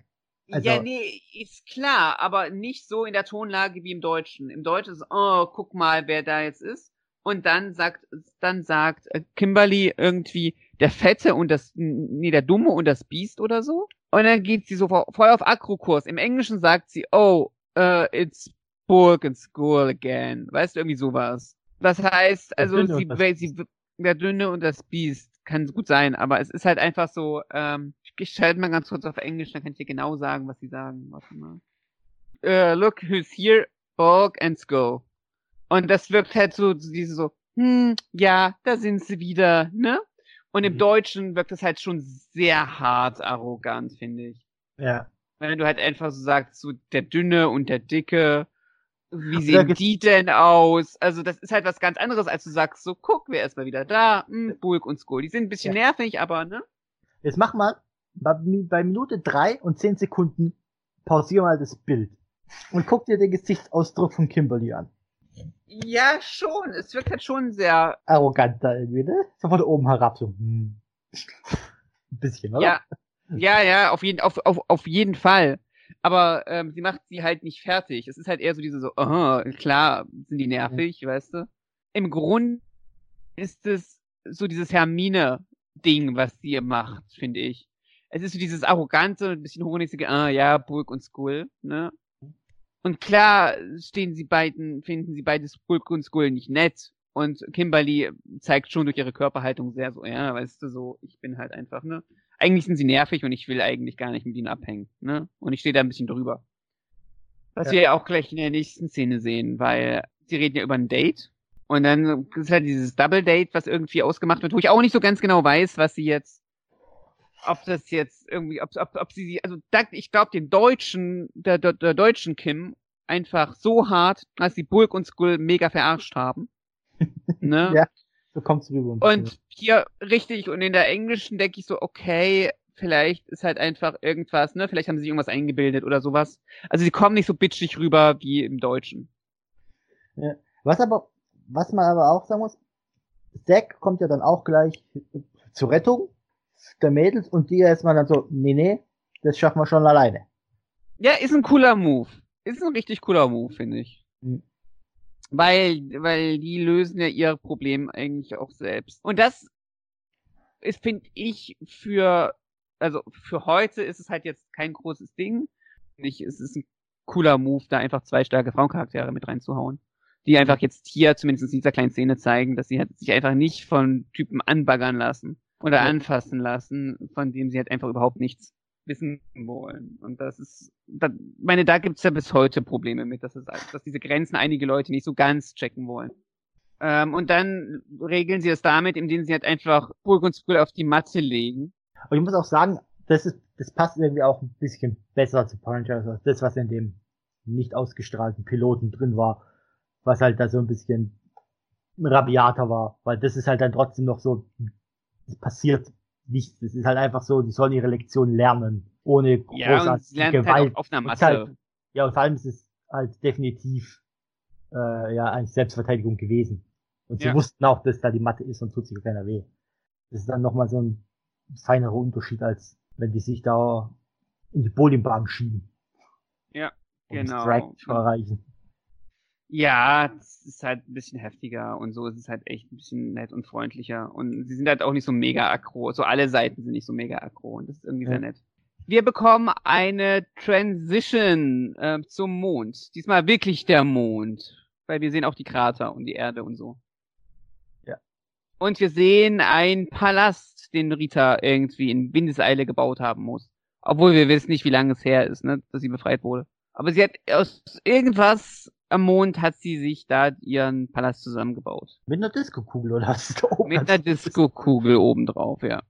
Speaker 2: Also-
Speaker 1: ja, nee, ist klar, aber nicht so in der Tonlage wie im Deutschen. Im Deutschen ist, oh, guck mal, wer da jetzt ist. Und dann sagt, dann sagt Kimberly irgendwie der Fette und das, nee, der Dumme und das Biest oder so. Und dann geht sie so vo- voll auf Akrokurs. Im Englischen sagt sie, oh, uh, it's Burg and School again. Weißt du, irgendwie sowas. Das heißt, also sie,
Speaker 2: das
Speaker 1: sie, der Dünne und das Biest kann gut sein, aber es ist halt einfach so, ähm, ich schalte mal ganz kurz auf Englisch, dann kann ich dir genau sagen, was sie sagen. Warte mal. Uh, look who's here, Bulk and Skull. Und das wirkt halt so, diese so, hm, ja, da sind sie wieder, ne? Und im
Speaker 2: Mhm.
Speaker 1: Deutschen wirkt es halt schon sehr hart arrogant, finde ich.
Speaker 2: Ja.
Speaker 1: Wenn du halt einfach so sagst, so der Dünne und der Dicke, wie
Speaker 2: Ja,
Speaker 1: sehen die denn aus? Also das ist halt was ganz anderes, als du sagst, so guck, wer ist mal wieder da? Hm, Bulk und Skull. Die sind ein bisschen nervig, aber ne?
Speaker 2: Jetzt mach mal bei, bei Minute drei und zehn Sekunden pausier mal das Bild und guck dir den Gesichtsausdruck von Kimberly an.
Speaker 1: Ja, schon. Es wirkt halt schon sehr,
Speaker 2: Arrogant da irgendwie, ne? So von oben herab, so. Hm. Ein bisschen, oder?
Speaker 1: ja, ja, ja, auf jeden, auf, auf, auf jeden Fall. Aber ähm, sie macht sie halt nicht fertig. Es ist halt eher so diese so, aha, klar, sind die nervig, weißt du? Im Grund ist es so dieses Hermine-Ding, was sie macht, finde ich. Es ist so dieses arrogante, ein bisschen hochnäsige, ah ja, Bulk und Skull, ne? Und klar stehen sie beiden, finden sie beides Bulk und Skull nicht nett. Und Kimberly zeigt schon durch ihre Körperhaltung sehr so, ja, weißt du, so, ich bin halt einfach, ne? Eigentlich sind sie nervig und ich will eigentlich gar nicht mit ihnen abhängen, ne? Und ich stehe da ein bisschen drüber. Was
Speaker 2: Ja.
Speaker 1: wir ja auch gleich in der nächsten Szene sehen, weil sie reden ja über ein Date. Und dann ist halt dieses Double Date, was irgendwie ausgemacht wird, wo ich auch nicht so ganz genau weiß, was sie jetzt, ob das jetzt irgendwie, ob, ob, ob sie sie, also da, ich glaube den Deutschen, der, der, der deutschen Kim einfach so hart, dass sie Bulk und Skull mega verarscht haben. ne?
Speaker 2: Ja. So kommt's rüber.
Speaker 1: Und hier richtig und in der englischen denke ich so, okay, vielleicht ist halt einfach irgendwas, ne? Vielleicht haben sie sich irgendwas eingebildet oder sowas. Also sie kommen nicht so bitchig rüber wie im Deutschen.
Speaker 2: Was aber, was man aber auch sagen muss, Zack kommt ja dann auch gleich zur Rettung der Mädels und die erstmal dann so, nee, nee, das schaffen wir schon alleine.
Speaker 1: Ja, ist ein cooler Move. Ist ein richtig cooler Move, finde ich.
Speaker 2: Mhm.
Speaker 1: Weil, weil die lösen ja ihr Problem eigentlich auch selbst. Und das ist, finde ich, für, also für heute ist es halt jetzt kein großes Ding. Nicht, es ist ein cooler Move, da einfach zwei starke Frauencharaktere mit reinzuhauen. Die einfach jetzt hier, zumindest in dieser kleinen Szene zeigen, dass sie halt sich einfach nicht von Typen anbaggern lassen oder anfassen lassen, von dem sie halt einfach überhaupt nichts wissen wollen. Und das ist, da, meine, da gibt's ja bis heute Probleme mit, dass, es, dass diese Grenzen einige Leute nicht so ganz checken wollen. Ähm, und dann regeln sie das damit, indem sie halt einfach Burg und Skull auf die Matte legen.
Speaker 2: Und ich muss auch sagen, das ist, das passt irgendwie auch ein bisschen besser zu Power Rangers das, was in dem nicht ausgestrahlten Piloten drin war, was halt da so ein bisschen rabiater war, weil das ist halt dann trotzdem noch so, es passiert nichts. Es ist halt einfach so, die sollen ihre Lektion lernen, ohne
Speaker 1: großartige ja, Gewalt. Halt auf, einer Matte.
Speaker 2: Halt, ja, und vor allem ist es halt definitiv äh, ja eigentlich Selbstverteidigung gewesen. Und sie ja. wussten auch, dass da die Matte ist und tut sich keiner weh. Das ist dann nochmal so ein feinerer Unterschied, als wenn die sich da in die Bowlingbahn schieben.
Speaker 1: Ja, um genau.
Speaker 2: Strike zu erreichen.
Speaker 1: Ja, es ist halt ein bisschen heftiger und so ist es halt echt ein bisschen nett und freundlicher. Und sie sind halt auch nicht so mega aggro. So alle Seiten sind nicht so mega aggro und das ist irgendwie ja. sehr nett. Wir bekommen eine Transition äh, zum Mond. Diesmal wirklich der Mond. Weil wir sehen auch die Krater und die Erde und so.
Speaker 2: Ja.
Speaker 1: Und wir sehen einen Palast, den Rita irgendwie in Windeseile gebaut haben muss. Obwohl wir wissen nicht, wie lange es her ist, ne, dass sie befreit wurde. Aber sie hat aus irgendwas am Mond hat sie sich da ihren Palast zusammengebaut.
Speaker 2: Mit einer Disco-Kugel oder was
Speaker 1: ist da oben? Mit einer Disco-Kugel obendrauf, ja.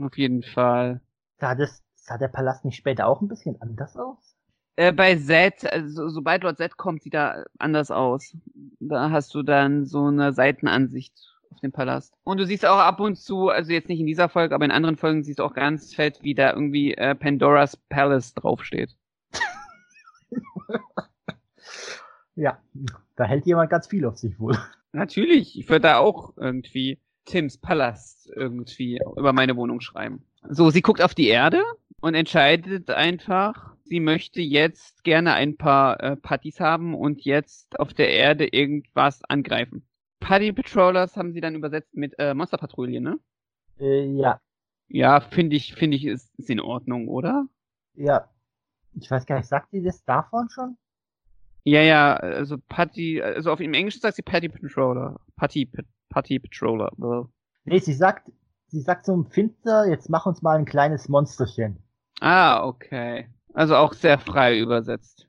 Speaker 1: Auf jeden Fall.
Speaker 2: Sah, das, sah der Palast nicht später auch ein bisschen anders aus?
Speaker 1: Äh, bei Z, also sobald Lord Z kommt, sieht er anders aus. Da hast du dann so eine Seitenansicht auf den Palast. Und du siehst auch ab und zu, also jetzt nicht in dieser Folge, aber in anderen Folgen siehst du auch ganz fett, wie da irgendwie äh, Pandora's Palace draufsteht.
Speaker 2: Ja, da hält jemand ganz viel auf sich wohl.
Speaker 1: Natürlich, ich würde da auch irgendwie Tims Palast irgendwie über meine Wohnung schreiben. So, sie guckt auf die Erde und entscheidet einfach, sie möchte jetzt gerne ein paar äh, Partys haben und jetzt auf der Erde irgendwas angreifen. Party Patrollers haben sie dann übersetzt mit äh, Monsterpatrouille, ne?
Speaker 2: Äh, ja.
Speaker 1: Ja, finde ich, finde ich, ist, ist in Ordnung, oder?
Speaker 2: Ja. Ich weiß gar nicht, sagt sie das davon schon?
Speaker 1: Ja, ja, also Patty, also auf im Englischen sagt sie Patty Patroller. Patty, Patty Patroller.
Speaker 2: Nee, sie sagt, sie sagt zum Finster, jetzt mach uns mal ein kleines Monsterchen.
Speaker 1: Ah, okay. Also auch sehr frei übersetzt.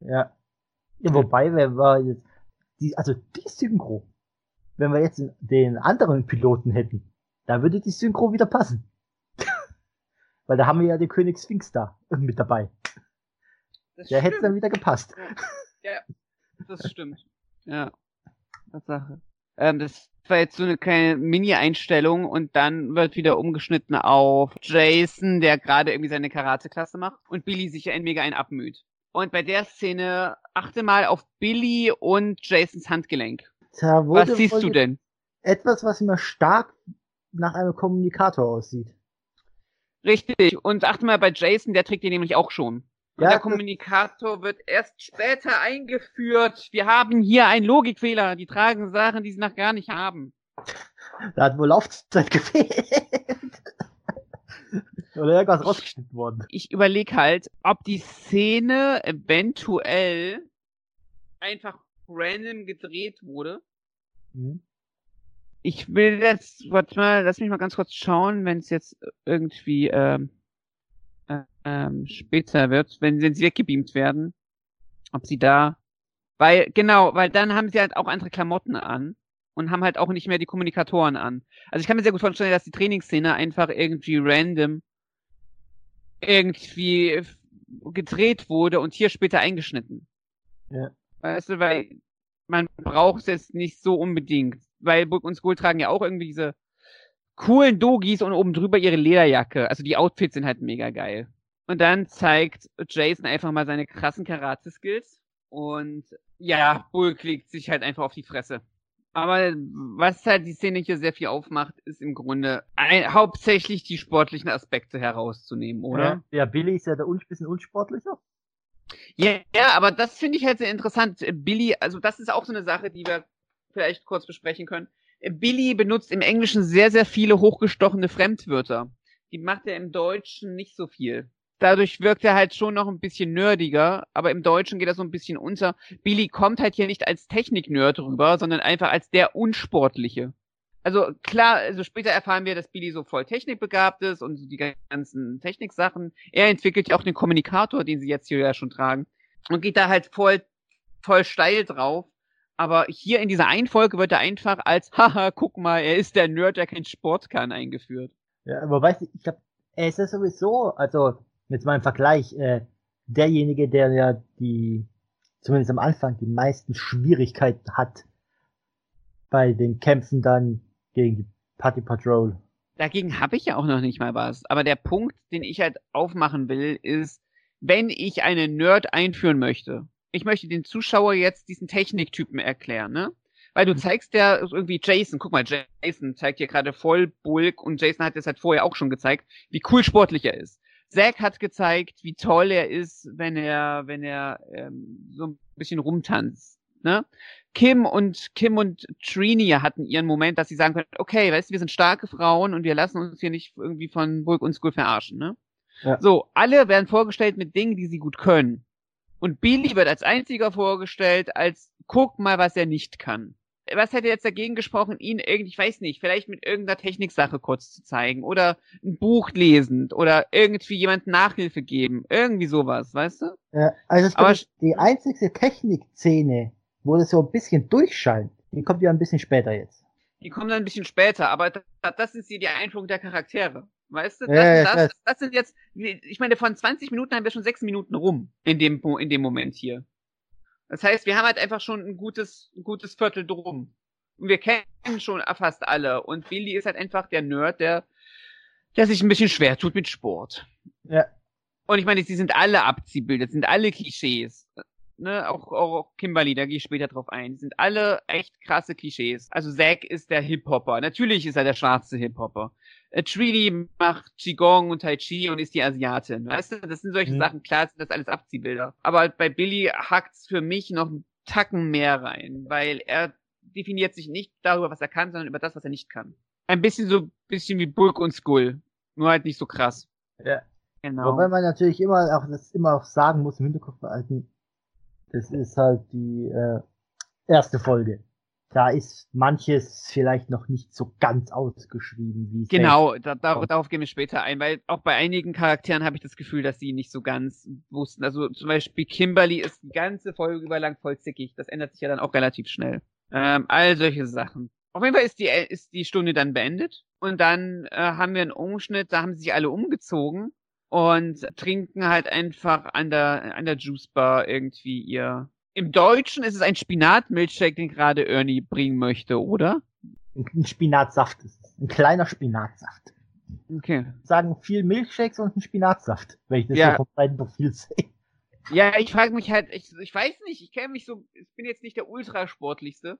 Speaker 2: Ja. ja wobei, wenn wir jetzt, die, also die Synchro, wenn wir jetzt den anderen Piloten hätten, da würde die Synchro wieder passen. Weil da haben wir ja den König Sphinx da mit dabei. Das Der hätte dann wieder gepasst.
Speaker 1: Ja, ja, das stimmt. Ja, Tatsache. Ähm, das war jetzt so eine kleine Mini-Einstellung und dann wird wieder umgeschnitten auf Jason, der gerade irgendwie seine Karate-Klasse macht und Billy sich ein mega ein abmüht. Und bei der Szene achte mal auf Billy und Jasons Handgelenk. was siehst du denn?
Speaker 2: Etwas, was immer stark nach einem Kommunikator aussieht.
Speaker 1: Richtig. Und achte mal bei Jason, der trägt den nämlich auch schon. Ja, der Kommunikator wird erst später eingeführt. Wir haben hier einen Logikfehler. Die tragen Sachen, die sie noch gar nicht haben.
Speaker 2: Da hat wohl Laufzeit gefehlt. Oder irgendwas rausgeschnitten worden.
Speaker 1: Ich überlege halt, ob die Szene eventuell einfach random gedreht wurde. Mhm. Ich will jetzt, warte mal, lass mich mal ganz kurz schauen, wenn es jetzt irgendwie ähm, ähm, später wird, wenn, wenn sie weggebeamt werden, ob sie da, weil, genau, weil dann haben sie halt auch andere Klamotten an und haben halt auch nicht mehr die Kommunikatoren an. Also ich kann mir sehr gut vorstellen, dass die Trainingsszene einfach irgendwie random irgendwie gedreht wurde und hier später eingeschnitten.
Speaker 2: Ja.
Speaker 1: Weißt du, weil man braucht es jetzt nicht so unbedingt, weil Burg und Skull tragen ja auch irgendwie diese coolen Dogis und oben drüber ihre Lederjacke. Also die Outfits sind halt mega geil. Und dann zeigt Jason einfach mal seine krassen Karate-Skills. Und ja, Bulk legt sich halt einfach auf die Fresse. Aber was halt die Szene hier sehr viel aufmacht, ist im Grunde ein, hauptsächlich die sportlichen Aspekte herauszunehmen, oder?
Speaker 2: Ja, ja Billy ist ja der un bisschen unsportlicher.
Speaker 1: Ja, ja, aber das finde ich halt sehr interessant. Billy, also das ist auch so eine Sache, die wir vielleicht kurz besprechen können. Billy benutzt im Englischen sehr, sehr viele hochgestochene Fremdwörter. Die macht er im Deutschen nicht so viel dadurch wirkt er halt schon noch ein bisschen nerdiger, aber im Deutschen geht er so ein bisschen unter. Billy kommt halt hier nicht als Technik-Nerd rüber, sondern einfach als der Unsportliche. Also klar, also später erfahren wir, dass Billy so voll technikbegabt ist und so die ganzen Techniksachen. Er entwickelt ja auch den Kommunikator, den sie jetzt hier ja schon tragen und geht da halt voll, voll steil drauf. Aber hier in dieser einen Folge wird er einfach als, haha, guck mal, er ist der Nerd, der keinen Sport kann, eingeführt.
Speaker 2: Ja, aber weißt du, ich glaube, er ist ja sowieso, also jetzt mal im Vergleich, äh, derjenige, der ja die, zumindest am Anfang, die meisten Schwierigkeiten hat bei den Kämpfen dann gegen die Party Patrol
Speaker 1: Dagegen habe ich ja auch noch nicht mal was. Aber der Punkt, den ich halt aufmachen will, ist, wenn ich einen Nerd einführen möchte, ich möchte den Zuschauer jetzt diesen Techniktypen erklären, ne? Weil du mhm. zeigst ja irgendwie Jason, guck mal, Jason zeigt hier gerade voll Bulk und Jason hat das halt vorher auch schon gezeigt, wie cool sportlich er ist. Zack hat gezeigt, wie toll er ist, wenn er, wenn er ähm, so ein bisschen rumtanzt. Ne? Kim und Kim und Trini hatten ihren Moment, dass sie sagen können, okay, weißt du, wir sind starke Frauen und wir lassen uns hier nicht irgendwie von Bulk und School verarschen. Ne? Ja. So, alle werden vorgestellt mit Dingen, die sie gut können. Und Billy wird als einziger vorgestellt, als guck mal, was er nicht kann was hätte jetzt dagegen gesprochen, ihn irgendwie, ich weiß nicht, vielleicht mit irgendeiner Techniksache kurz zu zeigen oder ein Buch lesend oder irgendwie jemand Nachhilfe geben, irgendwie sowas, weißt du?
Speaker 2: Ja, also es Aber die einzige Technikszene, wo das so ein bisschen durchscheint, die kommt ja ein bisschen später jetzt.
Speaker 1: Die kommt dann ein bisschen später, aber das, das ist hier die Einführung der Charaktere. Weißt du, das,
Speaker 2: ja,
Speaker 1: das, das, sind jetzt, ich meine, von 20 Minuten haben wir schon 6 Minuten rum in dem, in dem Moment hier. Das heißt, wir haben halt einfach schon ein gutes, ein gutes Viertel drum. Und wir kennen schon fast alle. Und Billy ist halt einfach der Nerd, der, der sich ein bisschen schwer tut mit Sport.
Speaker 2: Ja.
Speaker 1: Und ich meine, sie sind alle Abziehbilder, sind alle Klischees. Ne, auch, auch Kimberly, da gehe ich später drauf ein. Die sind alle echt krasse Klischees. Also Zack ist der Hip-Hopper. Natürlich ist er der schwarze Hip-Hopper. Äh, Trini macht Qigong und Tai Chi und ist die Asiatin. Weißt du, das sind solche mhm. Sachen, klar sind das alles Abziehbilder. Aber bei Billy hackt's für mich noch einen Tacken mehr rein, weil er definiert sich nicht darüber, was er kann, sondern über das, was er nicht kann. Ein bisschen so, bisschen wie Bulk und Skull. Nur halt nicht so krass.
Speaker 2: Ja. Genau. Wobei man natürlich immer auch, das immer auch sagen muss, im Hinterkopf behalten, das ist halt die, äh, erste Folge da ist manches vielleicht noch nicht so ganz ausgeschrieben, wie es
Speaker 1: Genau, da, da, darauf gehen wir später ein, weil auch bei einigen Charakteren habe ich das Gefühl, dass sie nicht so ganz wussten. Also zum Beispiel Kimberly ist die ganze Folge über lang voll zickig. Das ändert sich ja dann auch relativ schnell. Ähm, all solche Sachen. Auf jeden Fall ist die, ist die Stunde dann beendet und dann äh, haben wir einen Umschnitt, da haben sich alle umgezogen und trinken halt einfach an der, an der Juice Bar irgendwie ihr im Deutschen ist es ein Spinatmilchshake, den gerade Ernie bringen möchte, oder?
Speaker 2: Ein Spinatsaft ist es. Ein kleiner Spinatsaft.
Speaker 1: Okay.
Speaker 2: Sagen viel Milchshakes und ein Spinatsaft, wenn ich das ja. so vom beiden Profil sehe.
Speaker 1: Ja, ich frage mich halt, ich, ich weiß nicht, ich kenne mich so, ich bin jetzt nicht der Ultrasportlichste,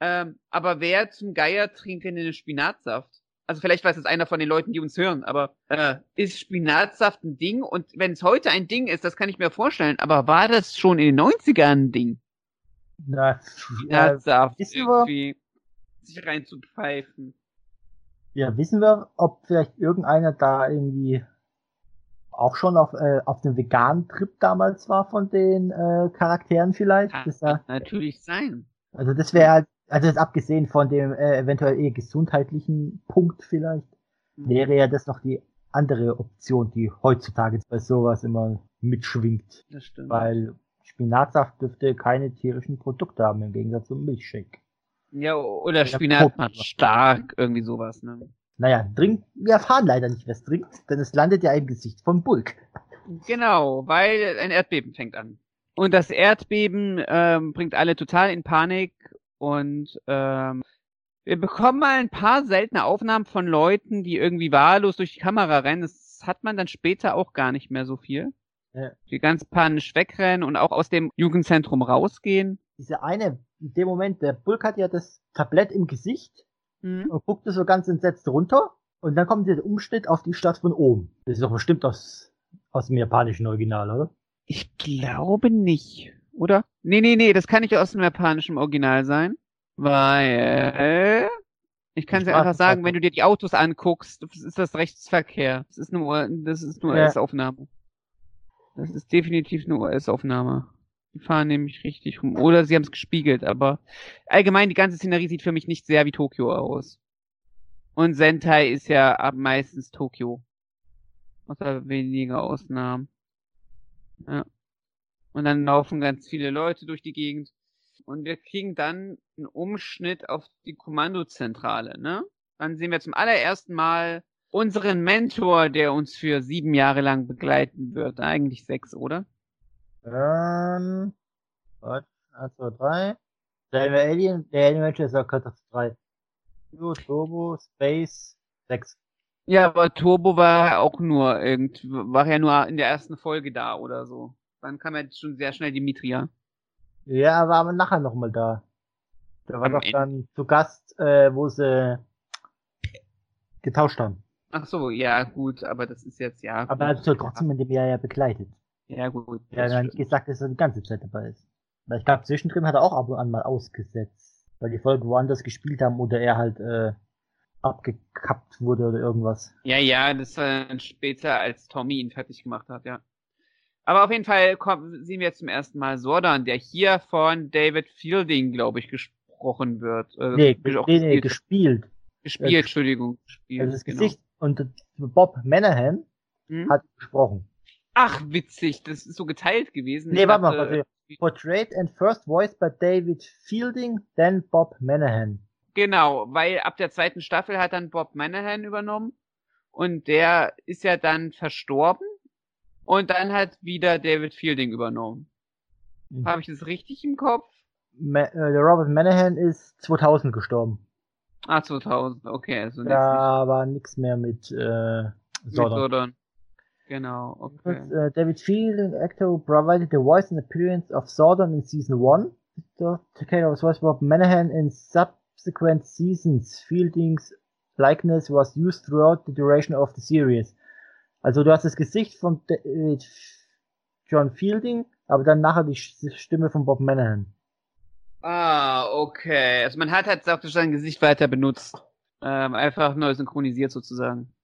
Speaker 1: ähm, aber wer zum Geier trinkt denn einen Spinatsaft? Also vielleicht weiß es einer von den Leuten, die uns hören, aber äh, ist Spinatsaft ein Ding? Und wenn es heute ein Ding ist, das kann ich mir vorstellen, aber war das schon in den 90ern ein Ding?
Speaker 2: Na,
Speaker 1: Spinatsaft äh, irgendwie wir, sich reinzupfeifen.
Speaker 2: Ja, wissen wir, ob vielleicht irgendeiner da irgendwie auch schon auf, äh, auf dem veganen Trip damals war von den äh, Charakteren vielleicht?
Speaker 1: Kann das ja, natürlich sein.
Speaker 2: Also das wäre halt also jetzt abgesehen von dem äh, eventuell eher gesundheitlichen Punkt vielleicht, mhm. wäre ja das noch die andere Option, die heutzutage bei sowas immer mitschwingt.
Speaker 1: Das stimmt.
Speaker 2: Weil Spinatsaft dürfte keine tierischen Produkte haben, im Gegensatz zum Milchshake.
Speaker 1: Ja, oder Spinat macht stark, irgendwie sowas, ne?
Speaker 2: Naja, trinkt, wir erfahren leider nicht, wer es trinkt, denn es landet ja im Gesicht von Bulk.
Speaker 1: Genau, weil ein Erdbeben fängt an. Und das Erdbeben ähm, bringt alle total in Panik und ähm, wir bekommen mal ein paar seltene Aufnahmen von Leuten, die irgendwie wahllos durch die Kamera rennen. Das hat man dann später auch gar nicht mehr so viel. Ja. Die ganz panisch wegrennen und auch aus dem Jugendzentrum rausgehen.
Speaker 2: Diese eine, in dem Moment, der Bulk hat ja das Tablett im Gesicht mhm. und guckte so ganz entsetzt runter. Und dann kommt der Umschnitt auf die Stadt von oben. Das ist doch bestimmt aus, aus dem japanischen Original, oder?
Speaker 1: Ich glaube nicht oder? Nee, nee, nee, das kann nicht aus dem japanischen Original sein. Weil ich kann dir einfach sagen, wenn du dir die Autos anguckst, ist das Rechtsverkehr. Das ist nur, das ist nur ja. US-Aufnahme. Das ist definitiv eine US-Aufnahme. Die fahren nämlich richtig rum. Oder sie haben es gespiegelt, aber allgemein die ganze Szenerie sieht für mich nicht sehr wie Tokio aus. Und Sentai ist ja meistens Tokio. Außer weniger Ausnahmen. Ja. Und dann laufen ganz viele Leute durch die Gegend. Und wir kriegen dann einen Umschnitt auf die Kommandozentrale, ne? Dann sehen wir zum allerersten Mal unseren Mentor, der uns für sieben Jahre lang begleiten wird. Eigentlich sechs, oder?
Speaker 2: Ähm, was? Eins, zwei, drei. Der Alien, der Alien ist auch Kontakt drei. Turbo, Space, sechs.
Speaker 1: Ja, aber Turbo war auch nur irgend, war ja nur in der ersten Folge da oder so. Dann kam ja schon sehr schnell Dimitria.
Speaker 2: Ja, war aber nachher nochmal da. Der war
Speaker 1: Am
Speaker 2: doch
Speaker 1: Ende.
Speaker 2: dann zu Gast, äh, wo sie getauscht haben.
Speaker 1: Ach so, ja, gut, aber das ist jetzt, ja.
Speaker 2: Aber er hat so trotzdem in dem Jahr ja begleitet.
Speaker 1: Ja, gut.
Speaker 2: Er ja nicht
Speaker 1: stimmt.
Speaker 2: gesagt, dass er die ganze Zeit dabei ist. Weil ich glaube, zwischendrin hat er auch ab und an mal ausgesetzt. Weil die Folge woanders gespielt haben oder er halt äh, abgekappt wurde oder irgendwas.
Speaker 1: Ja, ja, das war dann später, als Tommy ihn fertig gemacht hat, ja. Aber auf jeden Fall kommen, sehen wir jetzt zum ersten Mal Sordan, der hier von David Fielding, glaube ich, gesprochen wird. Äh,
Speaker 2: Nee, nee, nee,
Speaker 1: gespielt,
Speaker 2: gespielt.
Speaker 1: gespielt,
Speaker 2: äh,
Speaker 1: Entschuldigung. Gespielt,
Speaker 2: Also das
Speaker 1: genau.
Speaker 2: Gesicht und Bob Manahan
Speaker 1: Hm?
Speaker 2: hat gesprochen.
Speaker 1: Ach, witzig, das ist so geteilt gewesen.
Speaker 2: Nee, warte mal, warte. Portrayed and first voiced by David Fielding, then Bob Manahan.
Speaker 1: Genau, weil ab der zweiten Staffel hat dann Bob Manahan übernommen und der ist ja dann verstorben und dann hat wieder David Fielding übernommen.
Speaker 2: Mhm.
Speaker 1: Habe ich das richtig im Kopf?
Speaker 2: Ma äh, der Robert Manahan ist 2000 gestorben.
Speaker 1: Ah, 2000, okay, also nichts
Speaker 2: Da war nix mehr mit äh. Sodom.
Speaker 1: Genau, okay.
Speaker 2: Uh, David Fielding, actor provided the voice and appearance of Sordon in season one. The Takeda was voiced by Manahan in subsequent seasons. Fielding's likeness was used throughout the duration of the series. Also du hast das Gesicht von David John Fielding, aber dann nachher die Stimme von Bob Manahan.
Speaker 1: Ah, okay. Also man hat halt praktisch sein Gesicht weiter benutzt. Ähm, einfach neu synchronisiert sozusagen.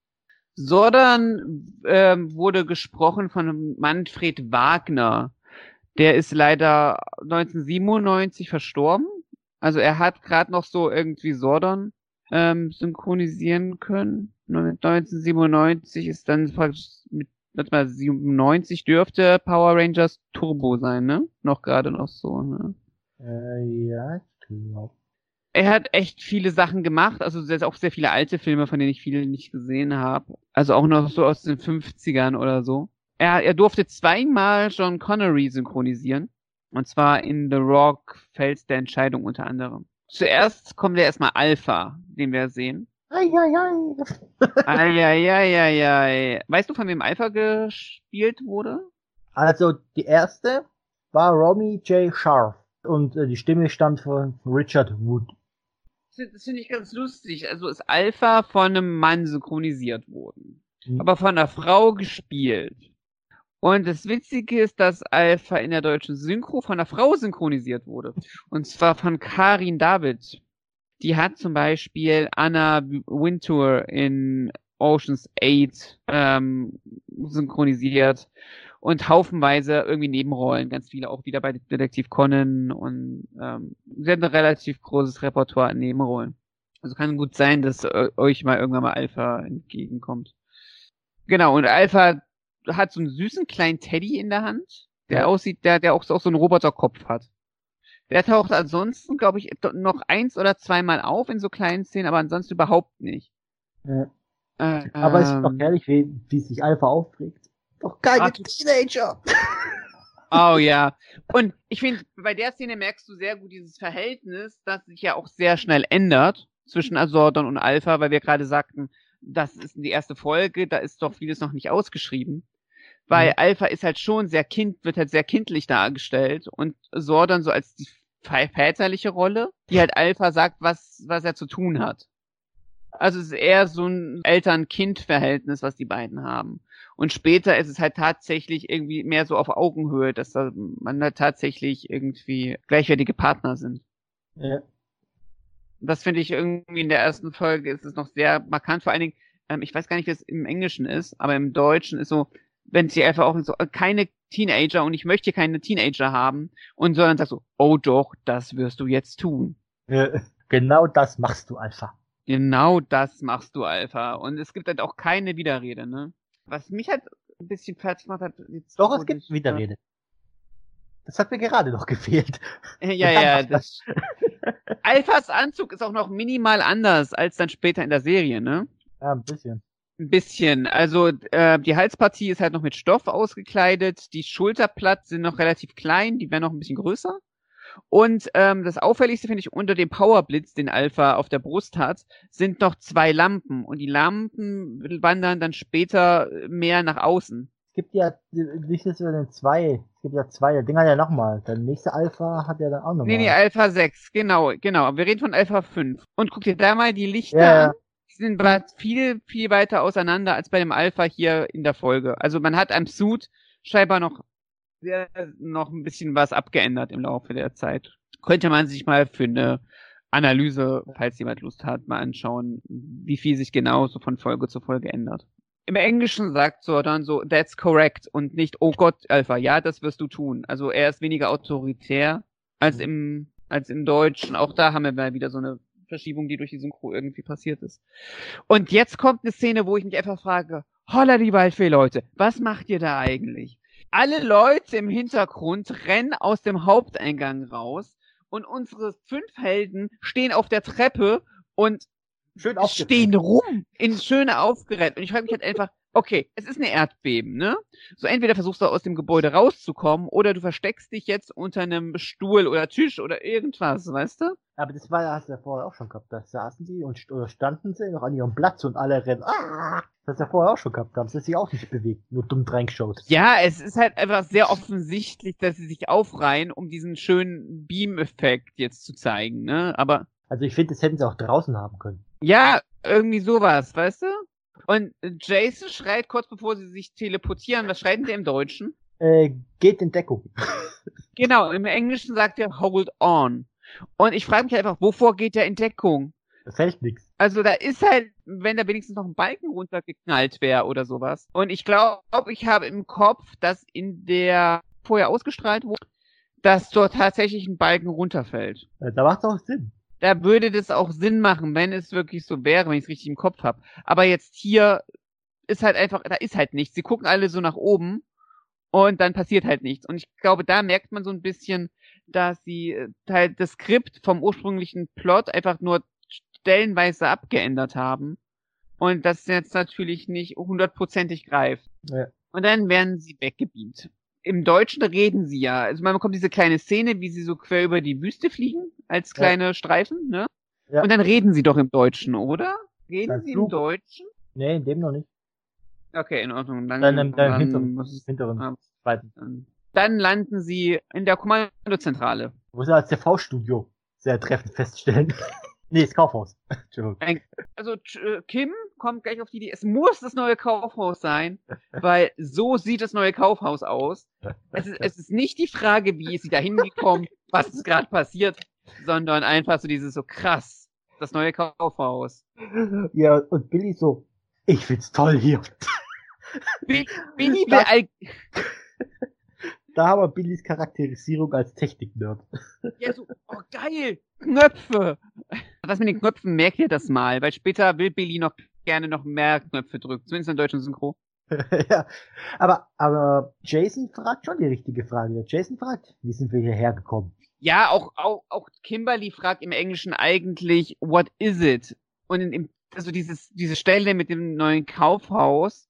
Speaker 1: Sordan ähm, wurde gesprochen von Manfred Wagner. Der ist leider 1997 verstorben. Also er hat gerade noch so irgendwie Sordon ähm, synchronisieren können. 1997 ist dann praktisch mit 1997 dürfte Power Rangers Turbo sein, ne? Noch gerade noch so, ne?
Speaker 2: Äh, ja, ich glaube.
Speaker 1: Er hat echt viele Sachen gemacht, also sehr, auch sehr viele alte Filme, von denen ich viele nicht gesehen habe. Also auch noch so aus den 50ern oder so. Er, er durfte zweimal John Connery synchronisieren. Und zwar in The Rock Fels der Entscheidung unter anderem. Zuerst kommt ja erstmal Alpha, den wir sehen.
Speaker 2: Eieiei.
Speaker 1: Eieieiei. Weißt du, von wem Alpha gespielt wurde?
Speaker 2: Also die erste war Romy J. Sharp und äh, die Stimme stammt von Richard Wood.
Speaker 1: Das das finde ich ganz lustig. Also ist Alpha von einem Mann synchronisiert worden.
Speaker 2: Mhm.
Speaker 1: aber von einer Frau gespielt. Und das Witzige ist, dass Alpha in der deutschen Synchro von einer Frau synchronisiert wurde. Und zwar von Karin David. Die hat zum Beispiel Anna Wintour in Oceans 8 ähm, synchronisiert und haufenweise irgendwie Nebenrollen, ganz viele auch wieder bei Detektiv Conan und ähm, sie hat ein relativ großes Repertoire an Nebenrollen. Also kann gut sein, dass äh, euch mal irgendwann mal Alpha entgegenkommt. Genau, und Alpha hat so einen süßen kleinen Teddy in der Hand, der
Speaker 2: Ja.
Speaker 1: aussieht, der, der auch, so- auch so einen Roboterkopf hat. Der taucht ansonsten, glaube ich, noch eins oder zweimal auf in so kleinen Szenen, aber ansonsten überhaupt nicht.
Speaker 2: Ja.
Speaker 1: Äh,
Speaker 2: Aber es ist doch
Speaker 1: ähm,
Speaker 2: herrlich, wie, wie sich Alpha aufregt. Doch keine
Speaker 1: Ah,
Speaker 2: Teenager!
Speaker 1: Oh ja. Und ich finde, bei der Szene merkst du sehr gut dieses Verhältnis, das sich ja auch sehr schnell ändert zwischen Azordon und Alpha, weil wir gerade sagten, das ist die erste Folge, da ist doch vieles noch nicht ausgeschrieben. Weil
Speaker 2: Mhm.
Speaker 1: Alpha ist halt schon sehr kind, wird halt sehr kindlich dargestellt und Sordon so als die väterliche Rolle, die halt Alpha sagt, was, was er zu tun hat. Also es ist eher so ein Eltern-Kind-Verhältnis, was die beiden haben. Und später ist es halt tatsächlich irgendwie mehr so auf Augenhöhe, dass da man da tatsächlich irgendwie gleichwertige Partner sind.
Speaker 2: Ja.
Speaker 1: Das finde ich irgendwie in der ersten Folge ist es noch sehr markant. Vor allen Dingen, ähm, ich weiß gar nicht, wie es im Englischen ist, aber im Deutschen ist so, wenn sie einfach auch so, äh, keine Teenager und ich möchte keine Teenager haben und sondern sagt so, oh doch, das wirst du jetzt tun.
Speaker 2: Ja. Genau das machst du, Alpha.
Speaker 1: Genau das machst du, Alpha. Und es gibt halt auch keine Widerrede, ne? Was mich halt ein bisschen fertig gemacht hat. Jetzt
Speaker 2: Doch, es gibt
Speaker 1: ich-
Speaker 2: Widerrede. Das hat mir gerade noch gefehlt.
Speaker 1: Ja, ja, das. Alphas Anzug ist auch noch minimal anders als dann später in der Serie, ne?
Speaker 2: Ja, ein bisschen.
Speaker 1: Ein bisschen. Also äh, die Halspartie ist halt noch mit Stoff ausgekleidet, die Schulterplatten sind noch relativ klein, die werden noch ein bisschen größer. Und ähm, das Auffälligste finde ich unter dem Powerblitz, den Alpha auf der Brust hat, sind noch zwei Lampen. Und die Lampen wandern dann später mehr nach außen.
Speaker 2: Es gibt ja nicht nur zwei, es gibt ja zwei, der Ding hat ja nochmal. Der nächste Alpha hat ja dann auch nochmal.
Speaker 1: Nee, nee, Alpha 6, genau, genau. Wir reden von Alpha 5. Und guck dir da mal die Lichter ja, an. Sind viel, viel weiter auseinander als bei dem Alpha hier in der Folge. Also man hat am Suit scheinbar noch sehr, noch ein bisschen was abgeändert im Laufe der Zeit. Könnte man sich mal für eine Analyse, falls jemand Lust hat, mal anschauen, wie viel sich genau so von Folge zu Folge ändert. Im Englischen sagt so dann so, that's correct und nicht, oh Gott, Alpha, ja, das wirst du tun. Also er ist weniger autoritär als mhm. im, als im Deutschen. Auch da haben wir mal wieder so eine Verschiebung, die durch die Synchro irgendwie passiert ist. Und jetzt kommt eine Szene, wo ich mich einfach frage, holla die Waldfee, Leute, was macht ihr da eigentlich? Alle Leute im Hintergrund rennen aus dem Haupteingang raus und unsere fünf Helden stehen auf der Treppe und stehen rum in schöne aufgerennt. Und ich frage mich halt einfach, okay, es ist eine Erdbeben, ne? So entweder versuchst du aus dem Gebäude rauszukommen oder du versteckst dich jetzt unter einem Stuhl oder Tisch oder irgendwas, weißt du?
Speaker 2: Aber das war, hast du ja vorher auch schon gehabt. Da saßen die und oder standen sie noch an ihrem Platz und alle rennen. Ah! Das hast du ja vorher auch schon gehabt. Da haben sie sich auch nicht bewegt, nur dumm reingeschaut.
Speaker 1: Ja, es ist halt einfach sehr offensichtlich, dass sie sich aufreihen, um diesen schönen Beam-Effekt jetzt zu zeigen, ne? Aber.
Speaker 2: Also ich finde, das hätten sie auch draußen haben können.
Speaker 1: Ja, irgendwie sowas, weißt du? Und Jason schreit kurz bevor sie sich teleportieren, was schreit sie im Deutschen?
Speaker 2: Äh, geht in Deckung.
Speaker 1: genau, im Englischen sagt er hold on. Und ich frage mich einfach, wovor geht der in Deckung?
Speaker 2: Das hilft nichts.
Speaker 1: Also da ist halt, wenn da wenigstens noch ein Balken runtergeknallt wäre oder sowas. Und ich glaube, ich habe im Kopf, dass in der vorher ausgestrahlt wurde, dass dort tatsächlich ein Balken runterfällt.
Speaker 2: Da macht auch Sinn
Speaker 1: da würde das auch Sinn machen, wenn es wirklich so wäre, wenn ich es richtig im Kopf habe. Aber jetzt hier ist halt einfach, da ist halt nichts. Sie gucken alle so nach oben und dann passiert halt nichts. Und ich glaube, da merkt man so ein bisschen, dass sie äh, halt das Skript vom ursprünglichen Plot einfach nur stellenweise abgeändert haben. Und das jetzt natürlich nicht hundertprozentig greift. Ja. Und dann werden sie weggebeamt im Deutschen reden sie ja. Also man bekommt diese kleine Szene, wie sie so quer über die Wüste fliegen, als kleine ja. Streifen, ne? Ja. Und dann reden sie doch im Deutschen, oder? Reden sie im Deutschen?
Speaker 2: Nee, in dem noch nicht.
Speaker 1: Okay, in Ordnung.
Speaker 2: Dann, dann, dann, dann hinteren, hinteren ah,
Speaker 1: dann, dann landen sie in der Kommandozentrale.
Speaker 2: Wo sie als TV-Studio sehr treffend feststellen. Nee, das Kaufhaus.
Speaker 1: also äh, Kim kommt gleich auf die Idee, es muss das neue Kaufhaus sein, weil so sieht das neue Kaufhaus aus. Es ist, es ist nicht die Frage, wie ist sie da hingekommen, was ist gerade passiert, sondern einfach so dieses so krass, das neue Kaufhaus.
Speaker 2: Ja, und Billy so, ich find's toll hier.
Speaker 1: Billy will
Speaker 2: da haben wir Billys Charakterisierung als Technik-Nerd.
Speaker 1: Ja, so, oh geil, Knöpfe. Was mit den Knöpfen merkt ihr das mal, weil später will Billy noch gerne noch mehr Knöpfe drücken, zumindest in deutschen Synchro.
Speaker 2: ja, aber, aber Jason fragt schon die richtige Frage. Jason fragt, wie sind wir hierher gekommen?
Speaker 1: Ja, auch, auch, auch Kimberly fragt im Englischen eigentlich, what is it? Und in, in, also dieses, diese Stelle mit dem neuen Kaufhaus,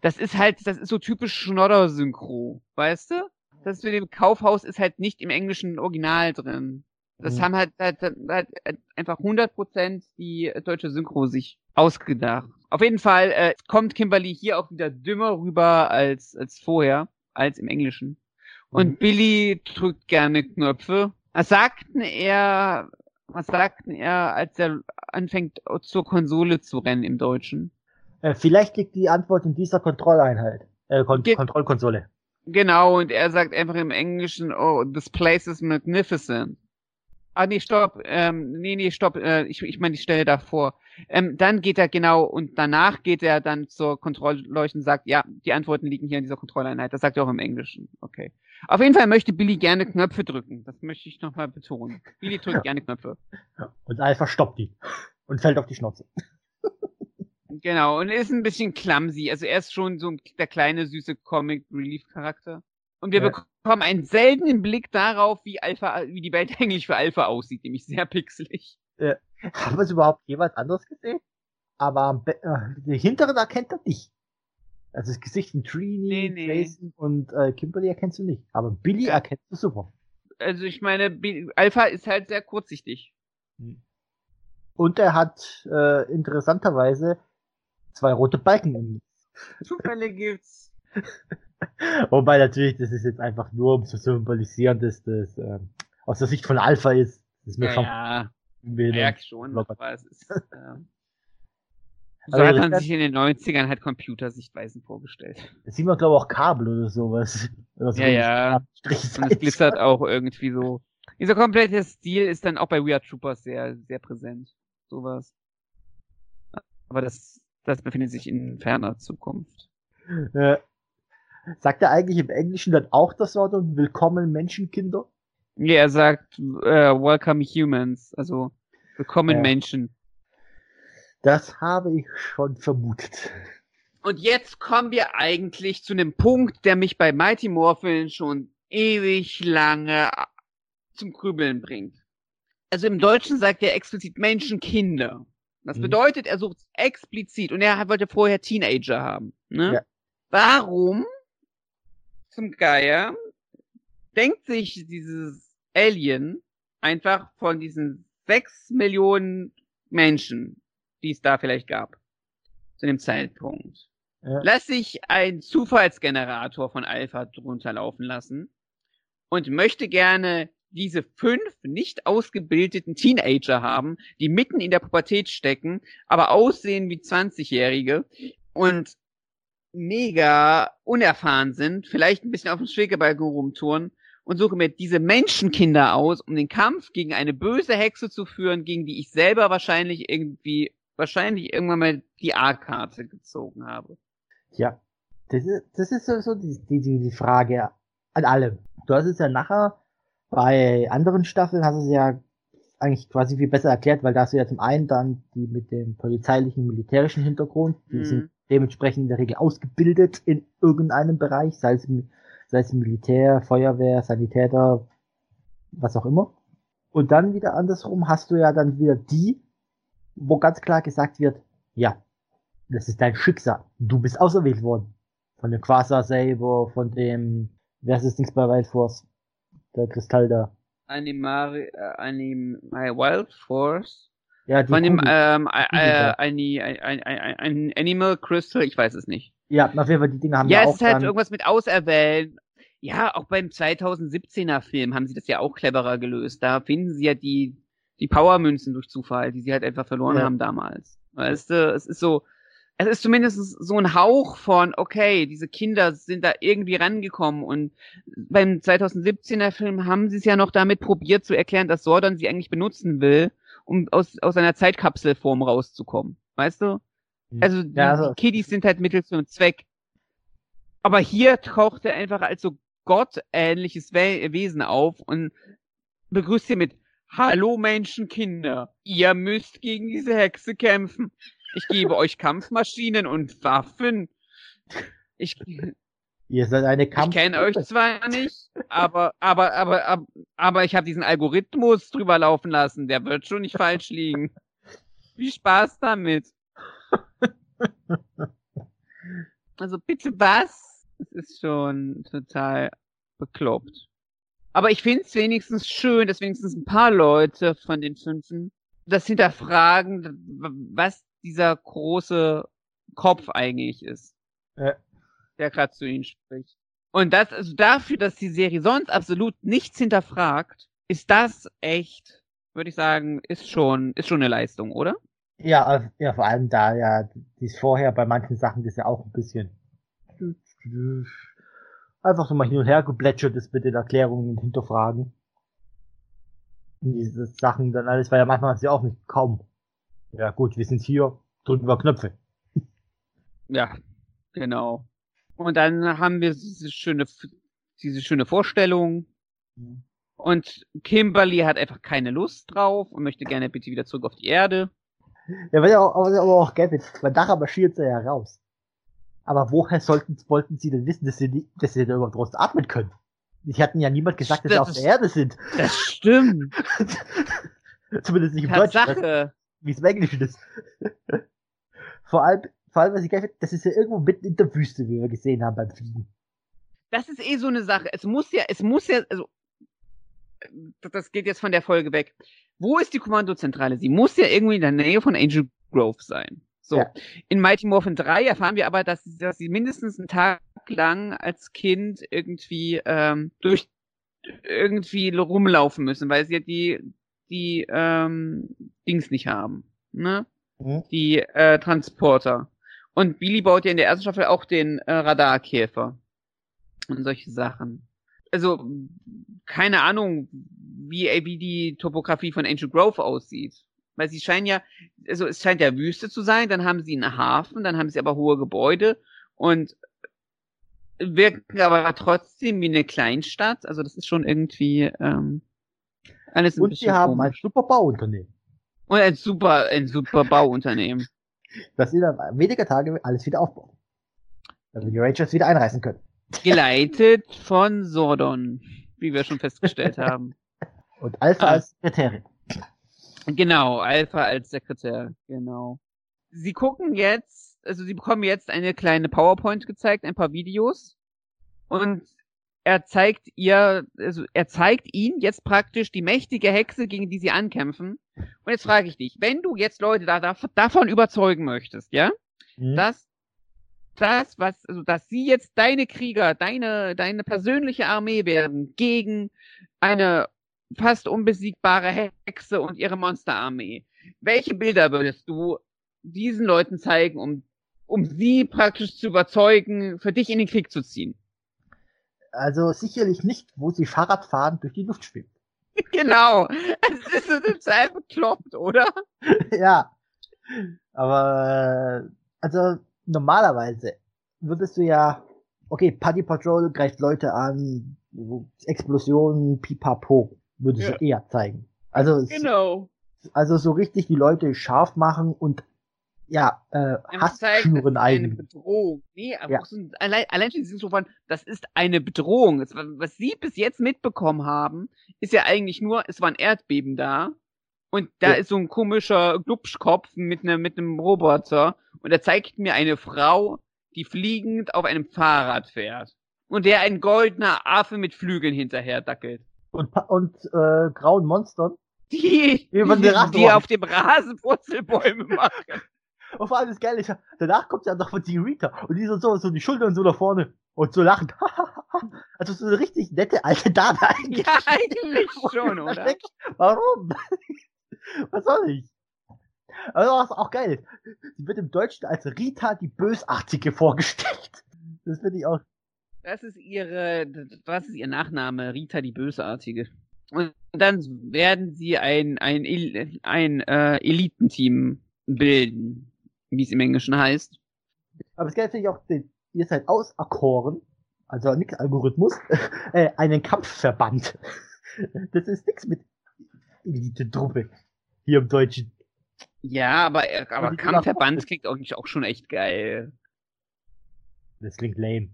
Speaker 1: das ist halt, das ist so typisch Schnodder-Synchro, weißt du? Das mit dem Kaufhaus ist halt nicht im englischen Original drin. Das mhm. haben halt, halt, halt, einfach 100% die deutsche Synchro sich ausgedacht. Auf jeden Fall äh, kommt Kimberly hier auch wieder dümmer rüber als, als vorher, als im Englischen. Und mhm. Billy drückt gerne Knöpfe. Was sagten er, was sagten er, als er anfängt zur Konsole zu rennen im Deutschen?
Speaker 2: Äh, vielleicht liegt die Antwort in dieser Kontrolleinheit, äh, Kon Ge Kontrollkonsole.
Speaker 1: Genau, und er sagt einfach im Englischen, oh, this place is magnificent. Ah, nee, stopp, ähm, nee, nee, stopp, äh, ich, ich meine die Stelle davor. Ähm, dann geht er genau, und danach geht er dann zur Kontrollleuchte und sagt, ja, die Antworten liegen hier in dieser Kontrolleinheit. Das sagt er auch im Englischen. Okay. Auf jeden Fall möchte Billy gerne Knöpfe drücken. Das möchte ich nochmal betonen. Billy drückt gerne Knöpfe.
Speaker 2: Und Alpha stoppt ihn. Und fällt auf die Schnauze.
Speaker 1: Genau, und ist ein bisschen clumsy. Also er ist schon so der kleine, süße Comic-Relief-Charakter. Und wir ja. bekommen einen seltenen Blick darauf, wie Alpha, wie die Welt eigentlich für Alpha aussieht, nämlich sehr pixelig.
Speaker 2: Ja. Haben wir es überhaupt jemals anderes gesehen? Aber äh, den hinteren erkennt er nicht. Also das Gesicht von Trini, nee, nee. Jason und äh, Kimberly erkennst du nicht. Aber Billy ja. erkennst du super.
Speaker 1: also ich meine, Alpha ist halt sehr kurzsichtig.
Speaker 2: Und er hat äh, interessanterweise zwei rote Balken im
Speaker 1: Zufälle gibt's.
Speaker 2: Wobei natürlich, das ist jetzt einfach nur, um zu symbolisieren, dass das äh, aus der Sicht von Alpha ist. Das ist mir
Speaker 1: Ja, ja. Merk schon, aber es ist, ähm, so
Speaker 2: Also
Speaker 1: hat
Speaker 2: das
Speaker 1: man sich in den 90ern halt Computersichtweisen vorgestellt.
Speaker 2: Da sieht man, glaube ich, auch Kabel oder sowas. Oder so
Speaker 1: Ja, ja.
Speaker 2: Strich-
Speaker 1: Und es glitzert auch irgendwie so. Dieser komplette Stil ist dann auch bei We Are Troopers sehr, sehr präsent. Sowas. Aber das, das befindet sich in ferner Zukunft.
Speaker 2: Äh, sagt er eigentlich im Englischen dann auch das Wort und willkommen Menschenkinder?
Speaker 1: Ja, er sagt, äh, welcome humans, also willkommen
Speaker 2: Ja.
Speaker 1: Menschen.
Speaker 2: Das habe ich schon vermutet.
Speaker 1: Und jetzt kommen wir eigentlich zu einem Punkt, der mich bei Mighty Morphin schon ewig lange zum Grübeln bringt. Also im Deutschen sagt er explizit Menschenkinder. Das
Speaker 2: Mhm.
Speaker 1: bedeutet, er sucht explizit und er wollte vorher Teenager haben. Ne?
Speaker 2: Ja.
Speaker 1: Warum zum Geier denkt sich dieses Alien einfach von diesen sechs Millionen Menschen, die es da vielleicht gab, zu dem Zeitpunkt,
Speaker 2: Ja.
Speaker 1: lass sich ein Zufallsgenerator von Alpha drunter laufen lassen und möchte gerne diese fünf nicht ausgebildeten Teenager haben, die mitten in der Pubertät stecken, aber aussehen wie 20-Jährige und mega unerfahren sind, vielleicht ein bisschen auf dem Schwegebalken rumtouren und suche mir diese Menschenkinder aus, um den Kampf gegen eine böse Hexe zu führen, gegen die ich selber wahrscheinlich irgendwie, wahrscheinlich irgendwann mal die A-Karte gezogen habe.
Speaker 2: Ja, das ist, das ist so, die, die, die Frage an alle. Du hast es ja nachher bei anderen Staffeln hast es ja eigentlich quasi viel besser erklärt, weil da hast du ja zum einen dann die mit dem polizeilichen, militärischen Hintergrund, die
Speaker 1: Mhm.
Speaker 2: sind dementsprechend in der Regel ausgebildet in irgendeinem Bereich, sei es, mi- sei es Militär, Feuerwehr, Sanitäter, was auch immer. Und dann wieder andersrum hast du ja dann wieder die, wo ganz klar gesagt wird, ja, das ist dein Schicksal. Du bist auserwählt worden. Von dem Quasar selber, von dem, wer ist das Dings bei Wild Force? Der Kristall da.
Speaker 1: Animari, äh, Anim, My Wild Force.
Speaker 2: Ja, die
Speaker 1: Von dem, ähm, äh, äh, ein, ein, ein, ein Animal Crystal, ich weiß es nicht.
Speaker 2: Ja, auf jeden Fall, die Dinge haben
Speaker 1: Ja,
Speaker 2: ja
Speaker 1: es
Speaker 2: auch
Speaker 1: ist halt irgendwas mit Auserwählen. Ja, auch beim 2017er Film haben sie das ja auch cleverer gelöst. Da finden sie ja die, die Powermünzen durch Zufall, die sie halt einfach verloren
Speaker 2: Ja.
Speaker 1: haben damals. Weißt du, es ist so, es ist zumindest so ein Hauch von, okay, diese Kinder sind da irgendwie rangekommen und beim 2017er Film haben sie es ja noch damit probiert zu erklären, dass Sordon sie eigentlich benutzen will, um aus, aus einer Zeitkapselform rauszukommen. Weißt du? Also die,
Speaker 2: Ja, also-
Speaker 1: die Kiddies sind halt Mittel zum Zweck. Aber hier taucht er einfach als so gottähnliches We Wesen auf und begrüßt sie mit Hallo Menschenkinder, ihr müsst gegen diese Hexe kämpfen. Ich gebe euch Kampfmaschinen und Waffen. Ich,
Speaker 2: ihr seid eine
Speaker 1: ich
Speaker 2: Kampf.
Speaker 1: kenne euch zwar nicht, aber aber aber aber, aber ich habe diesen Algorithmus drüber laufen lassen. Der wird schon nicht falsch liegen. Viel Spaß damit. Also bitte was? Es ist schon total bekloppt. Aber ich finde es wenigstens schön, dass wenigstens ein paar Leute von den Fünfen das hinterfragen, was dieser große Kopf eigentlich ist,
Speaker 2: Ja.
Speaker 1: der gerade zu ihnen spricht. Und das, also dafür, dass die Serie sonst absolut nichts hinterfragt, ist das echt, würde ich sagen, ist schon, ist schon eine Leistung, oder?
Speaker 2: Ja, ja, vor allem da ja, dies vorher bei manchen Sachen das ja auch ein bisschen einfach so mal hin und her geplätschert ist mit den Erklärungen und Hinterfragen. Und diese Sachen dann alles, weil ja manchmal ist ja auch nicht kaum. Ja gut, wir sind hier, drücken wir Knöpfe.
Speaker 1: Ja, genau. Und dann haben wir diese schöne, diese schöne Vorstellung. Und Kimberly hat einfach keine Lust drauf und möchte gerne bitte wieder zurück auf die Erde.
Speaker 2: Ja, weil ja auch, aber aber auch Gavin, weil nachher marschiert sie ja raus. Aber woher sollten, wollten sie denn wissen, dass sie, dass sie da überhaupt draußen atmen können? Die hatten ja niemand gesagt, dass sie auf der Erde sind.
Speaker 1: Das stimmt.
Speaker 2: Zumindest nicht im Deutschen.
Speaker 1: Tatsache.
Speaker 2: wie es im Englischen ist. vor allem, vor allem, was ich geil finde, das ist ja irgendwo mitten in der Wüste, wie wir gesehen haben beim Fliegen.
Speaker 1: Das ist eh so eine Sache. Es muss ja, es muss ja, also das geht jetzt von der Folge weg. Wo ist die Kommandozentrale? Sie muss ja irgendwie in der Nähe von Angel Grove sein. So. Ja. In Mighty Morphin 3 erfahren wir aber, dass, dass sie mindestens einen Tag lang als Kind irgendwie ähm, durch irgendwie rumlaufen müssen, weil sie ja die die ähm, Dings nicht haben, ne? Mhm. Die äh, Transporter. Und Billy baut ja in der ersten Staffel auch den äh, Radarkäfer und solche Sachen. Also keine Ahnung, wie wie die Topografie von Angel Grove aussieht. Weil sie scheinen ja, also es scheint ja Wüste zu sein, dann haben sie einen Hafen, dann haben sie aber hohe Gebäude und wirken aber trotzdem wie eine Kleinstadt. Also das ist schon irgendwie ähm,
Speaker 2: alles ein Und sie haben komisch. ein super Bauunternehmen.
Speaker 1: Und ein super, ein super Bauunternehmen.
Speaker 2: das sie dann weniger Tage alles wieder aufbauen. Damit die Rangers wieder einreißen können.
Speaker 1: Geleitet von Sordon, wie wir schon festgestellt haben.
Speaker 2: Und Alpha ah. als Sekretärin.
Speaker 1: Genau, Alpha als Sekretär, genau. Sie gucken jetzt, also sie bekommen jetzt eine kleine PowerPoint gezeigt, ein paar Videos. Und er zeigt ihr, also er zeigt ihnen jetzt praktisch die mächtige Hexe, gegen die sie ankämpfen. Und jetzt frage ich dich, wenn du jetzt Leute da, da davon überzeugen möchtest, ja, mhm. dass das, was, also dass sie jetzt deine Krieger, deine, deine persönliche Armee werden gegen eine fast unbesiegbare Hexe und ihre Monsterarmee. Welche Bilder würdest du diesen Leuten zeigen, um, um sie praktisch zu überzeugen, für dich in den Krieg zu ziehen?
Speaker 2: Also sicherlich nicht, wo sie Fahrrad fahren durch die Luft schwimmt.
Speaker 1: genau. Es ist so total bekloppt, oder?
Speaker 2: ja. Aber, also, normalerweise würdest du ja, okay, Paddy Patrol greift Leute an, Explosionen, pipapo würde ja. sie eher zeigen. Also,
Speaker 1: genau.
Speaker 2: also so richtig die Leute scharf machen und ja, äh, Hass schüren
Speaker 1: eigentlich. Eine Bedrohung. Nee, aber ja. so, allein, allein schon so von, das ist eine Bedrohung. Das, was sie bis jetzt mitbekommen haben, ist ja eigentlich nur, es war ein Erdbeben da und da ja. ist so ein komischer Glubschkopf mit einem mit einem Roboter und er zeigt mir eine Frau, die fliegend auf einem Fahrrad fährt und der ein goldener Affe mit Flügeln hinterher dackelt
Speaker 2: und, und äh, grauen Monstern.
Speaker 1: Die, die, die, auf dem Rasen Wurzelbäume machen.
Speaker 2: Und vor allem das Geile ist danach kommt ja noch von die Rita und die so, so, so die Schultern so nach vorne und so lachen. also so eine richtig nette alte Dame
Speaker 1: eigentlich. Ja, eigentlich schon, oder?
Speaker 2: Denk, warum? Was soll ich? Also was auch geil. Sie wird im Deutschen als Rita die Bösartige vorgestellt. Das finde ich auch
Speaker 1: das ist ihre, was ist ihr Nachname? Rita die Bösartige. Und dann werden sie ein, ein, ein äh, Elitenteam bilden, wie es im Englischen heißt.
Speaker 2: Aber das Geile finde ich auch, ihr seid auserkoren, also nix Algorithmus, äh, einen Kampfverband. Das ist nix mit Elite-Truppe hier im Deutschen.
Speaker 1: Ja, aber, aber Kampfverband klingt auch, auch schon echt geil.
Speaker 2: Das klingt lame.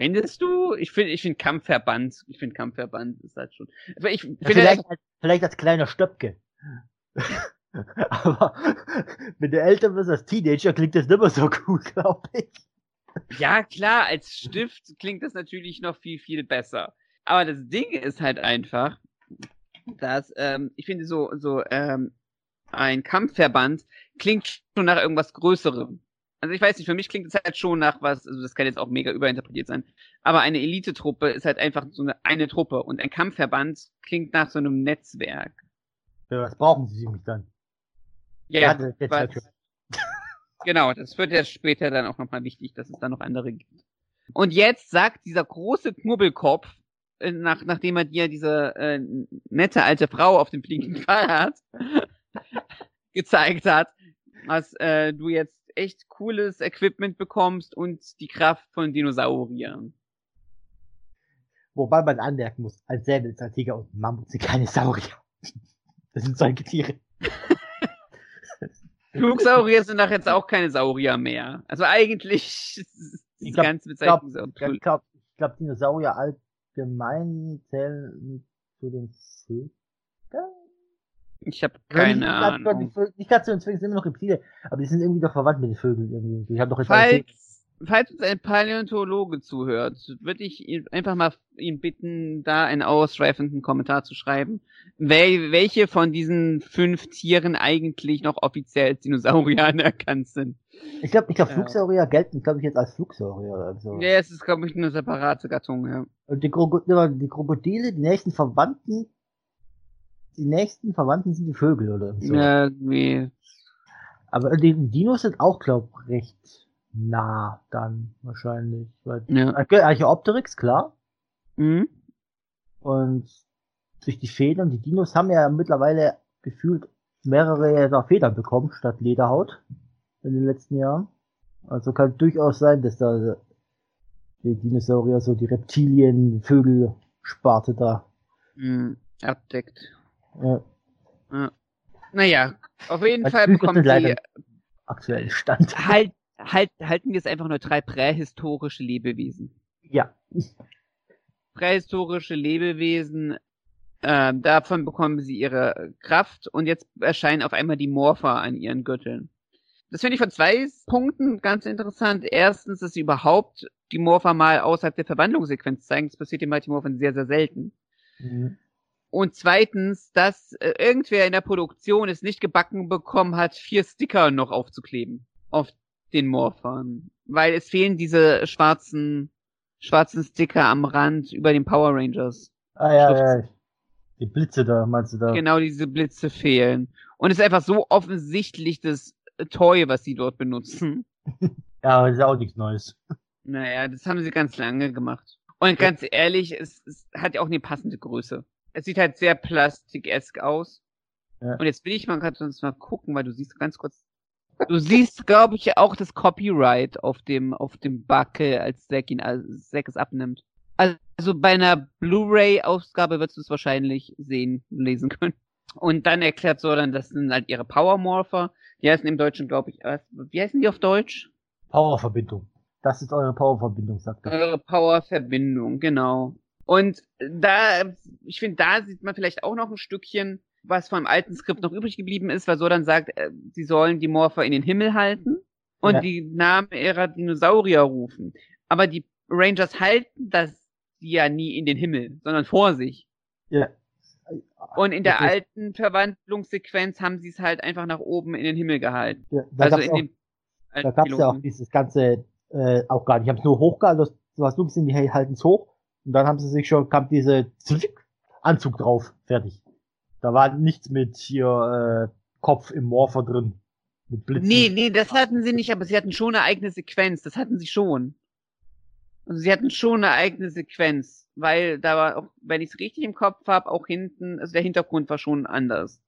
Speaker 1: Findest du? Ich finde, ich finde Kampfverband, ich finde Kampfverband ist halt schon.
Speaker 2: Ich finde vielleicht, als, vielleicht als kleiner Stöpke. Aber wenn du älter bist als Teenager, klingt das nicht mehr so cool, glaube ich.
Speaker 1: Ja, klar, als Stift klingt das natürlich noch viel, viel besser. Aber das Ding ist halt einfach, dass ähm, ich finde so so ähm, ein Kampfverband klingt schon nach irgendwas Größerem. Also ich weiß nicht, für mich klingt es halt schon nach was, also das kann jetzt auch mega überinterpretiert sein, aber eine Elitetruppe ist halt einfach so eine, eine Truppe und ein Kampfverband klingt nach so einem Netzwerk.
Speaker 2: Ja, was brauchen sie mich dann?
Speaker 1: Ja, ja das, was, genau, das wird ja später dann auch nochmal wichtig, dass es da noch andere gibt. Und jetzt sagt dieser große Knubbelkopf, äh, nach, nachdem er dir diese äh, nette alte Frau auf dem fliegenden Fahrrad gezeigt hat, was äh, du jetzt echt cooles Equipment bekommst und die Kraft von Dinosauriern.
Speaker 2: Wobei man anmerken muss, als Säbelzahntiger und Mammut sind keine Saurier. Das sind solche Tiere.
Speaker 1: Flugsaurier sind nach jetzt auch keine Saurier mehr. Also eigentlich ist die glaub, ganze Bezeichnung
Speaker 2: so. Ich glaube, glaub, Dinosaurier allgemein zählen zu den Vögeln.
Speaker 1: Ich habe keine ja, Ahnung.
Speaker 2: Die, die Katze und Zwillinge sind immer noch Reptile, aber die sind irgendwie doch verwandt mit den Vögeln irgendwie. Die haben doch
Speaker 1: falls, falls uns ein Paläontologe zuhört, würde ich ihn einfach mal ihn bitten, da einen ausschweifenden Kommentar zu schreiben, wel welche von diesen fünf Tieren eigentlich noch offiziell als Dinosaurier anerkannt sind.
Speaker 2: Ich glaube, ich glaube, Flugsaurier gelten, glaube ich, jetzt als Flugsaurier oder so.
Speaker 1: Ja, es ist, glaube ich, eine separate Gattung, ja.
Speaker 2: Und die, Krokodile, die Krokodile, die nächsten Verwandten, die nächsten Verwandten sind die Vögel oder so.
Speaker 1: Ja, nee.
Speaker 2: Aber die Dinos sind auch, glaube ich, recht nah dann wahrscheinlich. Weil,
Speaker 1: Ja.
Speaker 2: Archaeopteryx, klar.
Speaker 1: Mhm.
Speaker 2: Und durch die Federn, die Dinos haben ja mittlerweile gefühlt mehrere Federn bekommen statt Lederhaut in den letzten Jahren. Also kann durchaus sein, dass da die Dinosaurier so die Reptilien, Vögel, Sparte da.
Speaker 1: Mhm. Abdeckt.
Speaker 2: Äh,
Speaker 1: Naja, auf jeden
Speaker 2: Als
Speaker 1: Fall bekommen sie
Speaker 2: aktuell Stand.
Speaker 1: halt, halt, halten wir es einfach neutral prähistorische Lebewesen.
Speaker 2: Ja.
Speaker 1: Prähistorische Lebewesen, äh, davon bekommen sie ihre Kraft und jetzt erscheinen auf einmal die Morpher an ihren Gürteln. Das finde ich von zwei Punkten ganz interessant. Erstens, dass sie überhaupt die Morpher mal außerhalb der Verwandlungssequenz zeigen. Das passiert den Mighty Morphin sehr, sehr selten.
Speaker 2: Mhm.
Speaker 1: Und zweitens, dass äh, irgendwer in der Produktion es nicht gebacken bekommen hat, vier Sticker noch aufzukleben auf den Morphern. Weil es fehlen diese schwarzen, schwarzen Sticker am Rand über den Power Rangers.
Speaker 2: Ah ja,
Speaker 1: Schrift-
Speaker 2: ja. Die Blitze da, meinst du da?
Speaker 1: Genau diese Blitze fehlen. Und es ist einfach so offensichtlich das Toy, was sie dort benutzen.
Speaker 2: Ja, aber das ist auch nichts Neues.
Speaker 1: Naja, das haben sie ganz lange gemacht. Und ganz ehrlich, es, es hat ja auch eine passende Größe. Es sieht halt sehr plastikesk aus.
Speaker 2: Ja.
Speaker 1: Und jetzt will ich mal gerade sonst mal gucken, weil du siehst ganz kurz. Du siehst, glaube ich, auch das Copyright auf dem, auf dem Buckel, als Zack ihn, als Zack es abnimmt. Also bei einer Blu-ray-Ausgabe wirst du es wahrscheinlich sehen, lesen können. Und dann erklärt Sordan, das sind halt ihre Power Morpher. Die heißen im Deutschen, glaube ich, wie heißen die auf Deutsch?
Speaker 2: Powerverbindung. Das ist eure Powerverbindung, sagt er.
Speaker 1: Eure Power-Verbindung, genau. Und da, ich finde, da sieht man vielleicht auch noch ein Stückchen, was vom alten Skript noch übrig geblieben ist, weil so dann sagt, äh, sie sollen die Morpher in den Himmel halten und
Speaker 2: Ja.
Speaker 1: die Namen ihrer Dinosaurier rufen. Aber die Rangers halten das ja nie in den Himmel, sondern vor sich.
Speaker 2: Ja.
Speaker 1: Und in der
Speaker 2: ist-
Speaker 1: alten Verwandlungssequenz haben sie es halt einfach nach oben in den Himmel gehalten.
Speaker 2: ja
Speaker 1: Also in
Speaker 2: auch,
Speaker 1: dem
Speaker 2: da
Speaker 1: alten
Speaker 2: gab's ja auch dieses ganze, äh, auch gar nicht. Ich habe es nur hochgehalten, du hast nur gesehen, die halten's hoch. Und dann haben sie sich schon, kam diese Anzug drauf. Fertig. Da war nichts mit hier, äh, Kopf im Morpher drin. Mit Blitzen.
Speaker 1: Nee, nee, das hatten sie nicht, aber sie hatten schon eine eigene Sequenz. Das hatten sie schon. Also sie hatten schon eine eigene Sequenz, weil da war auch, wenn ich es richtig im Kopf habe, auch hinten, also der Hintergrund war schon anders.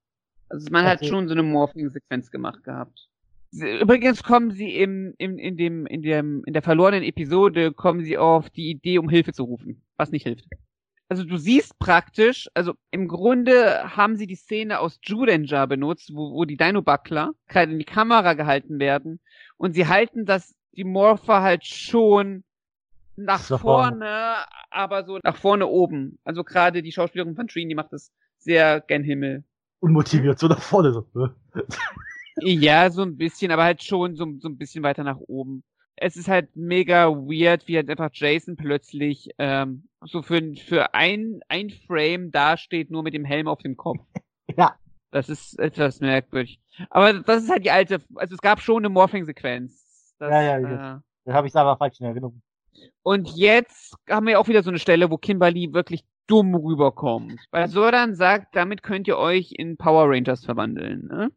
Speaker 1: Also man hat
Speaker 2: Okay.
Speaker 1: schon so eine Morphing-Sequenz gemacht gehabt. Übrigens kommen sie im, im, in dem, in dem, in der verlorenen Episode kommen sie auf die Idee, um Hilfe zu rufen, was nicht hilft. Also du siehst praktisch, also im Grunde haben sie die Szene aus Judanger benutzt, wo, wo die Dino-Buckler gerade in die Kamera gehalten werden und sie halten das, die Morpher halt schon nach
Speaker 2: Nach vorne.
Speaker 1: vorne, aber so nach vorne oben. Also gerade die Schauspielerin von Trini macht das sehr gen Himmel.
Speaker 2: Unmotiviert, so nach vorne. So.
Speaker 1: Ja, so ein bisschen, aber halt schon so, so ein bisschen weiter nach oben. Es ist halt mega weird, wie halt einfach Jason plötzlich ähm, so für, für ein, ein Frame dasteht, nur mit dem Helm auf dem Kopf.
Speaker 2: Ja.
Speaker 1: Das ist etwas merkwürdig. Aber das ist halt die alte, also es gab schon eine Morphing-Sequenz. Das,
Speaker 2: Ja, ja,
Speaker 1: äh,
Speaker 2: Das habe ich aber falsch in Erinnerung.
Speaker 1: und jetzt haben wir auch wieder so eine Stelle, wo Kimberly wirklich dumm rüberkommt. Weil Sordan sagt, damit könnt ihr euch in Power Rangers verwandeln. Ne?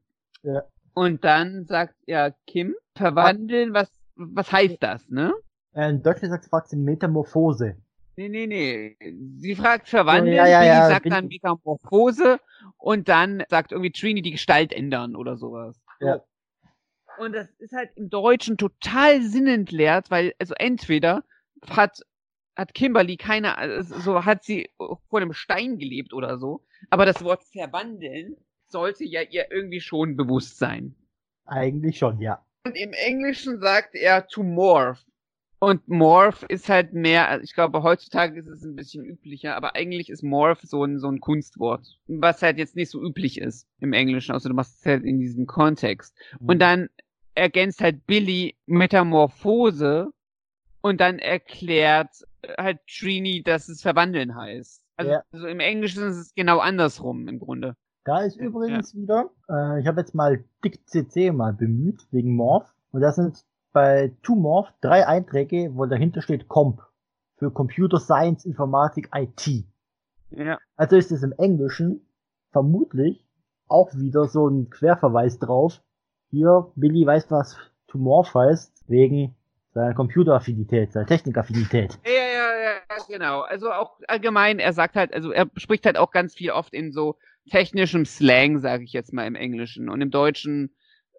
Speaker 2: Ja.
Speaker 1: Und dann sagt ja Kim, verwandeln, was, was heißt das, ne?
Speaker 2: Äh, in Deutschland sagt fragt sie Metamorphose.
Speaker 1: Nee, nee, nee. Sie fragt verwandeln,
Speaker 2: Ja, ja, ja,
Speaker 1: sagt dann Metamorphose und dann sagt irgendwie Trini die Gestalt ändern oder sowas.
Speaker 2: Ja.
Speaker 1: Und das ist halt im Deutschen total sinnentleert, weil, also entweder hat, hat Kimberly keine, also so hat sie vor dem Stein gelebt oder so, aber das Wort verwandeln sollte ja ihr irgendwie schon bewusst sein.
Speaker 2: Eigentlich schon, ja.
Speaker 1: Und im Englischen sagt er to morph. Und morph ist halt mehr, also ich glaube, heutzutage ist es ein bisschen üblicher, aber eigentlich ist morph so ein, so ein Kunstwort, was halt jetzt nicht so üblich ist im Englischen, außer du machst es halt in diesem Kontext. Und dann ergänzt halt Billy Metamorphose Und dann erklärt äh, halt Trini, dass es verwandeln heißt. Also,
Speaker 2: Ja.
Speaker 1: also im Englischen ist es genau andersrum im Grunde.
Speaker 2: Da ist übrigens wieder, äh, ich habe jetzt mal Dick CC mal bemüht, wegen Morph. Und da sind bei To Morph drei Einträge, wo dahinter steht Comp. Für Computer Science, Informatik, IT.
Speaker 1: Ja.
Speaker 2: Also ist es im Englischen vermutlich auch wieder so ein Querverweis drauf. Hier, Billy weiß, was To Morph heißt, wegen seiner Computeraffinität, seiner Technikaffinität.
Speaker 1: Ja, ja, ja, ja, genau. Also auch allgemein, er sagt halt, also er spricht halt auch ganz viel oft in so technischem Slang, sage ich jetzt mal im Englischen. Und im Deutschen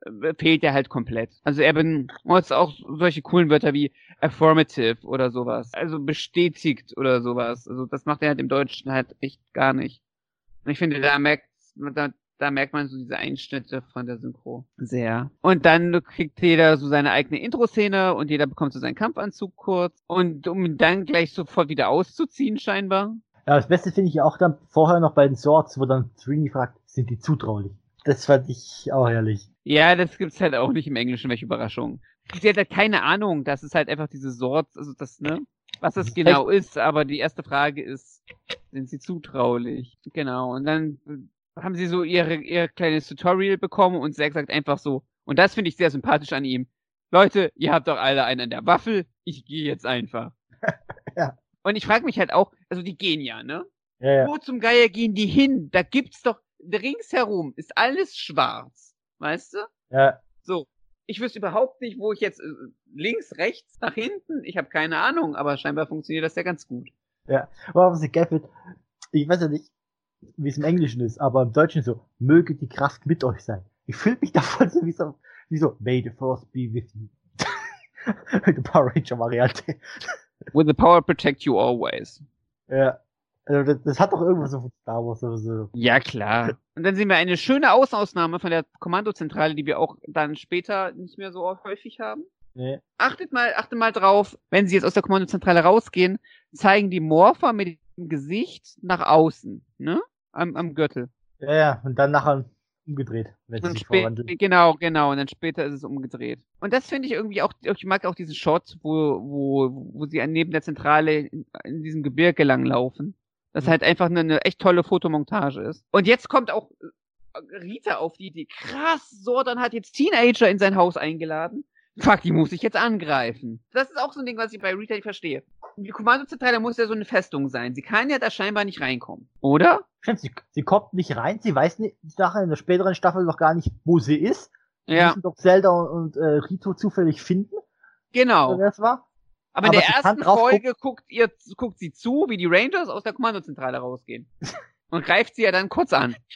Speaker 1: äh, fehlt er halt komplett. Also er benutzt auch solche coolen Wörter wie affirmative oder sowas. Also bestätigt oder sowas. Also das macht er halt im Deutschen halt echt gar nicht. Und ich finde, da merkt, da, da merkt man so diese Einschnitte von der Synchro sehr. Und dann kriegt jeder so seine eigene Intro-Szene und jeder bekommt so seinen Kampfanzug kurz. Und um ihn dann gleich sofort wieder auszuziehen, scheinbar.
Speaker 2: Ja, das Beste finde ich auch dann vorher noch bei den Swords, wo dann Trini fragt, sind die zutraulich? Das fand ich auch herrlich.
Speaker 1: Ja, das gibt's halt auch nicht im Englischen, welche Überraschung. Sie hat halt keine Ahnung, das ist halt einfach diese Sorts, also das, ne? Was das genau ist, aber die erste Frage ist, sind sie zutraulich? Genau, und dann haben sie so ihre, ihr kleines Tutorial bekommen und Zack sagt einfach so, und das finde ich sehr sympathisch an ihm. Leute, ihr habt doch alle einen an der Waffel, ich gehe jetzt einfach.
Speaker 2: Ja.
Speaker 1: Und ich frage mich halt auch, also die gehen ja, ne?
Speaker 2: Ja, ja.
Speaker 1: Wo zum Geier gehen die hin? Da gibt's doch, ringsherum ist alles schwarz. Weißt du?
Speaker 2: ja.
Speaker 1: So. Ich wüsste überhaupt nicht, wo ich jetzt äh, links, rechts, nach hinten. Ich habe keine Ahnung, aber scheinbar funktioniert das ja ganz gut.
Speaker 2: Aber was ich geil finde, ich weiß ja nicht, wie es im Englischen ist, aber im Deutschen so, möge die Kraft mit euch sein. Ich fühle mich davon so wie so, wie so, may the force be with you. die Power Ranger Variante.
Speaker 1: With the power protect you always.
Speaker 2: Ja. Also das, das hat doch irgendwas so von Star Wars oder so.
Speaker 1: Ja, klar. Und dann sehen wir eine schöne Außenausnahme von der Kommandozentrale, die wir auch dann später nicht mehr so häufig haben.
Speaker 2: Nee.
Speaker 1: Achtet mal, achtet mal drauf, wenn sie jetzt aus der Kommandozentrale rausgehen, zeigen die Morpher mit dem Gesicht nach außen, ne? Am, am Gürtel.
Speaker 2: Ja, ja, und dann nachher umgedreht, wenn sie
Speaker 1: Und
Speaker 2: sich verwandeln.
Speaker 1: genau, genau. Und dann später ist es umgedreht. Und das finde ich irgendwie auch, ich mag auch diesen Shot, wo, wo, wo sie neben der Zentrale in, in diesem Gebirge langlaufen. Das
Speaker 2: Mhm.
Speaker 1: halt einfach eine, eine echt tolle Fotomontage ist. Und jetzt kommt auch äh, Rita auf die Idee, krass, Sordan hat jetzt Teenager in sein Haus eingeladen. Fuck, die muss ich jetzt angreifen. Das ist auch so ein Ding, was ich bei Rita nicht verstehe. Die Kommandozentrale muss ja so eine Festung sein. Sie kann ja da scheinbar nicht reinkommen. Oder?
Speaker 2: Stimmt, sie, sie kommt nicht rein, sie weiß nicht, nachher in der späteren Staffel noch gar nicht, wo sie ist. Sie
Speaker 1: Ja,
Speaker 2: müssen doch Zelda und, und äh, Rito zufällig finden,
Speaker 1: genau.
Speaker 2: es war.
Speaker 1: Aber in
Speaker 2: Aber
Speaker 1: der
Speaker 2: sie kann
Speaker 1: ersten Folge guckt ihr, guckt sie zu, wie die Rangers aus der Kommandozentrale rausgehen. Und greift sie ja dann kurz an.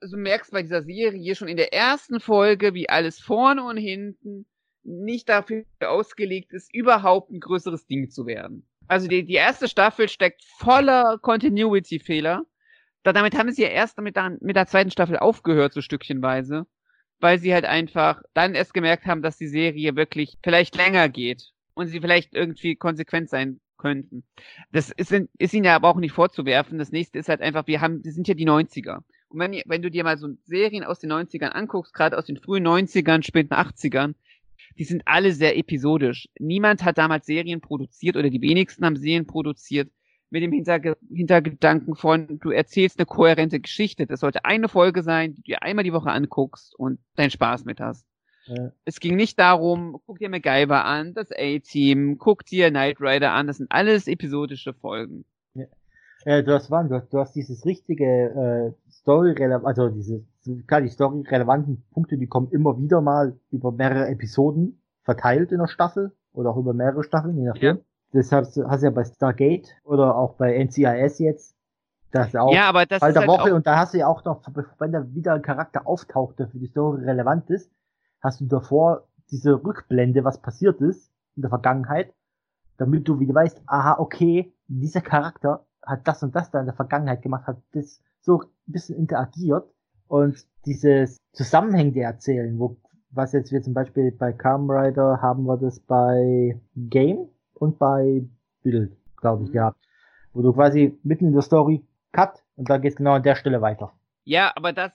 Speaker 1: Also du merkst bei dieser Serie schon in der ersten Folge, wie alles vorne und hinten nicht dafür ausgelegt ist, überhaupt ein größeres Ding zu werden. Also die, die erste Staffel steckt voller Continuity-Fehler. Da, damit haben sie ja erst mit der, mit der zweiten Staffel aufgehört, so stückchenweise. Weil sie halt einfach dann erst gemerkt haben, dass die Serie wirklich vielleicht länger geht und sie vielleicht irgendwie konsequent sein könnten. Das ist, ist ihnen ja aber auch nicht vorzuwerfen. Das nächste ist halt einfach, wir haben, das sind ja die 90er. Und wenn, wenn du dir mal so Serien aus den 90ern anguckst, gerade aus den frühen 90ern, späten 80ern, die sind alle sehr episodisch. Niemand hat damals Serien produziert oder die wenigsten haben Serien produziert mit dem Hinterge Hintergedanken von, du erzählst eine kohärente Geschichte. Das sollte eine Folge sein, die du dir einmal die Woche anguckst und deinen Spaß mit hast.
Speaker 2: Ja.
Speaker 1: Es ging nicht darum, guck dir MacGyver an, das A-Team, guck dir Knight Rider an, das sind alles episodische Folgen.
Speaker 2: Äh, du hast, wann, du hast, du hast dieses richtige äh, Story also diese klar, die Story relevanten Punkte, die kommen immer wieder mal über mehrere Episoden verteilt in der Staffel oder auch über mehrere Staffeln, je nachdem. Hast du hast du ja bei Stargate oder auch bei NCIS jetzt. Das ist auch
Speaker 1: ja, aber das
Speaker 2: Fall
Speaker 1: ist
Speaker 2: der
Speaker 1: halt
Speaker 2: Woche und da hast du ja auch noch, wenn da wieder ein Charakter auftaucht, der für die Story relevant ist, hast du davor diese Rückblende, was passiert ist in der Vergangenheit, damit du wieder weißt, aha, okay, dieser Charakter hat das und das da in der Vergangenheit gemacht, hat das so ein bisschen interagiert und dieses zusammenhängende Erzählen, wo, was jetzt wir zum Beispiel bei Kamen Rider haben wir das bei Game und bei Bild, glaube ich,
Speaker 1: Mhm.
Speaker 2: gehabt, wo du quasi mitten in der Story cut und dann geht's genau an der Stelle weiter.
Speaker 1: ja, aber das,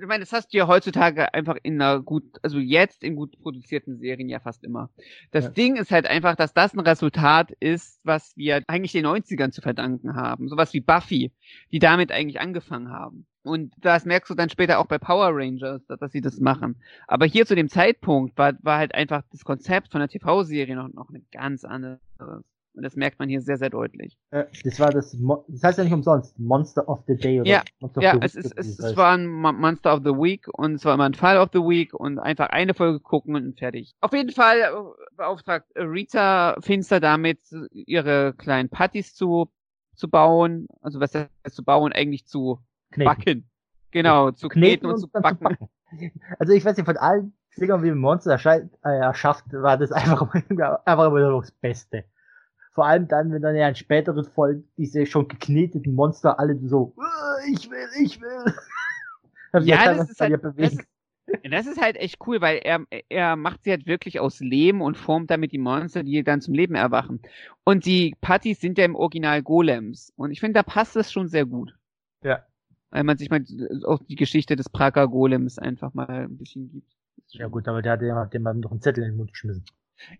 Speaker 1: ich meine, das hast du ja heutzutage einfach in einer gut, also jetzt in gut produzierten Serien ja fast immer. Das ja. Ding ist halt einfach, dass das ein Resultat ist, was wir eigentlich den 90ern zu verdanken haben. Sowas wie Buffy, die damit eigentlich angefangen haben. Und das merkst du dann später auch bei Power Rangers, dass, dass sie das machen. Aber hier zu dem Zeitpunkt war, war halt einfach das Konzept von der TV-Serie noch, noch ein ganz anderes. Und das merkt man hier sehr, sehr deutlich.
Speaker 2: Äh, das war das, Mo das heißt ja nicht umsonst, Monster of the Day oder
Speaker 1: ja,
Speaker 2: Monster
Speaker 1: ja, es, ist, es, es war ein Monster of the Week und es war immer ein Fall of the Week und einfach eine Folge gucken und fertig. Auf jeden Fall äh, beauftragt Rita Finster damit, ihre kleinen Partys zu, zu bauen, also was heißt zu bauen, eigentlich zu kneten. backen. Genau, zu kneten, kneten und, zu backen. zu backen.
Speaker 2: Also ich weiß nicht, von allen Dingern, wie Monster erschafft, war das einfach, einfach immer noch das Beste. Vor allem dann, wenn dann ja in späteren Folgen diese schon gekneteten Monster alle so, äh, ich will, ich will.
Speaker 1: ja, das ist, halt, das, ist, das ist halt echt cool, weil er, er macht sie halt wirklich aus Lehm und formt damit die Monster, die dann zum Leben erwachen. Und die Partys sind ja im Original Golems. Und ich finde, da passt das schon sehr gut.
Speaker 2: Ja.
Speaker 1: Weil man sich mal auch die Geschichte des Prager Golems einfach mal ein bisschen gibt.
Speaker 2: Ja gut, aber der hat ja dem noch einen Zettel in den Mund geschmissen.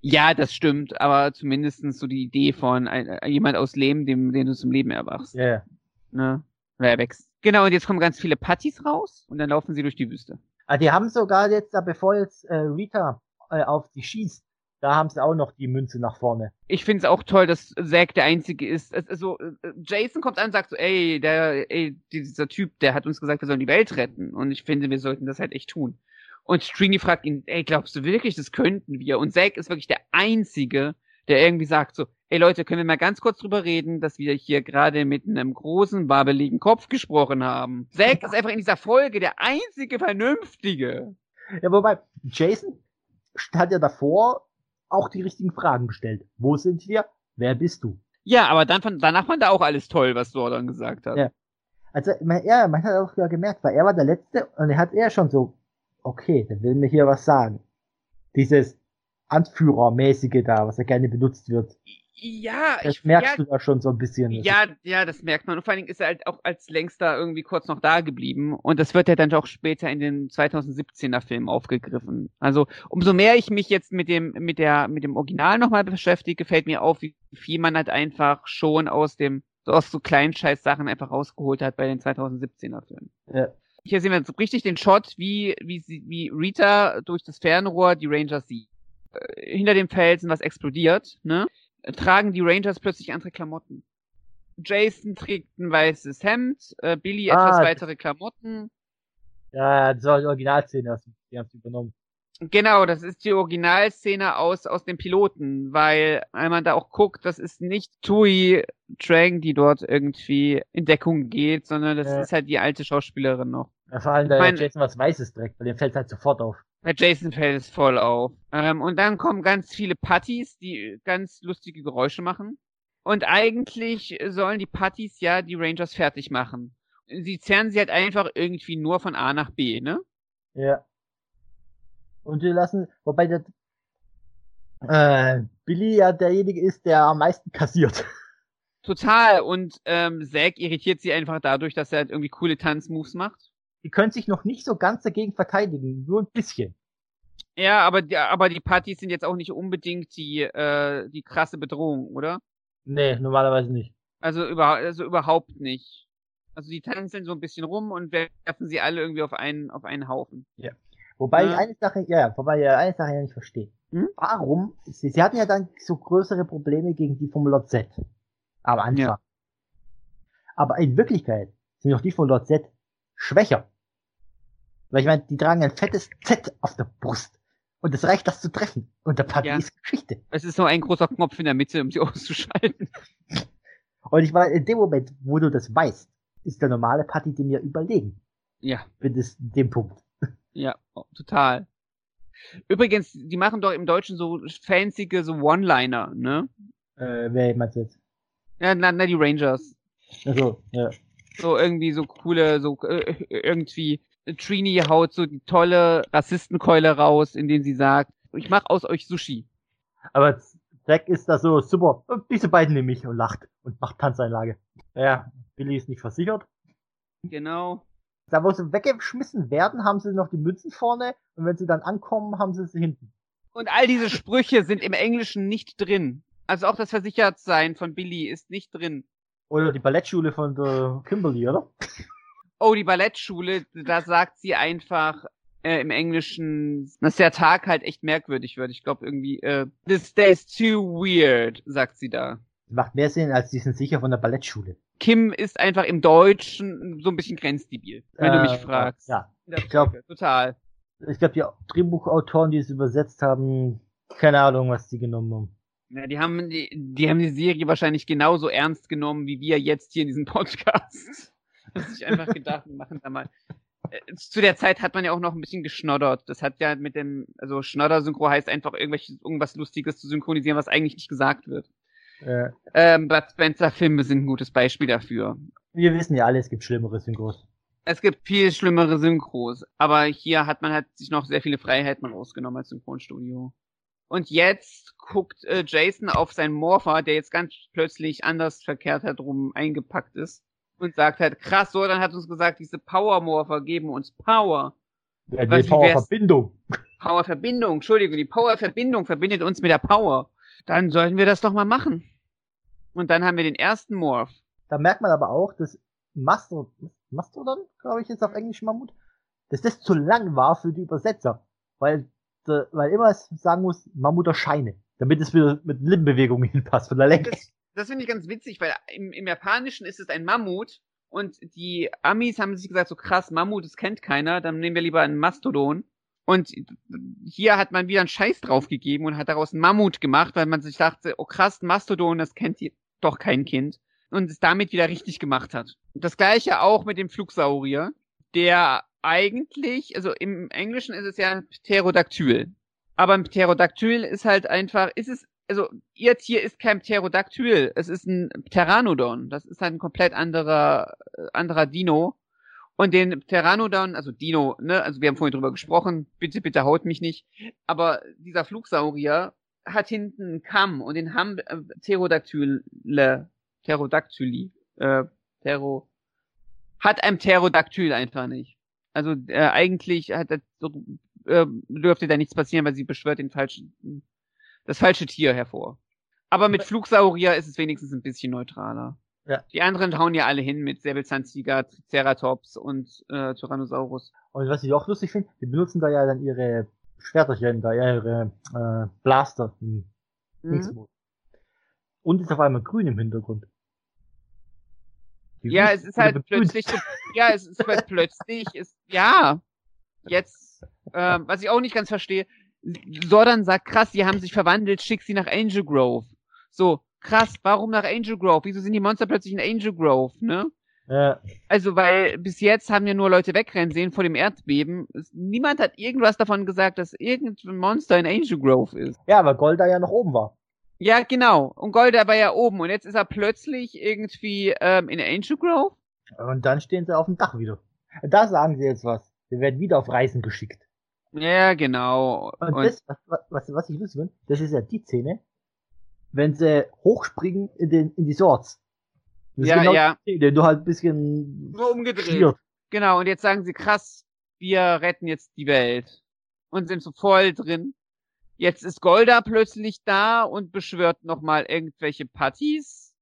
Speaker 1: Ja, das stimmt, aber zumindestens so die Idee von ein, äh, jemand aus Leben, dem, den du zum Leben erwachst.
Speaker 2: Ja. Yeah.
Speaker 1: Ne? Oder er wächst. Genau, und jetzt kommen ganz viele Patties raus und dann laufen sie durch die Wüste.
Speaker 2: Ah, die haben sogar jetzt, bevor jetzt äh, Rita äh, auf sie schießt, da haben sie auch noch die Münze nach vorne.
Speaker 1: Ich finde es auch toll, dass Zack der Einzige ist. Also, Jason kommt an und sagt so, ey, der, ey, dieser Typ, der hat uns gesagt, wir sollen die Welt retten. Und ich finde, wir sollten das halt echt tun. Und Stringy fragt ihn, ey, glaubst du wirklich, das könnten wir? Und Zack ist wirklich der Einzige, der irgendwie sagt so, ey Leute, können wir mal ganz kurz drüber reden, dass wir hier gerade mit einem großen, wabbeligen Kopf gesprochen haben. Zack ist einfach in dieser Folge der einzige Vernünftige.
Speaker 2: Ja, wobei, Jason hat ja davor auch die richtigen Fragen gestellt. Wo sind wir? Wer bist du?
Speaker 1: Ja, aber dann fand, danach fand er auch alles toll, was Jordan gesagt hat.
Speaker 2: Ja. Also, man, ja, man hat auch ja gemerkt, weil er war der Letzte und er hat eher schon so okay, der will mir hier was sagen. Dieses Anführermäßige da, was ja gerne benutzt wird.
Speaker 1: Ja,
Speaker 2: das ich, merkst ja, du da schon so ein bisschen.
Speaker 1: Ja, ja, das merkt man. Und vor allen Dingen ist er halt auch als längster irgendwie kurz noch da geblieben. Und das wird ja dann auch später in den 2017er Film aufgegriffen. Also, umso mehr ich mich jetzt mit dem, mit der, mit dem Original nochmal beschäftige, fällt mir auf, wie viel man halt einfach schon aus dem, aus so kleinen Scheiß-Sachen einfach rausgeholt hat bei den 2017er Filmen. Ja. Hier sehen wir so richtig den Shot, wie, wie, sie, wie Rita durch das Fernrohr die Rangers sieht. Äh, hinter dem Felsen was explodiert, ne? Tragen die Rangers plötzlich andere Klamotten. Jason trägt ein weißes Hemd, äh, Billy ah, etwas weitere Klamotten.
Speaker 2: Ja, das war die Originalszene, die haben sie übernommen.
Speaker 1: Genau, das ist die Originalszene aus, aus dem Piloten, weil wenn man da auch guckt, das ist nicht Tui Trang, die dort irgendwie in Deckung geht, sondern das ja. ist halt die alte Schauspielerin noch.
Speaker 2: Ja, vor allem, da mein, Jason was Weißes trägt, weil dem fällt halt sofort auf.
Speaker 1: Bei Jason fällt es voll auf. Ähm, und dann kommen ganz viele Putties, die ganz lustige Geräusche machen. Und eigentlich sollen die Putties ja die Rangers fertig machen. Sie zerren sie halt einfach irgendwie nur von A nach B, ne?
Speaker 2: Ja. Und wir lassen, wobei der, äh, Billy ja derjenige ist, der am meisten kassiert.
Speaker 1: Total. Und ähm, Zack irritiert sie einfach dadurch, dass er halt irgendwie coole Tanzmoves macht
Speaker 2: die können sich noch nicht so ganz dagegen verteidigen, nur ein bisschen.
Speaker 1: Ja, aber die, aber die Partys sind jetzt auch nicht unbedingt die, äh, die krasse Bedrohung, oder?
Speaker 2: Nee, normalerweise nicht.
Speaker 1: Also, über, also überhaupt nicht. Also die tanzen so ein bisschen rum und werfen sie alle irgendwie auf einen, auf einen Haufen.
Speaker 2: Ja. Wobei ja. ich eine Sache, ja, wobei ich eine Sache ja nicht verstehe. Hm? Warum? Sie, sie hatten ja dann so größere Probleme gegen die vom Lot Z. Am Anfang. Ja. Aber in Wirklichkeit sind doch die von Lot Z schwächer. Weil ich meine, die tragen ein fettes Z auf der Brust. Und es reicht, das zu treffen. Und der Party ja. ist Geschichte.
Speaker 1: Es ist nur ein großer Knopf in der Mitte, um sie auszuschalten.
Speaker 2: Und ich meine, in dem Moment, wo du das weißt, ist der normale Party dem ja überlegen.
Speaker 1: Ja.
Speaker 2: Bin es dem Punkt.
Speaker 1: Ja, total. Übrigens, die machen doch im Deutschen so fancy so One-Liner, ne?
Speaker 2: Äh, wer meinst du jetzt?
Speaker 1: Ja, na, na, die Rangers.
Speaker 2: Also, ja.
Speaker 1: So irgendwie so coole, so äh, irgendwie Trini haut so die tolle Rassistenkeule raus, indem sie sagt, ich mach aus euch Sushi.
Speaker 2: Aber Zack ist da so super. Diese beiden nehme ich und lacht und macht Tanzeinlage. Ja, Billy ist nicht versichert.
Speaker 1: Genau.
Speaker 2: Da, wo sie weggeschmissen werden, haben sie noch die Münzen vorne und wenn sie dann ankommen, haben sie sie hinten.
Speaker 1: Und all diese Sprüche sind im Englischen nicht drin. Also auch das Versichertsein von Billy ist nicht drin.
Speaker 2: Oder die Ballettschule von der Kimberly, oder?
Speaker 1: Oh, die Ballettschule, da sagt sie einfach äh, im Englischen, dass der Tag halt echt merkwürdig wird. Ich glaube irgendwie, äh, this day is too weird, sagt sie da.
Speaker 2: Macht mehr Sinn, als die sind sicher von der Ballettschule.
Speaker 1: Kim ist einfach im Deutschen so ein bisschen grenzdebil, wenn äh, du mich fragst.
Speaker 2: Ja, ich glaube,
Speaker 1: total.
Speaker 2: Ich glaube, die Drehbuchautoren, die es übersetzt haben, keine Ahnung, was die genommen haben.
Speaker 1: Ja, die haben die, die haben die Serie wahrscheinlich genauso ernst genommen wie wir jetzt hier in diesem Podcast. Dass ich einfach gedacht, wir machen da mal. Äh, zu der Zeit hat man ja auch noch ein bisschen geschnoddert. Das hat ja mit dem, also Schnodder-Synchro heißt einfach irgendwelches, irgendwas Lustiges zu synchronisieren, was eigentlich nicht gesagt wird. Ja. Ähm, Bud Spencer-Filme sind ein gutes Beispiel dafür.
Speaker 2: Wir wissen ja alle, es gibt schlimmere Synchros.
Speaker 1: Es gibt viel schlimmere Synchros, aber hier hat man halt sich noch sehr viele Freiheiten rausgenommen als Synchronstudio. Und jetzt guckt äh, Jason auf seinen Morpher, der jetzt ganz plötzlich anders verkehrt herum eingepackt ist und sagt halt, krass, so, dann hat uns gesagt, diese Power Morpher geben uns Power.
Speaker 2: Ja, die Power-Verbindung.
Speaker 1: Power-Verbindung, Entschuldigung, die Power-Verbindung verbindet uns mit der Power. Dann sollten wir das doch mal machen. Und dann haben wir den ersten Morph.
Speaker 2: Da merkt man aber auch, dass Mastodon, Mastodon, glaube ich, jetzt auf Englisch Mammut, dass das zu lang war für die Übersetzer. Weil weil immer sagen muss, Mammut Scheine, damit es wieder mit Lippenbewegungen hinpasst von der Länge.
Speaker 1: Das, das finde ich ganz witzig, weil im, im Japanischen ist es ein Mammut und die Amis haben sich gesagt, so krass, Mammut, das kennt keiner, dann nehmen wir lieber einen Mastodon. Und hier hat man wieder einen Scheiß draufgegeben und hat daraus einen Mammut gemacht, weil man sich dachte, oh krass, Mastodon, das kennt doch kein Kind. Und es damit wieder richtig gemacht hat. Das gleiche auch mit dem Flugsaurier, der eigentlich, also im Englischen ist es ja ein Pterodactyl. Aber ein Pterodactyl ist halt einfach, ist es, also ihr Tier ist kein Pterodactyl, es ist ein Pteranodon. Das ist ein komplett anderer, äh, anderer Dino. Und den Pteranodon, also Dino, ne, also wir haben vorhin drüber gesprochen, bitte, bitte haut mich nicht. Aber dieser Flugsaurier hat hinten einen Kamm und den haben äh, Pterodactyle, Pterodactyli, äh, Ptero, hat ein Pterodactyl einfach nicht. Also äh, eigentlich hat das äh, dürfte da nichts passieren, weil sie beschwört den falschen, das falsche Tier hervor. Aber mit Flugsaurier ist es wenigstens ein bisschen neutraler. Ja. Die anderen hauen ja alle hin mit Säbelzahntiger, Triceratops und äh, Tyrannosaurus.
Speaker 2: Und was ich auch lustig finde, die benutzen da ja dann ihre Schwerterchen, da ihre äh, Blaster. Hm. Mhm. Und ist auf einmal grün im Hintergrund.
Speaker 1: Ja, es ist halt plötzlich, ja, es ist halt plötzlich, ist, ja, jetzt, äh, was ich auch nicht ganz verstehe, Sordan sagt, krass, die haben sich verwandelt, schick sie nach Angel Grove. So, krass, warum nach Angel Grove? Wieso sind die Monster plötzlich in Angel Grove, ne? Ja. Also, weil bis jetzt haben ja nur Leute wegrennen sehen vor dem Erdbeben. Niemand hat irgendwas davon gesagt, dass irgendein Monster in Angel Grove ist.
Speaker 2: Ja, weil Golda ja noch oben war.
Speaker 1: Ja, genau. Und Golda war ja oben und jetzt ist er plötzlich irgendwie ähm, in Angel Grove.
Speaker 2: Und dann stehen sie auf dem Dach wieder. Da sagen sie jetzt was. Wir werden wieder auf Reisen geschickt.
Speaker 1: Ja, genau.
Speaker 2: Und, und das, was, was, was ich lustig finde, das ist ja die Szene, wenn sie hochspringen in, den, in die Swords.
Speaker 1: Das ja, genau ja.
Speaker 2: Szene, du halt ein bisschen
Speaker 1: so umgedreht. Schliert. Genau, und jetzt sagen sie, krass, wir retten jetzt die Welt. Und sind so voll drin. Jetzt ist Golda plötzlich da und beschwört nochmal irgendwelche Partys.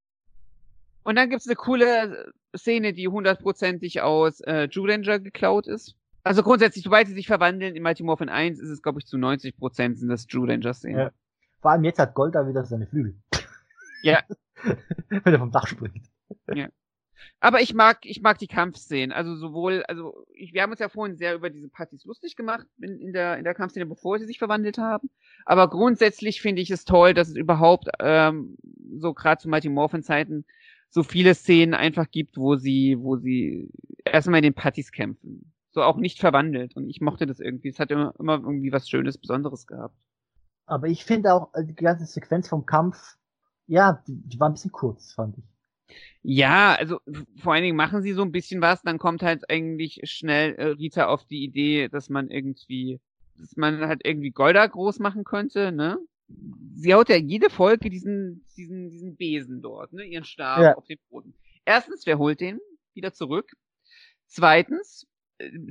Speaker 1: Und dann gibt's eine coole Szene, die hundertprozentig aus äh, Judanger geklaut ist. Also grundsätzlich, sobald sie sich verwandeln in Mighty Morphin 1, ist es, glaube ich, zu 90 Prozent sind das Judanger-Szenen. Ja.
Speaker 2: Vor allem jetzt hat Golda wieder seine Flügel.
Speaker 1: Ja.
Speaker 2: Wenn er vom Dach springt.
Speaker 1: Ja. Aber ich mag, ich mag die Kampfszenen. Also sowohl, also ich, wir haben uns ja vorhin sehr über diese Partys lustig gemacht in, in der in der Kampfszene, bevor sie sich verwandelt haben. Aber grundsätzlich finde ich es toll, dass es überhaupt ähm, so gerade zu Mighty Morphin Zeiten so viele Szenen einfach gibt, wo sie, wo sie erstmal in den Partys kämpfen. So auch nicht verwandelt. Und ich mochte das irgendwie. Es hat immer, immer irgendwie was Schönes, Besonderes gehabt.
Speaker 2: Aber ich finde auch äh, die ganze Sequenz vom Kampf, ja, die, die war ein bisschen kurz, fand ich.
Speaker 1: Ja, also vor allen Dingen machen sie so ein bisschen was, dann kommt halt eigentlich schnell äh, Rita auf die Idee, dass man irgendwie, dass man halt irgendwie Golda groß machen könnte, ne? Sie haut ja jede Folge diesen, diesen, diesen Besen dort, ne? Ihren Stab ja. auf den Boden. Erstens, wer holt den wieder zurück? Zweitens,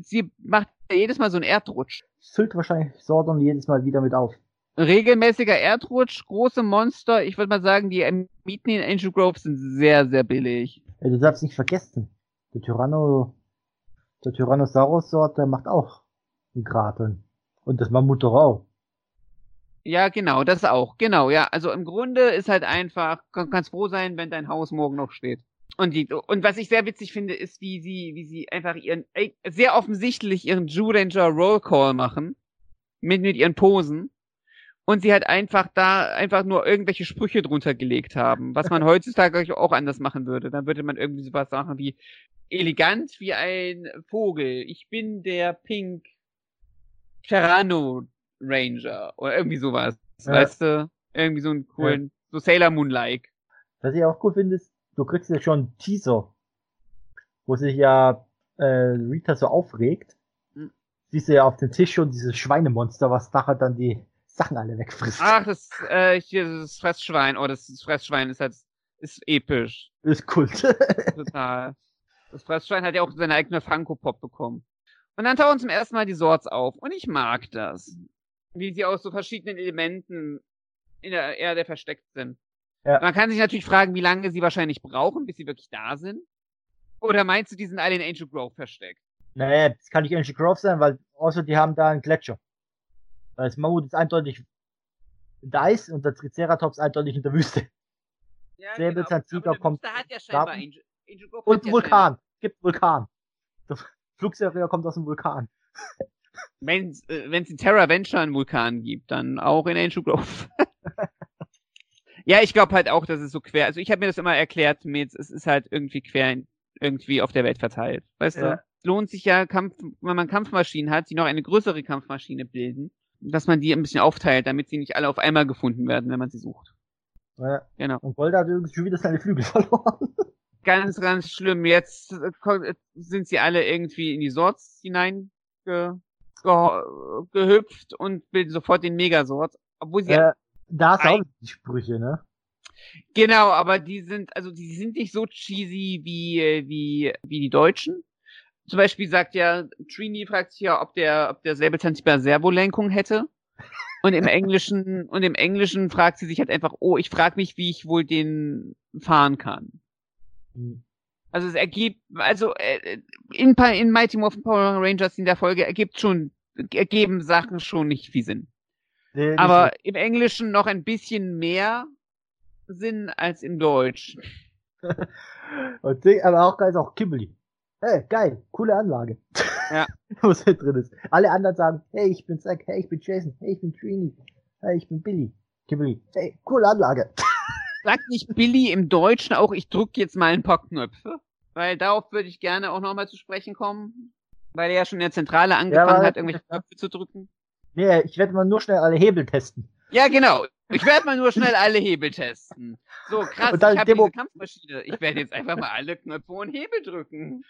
Speaker 1: sie macht jedes Mal so einen Erdrutsch.
Speaker 2: Füllt wahrscheinlich Sordon jedes Mal wieder mit auf.
Speaker 1: Regelmäßiger Erdrutsch, große Monster. Ich würde mal sagen, die Mieten in Angel Grove sind sehr, sehr billig.
Speaker 2: Ja, du darfst nicht vergessen, der Tyranno, der Tyrannosaurus-Sort, der macht auch einen Graten. Und das Mammut doch auch.
Speaker 1: Ja, genau, das auch. Genau, ja. Also im Grunde ist halt einfach, kann, kannst froh sein, wenn dein Haus morgen noch steht. Und die, und was ich sehr witzig finde, ist, wie sie, wie sie einfach ihren, sehr offensichtlich ihren Jew Ranger Roll Call machen. Mit, mit ihren Posen. Und sie halt einfach da einfach nur irgendwelche Sprüche drunter gelegt haben, was man heutzutage auch anders machen würde. Dann würde man irgendwie sowas sagen wie elegant wie ein Vogel. Ich bin der Pink Terrano Ranger oder irgendwie sowas. Ja. Weißt du? Irgendwie so einen coolen, ja. so Sailor Moon-like.
Speaker 2: Was ich auch cool finde, ist, du kriegst ja schon einen Teaser, wo sich ja äh, Rita so aufregt. Hm. Siehst du ja auf dem Tisch schon dieses Schweinemonster, was nachher dann die Sachen alle wegfrisst.
Speaker 1: Ach, das, äh, hier, das Fressschwein. Oh, das, das Fressschwein ist halt, ist episch.
Speaker 2: Ist Kult.
Speaker 1: Total. Das Fressschwein hat ja auch seine eigene Funko-Pop bekommen. Und dann tauchen zum ersten Mal die Swords auf. Und ich mag das. Wie sie aus so verschiedenen Elementen in der Erde versteckt sind. Ja. Man kann sich natürlich fragen, wie lange sie wahrscheinlich brauchen, bis sie wirklich da sind. Oder meinst du, die sind alle in Angel Grove versteckt?
Speaker 2: Naja, das kann nicht Angel Grove sein, weil außer die haben da einen Gletscher. Weil das Mammut ist eindeutig in der Eis und der Triceratops eindeutig in der Wüste. Ja, Säbelzahntiger genau. kommt. Hat ja scheinbar Angel, Angel Grove und Vulkan. Es gibt Vulkan. Der Flugserie kommt aus dem Vulkan.
Speaker 1: Wenn es äh, in Terra Venture einen Vulkan gibt, dann auch in Angel Grove. ja, ich glaube halt auch, dass es so quer. Also ich habe mir das immer erklärt mit, es ist halt irgendwie quer irgendwie auf der Welt verteilt. Weißt ja. du? Es lohnt sich ja, Kampf, wenn man Kampfmaschinen hat, die noch eine größere Kampfmaschine bilden, dass man die ein bisschen aufteilt, damit sie nicht alle auf einmal gefunden werden, wenn man sie sucht.
Speaker 2: Ja. Genau. Und Golda hat irgendwie schon wieder seine Flügel verloren.
Speaker 1: Ganz, ganz schlimm. Jetzt äh, sind sie alle irgendwie in die Sorts hinein ge, ge, gehüpft und bilden sofort den Megasort. Obwohl sie. Äh,
Speaker 2: da ist auch die Sprüche, ne?
Speaker 1: Genau, aber die sind, also die sind nicht so cheesy wie, wie, wie die Deutschen. Zum Beispiel sagt ja, Trini fragt sich ja, ob der, ob der Säbelzahntiger Servolenkung hätte. Und im Englischen, und im Englischen fragt sie sich halt einfach, oh, ich frage mich, wie ich wohl den fahren kann. Hm. Also es ergibt, also äh, in, in Mighty Morphin Power Rangers in der Folge ergibt schon, ergeben Sachen schon nicht viel Sinn. Nee, aber nicht. im Englischen noch ein bisschen mehr Sinn als im Deutsch.
Speaker 2: Und aber auch geil ist auch Kimberly. Hey, geil, coole Anlage.
Speaker 1: Ja.
Speaker 2: Was halt drin ist. Alle anderen sagen, hey, ich bin Zack, hey, ich bin Jason, hey, ich bin Trini, hey, ich bin Billy. Kimberly, hey, coole Anlage.
Speaker 1: Sagt nicht Billy im Deutschen auch, ich drück jetzt mal ein paar Knöpfe? Weil darauf würde ich gerne auch nochmal zu sprechen kommen. Weil er ja schon in der Zentrale angefangen ja, hat, irgendwelche Knöpfe zu drücken.
Speaker 2: Nee, ich werde mal nur schnell alle Hebel testen.
Speaker 1: Ja, genau. Ich werde mal nur schnell alle Hebel testen. So, krass, ich habe diese Kampfmaschine. Ich werde jetzt einfach mal alle Knöpfe und Hebel drücken.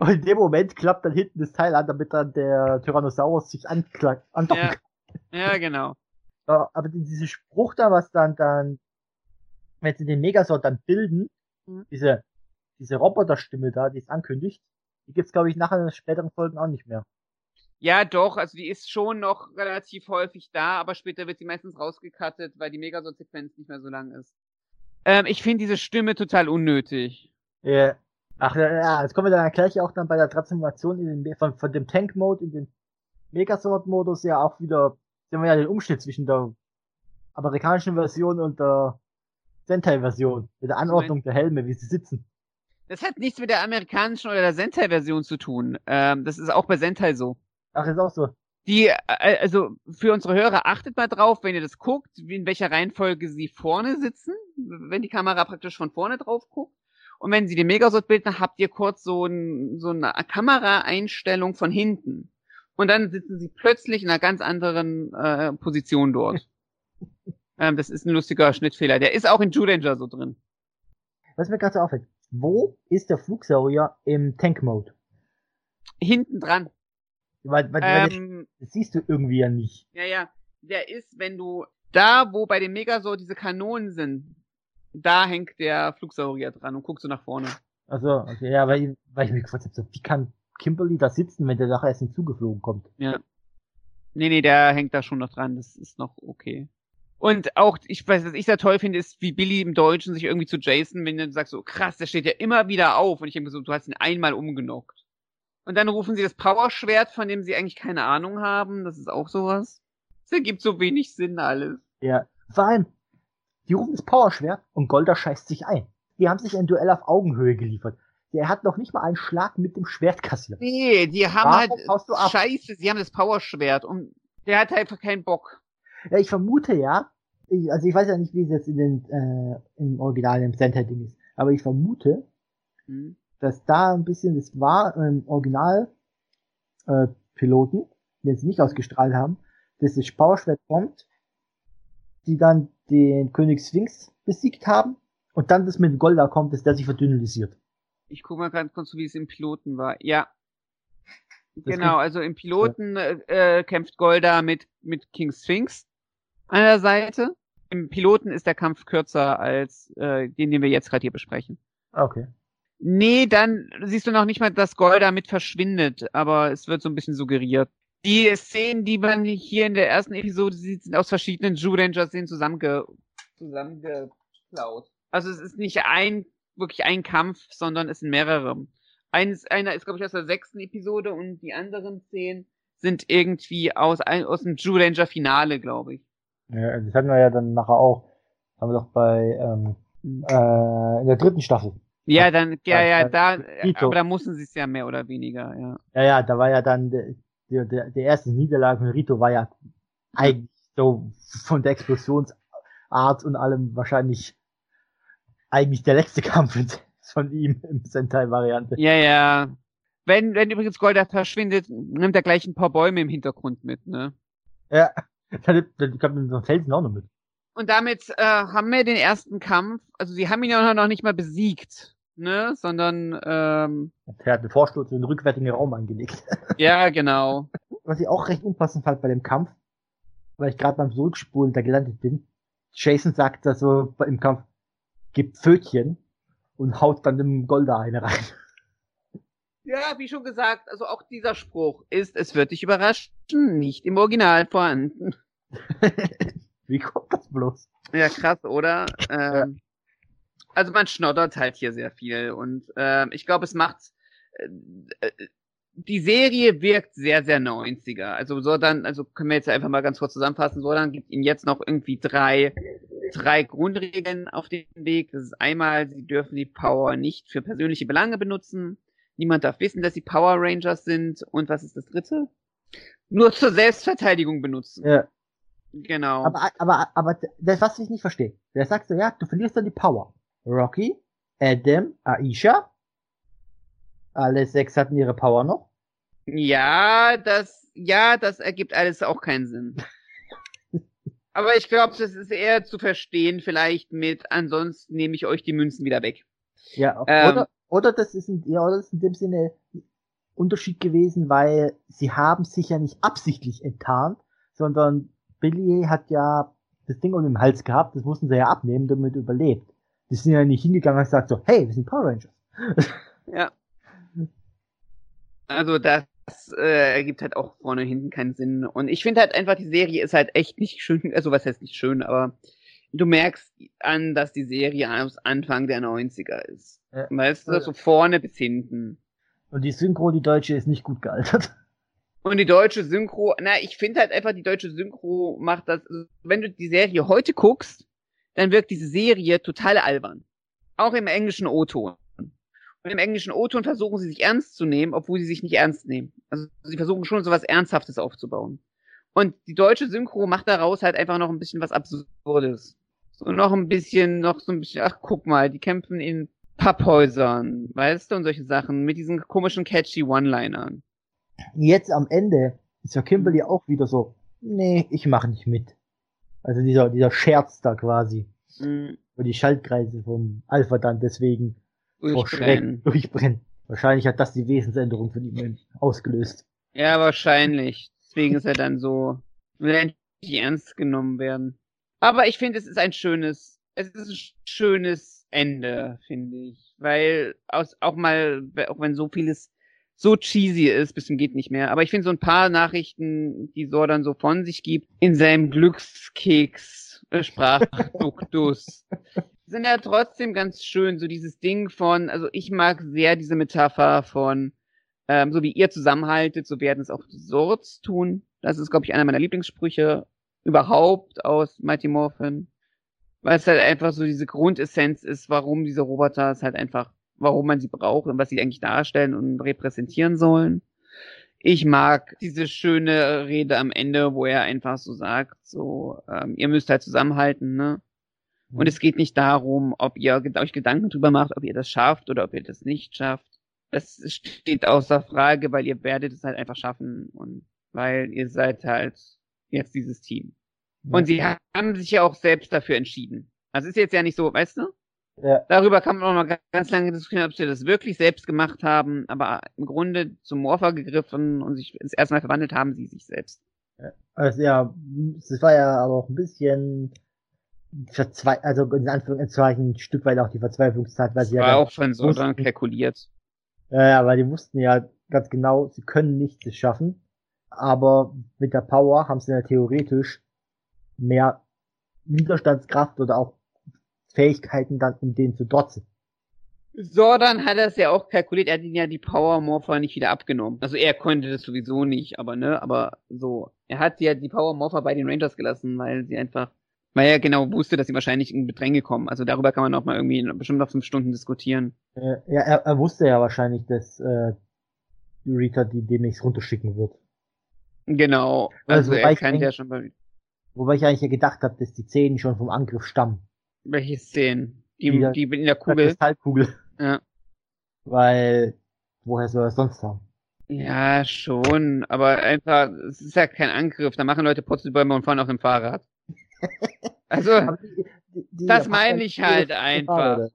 Speaker 2: Und in dem Moment klappt dann hinten das Teil an, damit dann der Tyrannosaurus sich anklackt.
Speaker 1: Ja. ja, genau.
Speaker 2: Aber dieser Spruch da, was dann, dann, wenn sie den Megasort dann bilden, mhm. diese, diese Roboterstimme da, die es ankündigt, die gibt's, glaube ich, nachher in den späteren Folgen auch nicht mehr.
Speaker 1: Ja, doch, also die ist schon noch relativ häufig da, aber später wird sie meistens rausgekattet, weil die Megasort-Sequenz nicht mehr so lang ist. Ähm, ich finde diese Stimme total unnötig.
Speaker 2: Ja. Yeah. Ach ja, jetzt kommen wir dann gleich auch dann bei der Transformation in den, von, von dem Tank-Mode in den Megasort-Modus ja auch wieder, sehen wir ja den Umschnitt zwischen der amerikanischen Version und der Sentai-Version, mit der Anordnung der Helme, wie sie sitzen.
Speaker 1: Das hat nichts mit der amerikanischen oder der Sentai-Version zu tun. Ähm, das ist auch bei Sentai so.
Speaker 2: Ach, ist auch so.
Speaker 1: Die, äh, also für unsere Hörer, achtet mal drauf, wenn ihr das guckt, in welcher Reihenfolge sie vorne sitzen, wenn die Kamera praktisch von vorne drauf guckt. Und wenn sie den Megasort bilden, habt ihr kurz so, ein, so eine Kameraeinstellung von hinten. Und dann sitzen sie plötzlich in einer ganz anderen äh, Position dort. ähm, das ist ein lustiger Schnittfehler. Der ist auch in Judanger so drin.
Speaker 2: Was mir gerade so auffällt, wo ist der Flugsaurier im Tank-Mode?
Speaker 1: Hinten dran.
Speaker 2: Weil, weil, ähm, das, siehst du irgendwie ja nicht.
Speaker 1: Ja, ja. Der ist, wenn du da, wo bei dem Megasaur diese Kanonen sind, da hängt der Flugsaurier dran und guckst du nach vorne.
Speaker 2: Also, okay, ja, weil, weil ich mir gefragt habe, so, wie kann Kimberly da sitzen, wenn der nachher erst hinzugeflogen kommt.
Speaker 1: Ja. Nee, nee, der hängt da schon noch dran. Das ist noch okay. Und auch, ich weiß, was ich sehr toll finde, ist, wie Billy im Deutschen sich irgendwie zu Jason, wenn du sagst so, krass, der steht ja immer wieder auf. Und ich denke so, du hast ihn einmal umgenockt. Und dann rufen sie das Powerschwert, von dem sie eigentlich keine Ahnung haben. Das ist auch sowas. Das ergibt so wenig Sinn alles.
Speaker 2: Ja. Vor allem, die rufen das Powerschwert und Golda scheißt sich ein. Die haben sich ein Duell auf Augenhöhe geliefert. Der hat noch nicht mal einen Schlag mit dem Schwert kassiert.
Speaker 1: Nee, die haben Warum halt, scheiße, sie haben das Powerschwert und der hat einfach keinen Bock.
Speaker 2: Ja, ich vermute ja, ich, also ich weiß ja nicht, wie es jetzt in den, äh, im Original im Center-Ding ist, aber ich vermute, mhm. Dass da ein bisschen, das war im Original, äh, Piloten, die jetzt nicht ausgestrahlt haben, dass das Powerschwert kommt, die dann den König Sphinx besiegt haben und dann das mit Golda kommt, dass der sich verdünnelisiert.
Speaker 1: Ich guck mal ganz kurz, wie es im Piloten war. Ja. Das genau, also im Piloten äh, kämpft Golda mit, mit King Sphinx an der Seite. Im Piloten ist der Kampf kürzer als äh, den, den wir jetzt gerade hier besprechen.
Speaker 2: Ah, okay.
Speaker 1: Nee, dann siehst du noch nicht mal, dass Golda mit verschwindet, aber es wird so ein bisschen suggeriert. Die Szenen, die man hier in der ersten Episode sieht, sind aus verschiedenen Jew Ranger-Szenen zusammenge zusammengeklaut. Also es ist nicht ein, wirklich ein Kampf, sondern es sind mehrere. Eines, einer ist, glaube ich, aus der sechsten Episode und die anderen zehn sind irgendwie aus, aus dem Jew Ranger Finale, glaube ich.
Speaker 2: Ja, das hatten wir ja dann nachher auch. Haben wir doch bei ähm, hm. äh, in der dritten Staffel.
Speaker 1: Ja, dann, ja, ja, da, aber da mussten sie es ja mehr oder weniger, ja.
Speaker 2: Ja, ja, da war ja dann der, der, der erste Niederlage von Rito war ja eigentlich so von der Explosionsart und allem wahrscheinlich eigentlich der letzte Kampf von ihm im Sentai-Variante.
Speaker 1: Ja, ja. Wenn, wenn übrigens Golda verschwindet, nimmt er gleich ein paar Bäume im Hintergrund mit, ne?
Speaker 2: Ja. Ich glaube, mit so einem Felsen auch noch mit.
Speaker 1: Und damit äh, haben wir den ersten Kampf. Also sie haben ihn ja noch nicht mal besiegt, ne? Sondern ähm,
Speaker 2: er hat den Vorsturz in den rückwärtigen Raum angelegt.
Speaker 1: ja, genau.
Speaker 2: Was ich auch recht unpassend fand bei dem Kampf, weil ich gerade beim Zurückspulen da gelandet bin. Jason sagt da so im Kampf, gibt Pfötchen und haut dann dem Golda eine rein.
Speaker 1: Ja, wie schon gesagt, also auch dieser Spruch ist, es wird dich überraschen, nicht im Original vorhanden.
Speaker 2: wie kommt das bloß?
Speaker 1: Ja, krass, oder? Ähm, also man schnoddert halt hier sehr viel und ähm, ich glaube, es macht äh, äh, die Serie wirkt sehr, sehr 90er. Also so dann, also können wir jetzt einfach mal ganz kurz zusammenfassen, so dann gibt ihm jetzt noch irgendwie drei, drei Grundregeln auf den Weg. Das ist einmal, sie dürfen die Power nicht für persönliche Belange benutzen. Niemand darf wissen, dass sie Power Rangers sind. Und was ist das dritte? Nur zur Selbstverteidigung benutzen.
Speaker 2: Ja.
Speaker 1: Genau.
Speaker 2: Aber, aber, aber das, was ich nicht verstehe. Der sagt so, ja, du verlierst dann die Power. Rocky, Adam, Aisha. Alle sechs hatten ihre Power noch.
Speaker 1: Ja, das, ja, das ergibt alles auch keinen Sinn. aber ich glaube, das ist eher zu verstehen, vielleicht mit, ansonsten nehme ich euch die Münzen wieder weg.
Speaker 2: Ja, ähm, oder, oder das ist in, ja, oder das ist in dem Sinne Unterschied gewesen, weil sie haben sich ja nicht absichtlich enttarnt, sondern Billy hat ja das Ding um den Hals gehabt, das mussten sie ja abnehmen, damit er überlebt. Die sind ja nicht hingegangen und gesagt so, hey, wir sind Power Rangers.
Speaker 1: Ja. Also das äh, ergibt halt auch vorne und hinten keinen Sinn. Und ich finde halt einfach, die Serie ist halt echt nicht schön, also was heißt nicht schön, aber du merkst an, dass die Serie aus Anfang der 90er ist. Ja. Weißt du, so vorne bis hinten.
Speaker 2: Und die Synchro, die deutsche, ist nicht gut gealtert.
Speaker 1: Und die deutsche Synchro, na, ich finde halt einfach, die deutsche Synchro macht das, wenn du die Serie heute guckst, dann wirkt diese Serie total albern. Auch im englischen O-Ton. Und im englischen O-Ton versuchen sie sich ernst zu nehmen, obwohl sie sich nicht ernst nehmen. Also sie versuchen schon so was Ernsthaftes aufzubauen. Und die deutsche Synchro macht daraus halt einfach noch ein bisschen was Absurdes. So noch ein bisschen, noch so ein bisschen, ach guck mal, die kämpfen in Papphäusern, weißt du, und solche Sachen, mit diesen komischen catchy One-Linern.
Speaker 2: Jetzt am Ende ist ja Kimberly auch wieder so, nee, ich mache nicht mit. Also dieser, dieser Scherz da quasi. Mhm. Wo die Schaltkreise vom Alpha dann deswegen durchbrennen. durchbrennen. Wahrscheinlich hat das die Wesensänderung von ihm ausgelöst.
Speaker 1: Ja, wahrscheinlich. Deswegen ist er dann so, will endlich ernst genommen werden. Aber ich finde, es ist ein schönes, es ist ein schönes Ende, finde ich. Weil aus, auch mal, auch wenn so vieles so cheesy ist, bis zum geht nicht mehr. Aber ich finde so ein paar Nachrichten, die Sordan so von sich gibt, in seinem Glückskeks äh, Sprachduktus, sind ja trotzdem ganz schön. So dieses Ding von, also ich mag sehr diese Metapher von, ähm, so wie ihr zusammenhaltet, so werden es auch die Sorts tun. Das ist, glaube ich, einer meiner Lieblingssprüche überhaupt aus Mighty Morphin. Weil es halt einfach so diese Grundessenz ist, warum diese Roboter es halt einfach warum man sie braucht und was sie eigentlich darstellen und repräsentieren sollen. Ich mag diese schöne Rede am Ende, wo er einfach so sagt, so, ähm, ihr müsst halt zusammenhalten, ne? Und mhm. es geht nicht darum, ob ihr euch Gedanken drüber macht, ob ihr das schafft oder ob ihr das nicht schafft. Das steht außer Frage, weil ihr werdet es halt einfach schaffen und weil ihr seid halt jetzt dieses Team. Und sie haben sich ja auch selbst dafür entschieden. Also ist jetzt ja nicht so, weißt du? Ja. Darüber kann man auch mal ganz lange diskutieren, ob sie das wirklich selbst gemacht haben, aber im Grunde zum Morpher gegriffen und sich das erste Mal verwandelt haben sie sich selbst.
Speaker 2: Ja, also ja, es war ja aber auch ein bisschen verzwe also in Anführungszeichen ein Stück weit auch die Verzweiflungszeit, weil sie
Speaker 1: war
Speaker 2: ja
Speaker 1: auch von so dann kalkuliert.
Speaker 2: Ja, ja, weil die wussten ja ganz genau, sie können nichts schaffen, aber mit der Power haben sie ja theoretisch mehr Widerstandskraft oder auch Fähigkeiten dann, um den zu dotzen.
Speaker 1: Sordan hat das ja auch kalkuliert, er hat ihn ja die Power Morpher nicht wieder abgenommen. Also er konnte das sowieso nicht, aber ne, aber so. Er hat ja die Power Morpher bei den Rangers gelassen, weil sie einfach, weil er genau wusste, dass sie wahrscheinlich in Bedränge kommen. Also darüber kann man auch mal irgendwie bestimmt noch fünf Stunden diskutieren.
Speaker 2: Äh, ja, er, er wusste ja wahrscheinlich, dass äh, Rita die demnächst runterschicken wird.
Speaker 1: Genau. Also, also er kann ja schon
Speaker 2: mal. Wobei ich eigentlich ja gedacht habe, dass die Zähne schon vom Angriff stammen.
Speaker 1: Welche Szenen? Die, die, die in der Kugel.
Speaker 2: Kristallkugel. Ja. Weil, woher soll er sonst haben?
Speaker 1: Ja, schon, aber einfach, es ist ja kein Angriff, da machen Leute Putzelbäume und fahren auf dem Fahrrad. Also, die, die, das meine ich halt einfach.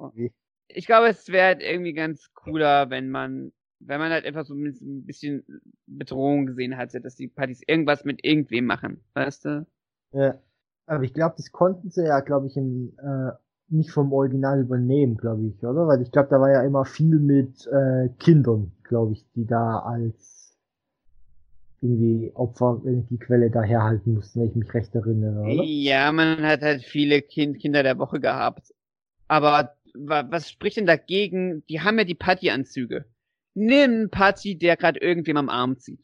Speaker 1: Ich glaube, es wäre halt irgendwie ganz cooler, wenn man, wenn man halt einfach so ein bisschen Bedrohung gesehen hatte, dass die Partys irgendwas mit irgendwem machen, weißt du?
Speaker 2: Ja. Aber ich glaube, das konnten sie ja, glaube ich, im, äh, nicht vom Original übernehmen, glaube ich, oder? Weil ich glaube, da war ja immer viel mit äh, Kindern, glaube ich, die da als irgendwie Opfer, wenn ich die Quelle da herhalten mussten, wenn ich mich recht erinnere, oder?
Speaker 1: Ja, man hat halt viele kind Kinder der Woche gehabt. Aber was spricht denn dagegen? Die haben ja die Patty-Anzüge. Nimm Patty, der gerade irgendwem am Arm zieht.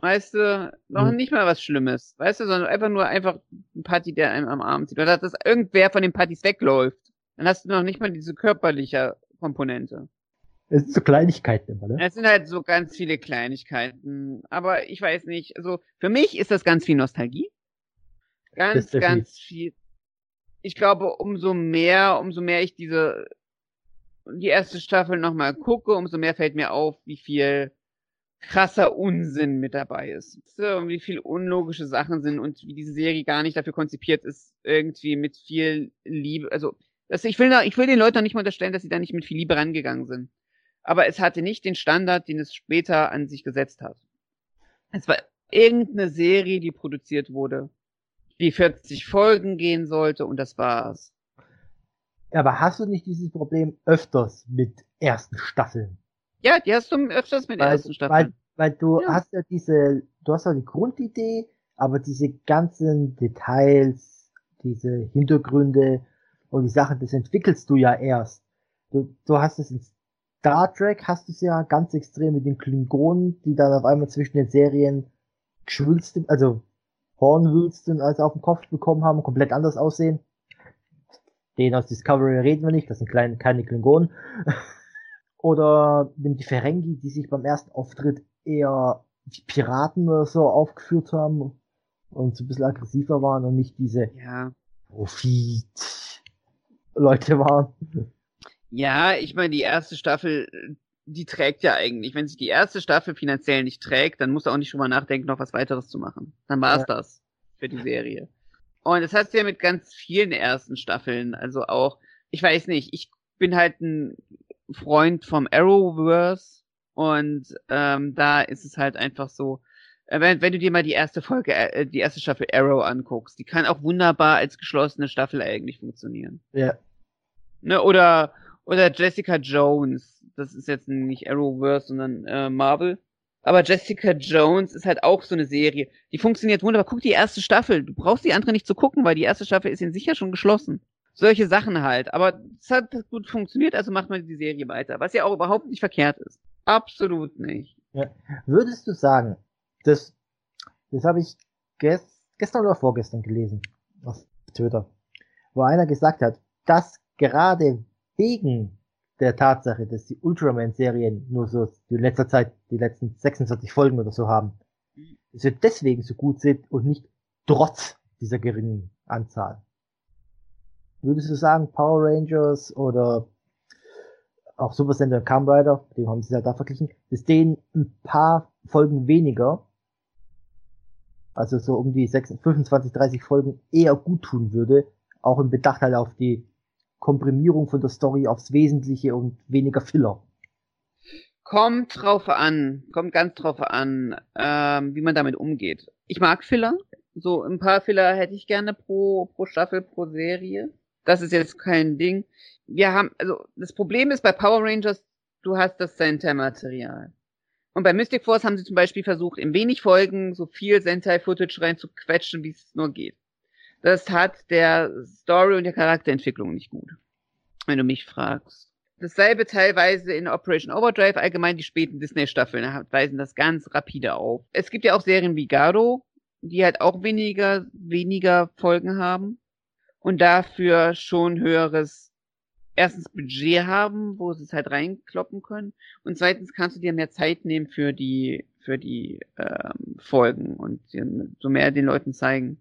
Speaker 1: Weißt du, noch hm. nicht mal was Schlimmes. Weißt du, sondern einfach nur einfach ein Party, der einem am Arm zieht. Oder dass irgendwer von den Partys wegläuft. Dann hast du noch nicht mal diese körperliche Komponente.
Speaker 2: Es sind so Kleinigkeiten immer, ne?
Speaker 1: Es sind halt so ganz viele Kleinigkeiten. Aber ich weiß nicht, also für mich ist das ganz viel Nostalgie. Ganz, ganz viel. Ich glaube, umso mehr, umso mehr ich diese, die erste Staffel nochmal gucke, umso mehr fällt mir auf, wie viel krasser Unsinn mit dabei ist. Und wie viel unlogische Sachen sind und wie diese Serie gar nicht dafür konzipiert ist, irgendwie mit viel Liebe, also das, ich will ich will den Leuten nicht mal unterstellen, dass sie da nicht mit viel Liebe rangegangen sind. Aber es hatte nicht den Standard, den es später an sich gesetzt hat. Es war irgendeine Serie, die produziert wurde, die 40 Folgen gehen sollte und das war's.
Speaker 2: Aber hast du nicht dieses Problem öfters mit ersten Staffeln?
Speaker 1: Ja, die hast du öfters mit
Speaker 2: weil,
Speaker 1: ersten Staffeln.
Speaker 2: Weil, weil du ja. hast ja diese, du hast ja die Grundidee, aber diese ganzen Details, diese Hintergründe und die Sachen, das entwickelst du ja erst. Du, du hast es in Star Trek, hast du es ja ganz extrem mit den Klingonen, die dann auf einmal zwischen den Serien geschwülst, also Hornwülsten als auf dem Kopf bekommen haben, komplett anders aussehen. Den aus Discovery reden wir nicht, das sind kleine, keine Klingonen. Oder nimm die Ferengi, die sich beim ersten Auftritt eher wie Piraten oder so aufgeführt haben und so ein bisschen aggressiver waren und nicht diese
Speaker 1: ja.
Speaker 2: Profit-Leute waren.
Speaker 1: Ja, ich meine, die erste Staffel, die trägt ja eigentlich. Wenn sich die erste Staffel finanziell nicht trägt, dann muss er auch nicht schon mal nachdenken, noch was weiteres zu machen. Dann war's ja. das für die Serie. Und das heißt ja mit ganz vielen ersten Staffeln. Also auch, ich weiß nicht, ich bin halt ein Freund vom Arrowverse und ähm, da ist es halt einfach so, äh, wenn, wenn du dir mal die erste Folge, äh, die erste Staffel Arrow anguckst, die kann auch wunderbar als geschlossene Staffel eigentlich funktionieren.
Speaker 2: Ja.
Speaker 1: Ne, oder Oder Jessica Jones. Das ist jetzt nicht Arrowverse, sondern äh, Marvel. Aber Jessica Jones ist halt auch so eine Serie. Die funktioniert wunderbar. Guck die erste Staffel. Du brauchst die andere nicht zu gucken, weil die erste Staffel ist in sicher schon geschlossen. Solche Sachen halt. Aber es hat gut funktioniert, also macht man die Serie weiter. Was ja auch überhaupt nicht verkehrt ist. Absolut nicht.
Speaker 2: Ja. Würdest du sagen, das, das habe ich gest, gestern oder vorgestern gelesen auf Twitter, wo einer gesagt hat, dass gerade wegen der Tatsache, dass die Ultraman-Serien nur so in letzter Zeit die letzten 46 Folgen oder so haben, dass wir deswegen so gut sind und nicht trotz dieser geringen Anzahl. Würdest du sagen, Power Rangers oder auch Super Sentai Kamen Rider, dem haben sie ja da verglichen, dass denen ein paar Folgen weniger, also so um die 26, 25, 30 Folgen eher gut tun würde, auch im Bedacht halt auf die Komprimierung von der Story aufs Wesentliche und weniger Filler.
Speaker 1: Kommt drauf an, kommt ganz drauf an, ähm, wie man damit umgeht. Ich mag Filler. So ein paar Filler hätte ich gerne pro, pro Staffel, pro Serie. Das ist jetzt kein Ding. Wir haben, also das Problem ist bei Power Rangers, du hast das Sentai-Material. Und bei Mystic Force haben sie zum Beispiel versucht, in wenig Folgen so viel Sentai-Footage reinzuquetschen, wie es nur geht. Das hat der Story und der Charakterentwicklung nicht gut. Wenn du mich fragst. Dasselbe teilweise in Operation Overdrive, allgemein die späten Disney-Staffeln weisen das ganz rapide auf. Es gibt ja auch Serien wie Garo, die halt auch weniger, weniger Folgen haben und dafür schon höheres erstens Budget haben, wo sie es halt reinkloppen können und zweitens kannst du dir mehr Zeit nehmen für die für die ähm, Folgen und so mehr den Leuten zeigen.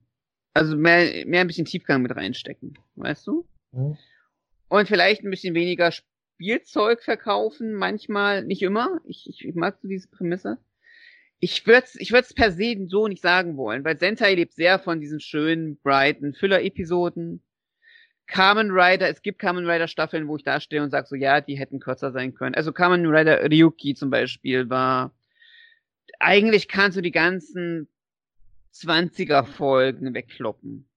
Speaker 1: Also mehr, mehr ein bisschen Tiefgang mit reinstecken, weißt du? Mhm. Und vielleicht ein bisschen weniger Spielzeug verkaufen, manchmal, nicht immer. Ich, ich, ich mag so diese Prämisse. Ich würde es ich würd's per se so nicht sagen wollen, weil Sentai lebt sehr von diesen schönen, brighten Füller-Episoden. Kamen Rider, es gibt Kamen Rider Staffeln, wo ich da stehe und sage so, ja, die hätten kürzer sein können. Also Kamen Rider Ryuki zum Beispiel war, eigentlich kannst du die ganzen 20er Folgen wegkloppen.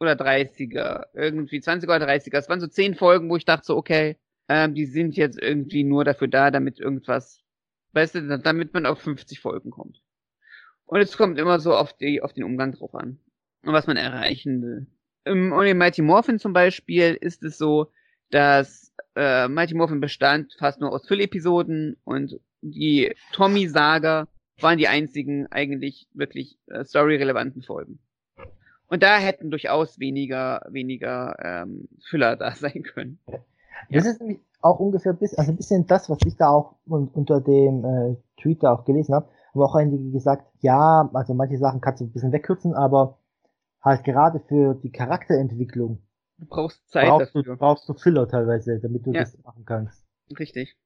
Speaker 1: Oder 30er. Irgendwie 20er oder 30er. Es waren so 10 Folgen, wo ich dachte so, okay, ähm, die sind jetzt irgendwie nur dafür da, damit irgendwas, weißt du, damit man auf 50 Folgen kommt. Und es kommt immer so auf die, auf den Umgang drauf an. Und was man erreichen will. Im, und in Mighty Morphin zum Beispiel ist es so, dass äh, Mighty Morphin bestand fast nur aus Füllepisoden und die Tommy-Saga waren die einzigen eigentlich wirklich äh, story-relevanten Folgen. Und da hätten durchaus weniger, weniger ähm, Füller da sein können.
Speaker 2: Das ist nämlich auch ungefähr bis, also ein bisschen das, was ich da auch unter dem äh, Tweet da auch gelesen habe, haben auch einige gesagt, ja, also manche Sachen kannst du ein bisschen wegkürzen, aber halt gerade für die Charakterentwicklung
Speaker 1: du brauchst Zeit
Speaker 2: brauchst
Speaker 1: dafür.
Speaker 2: Du, brauchst du Filler teilweise, damit du ja. das machen kannst.
Speaker 1: Richtig.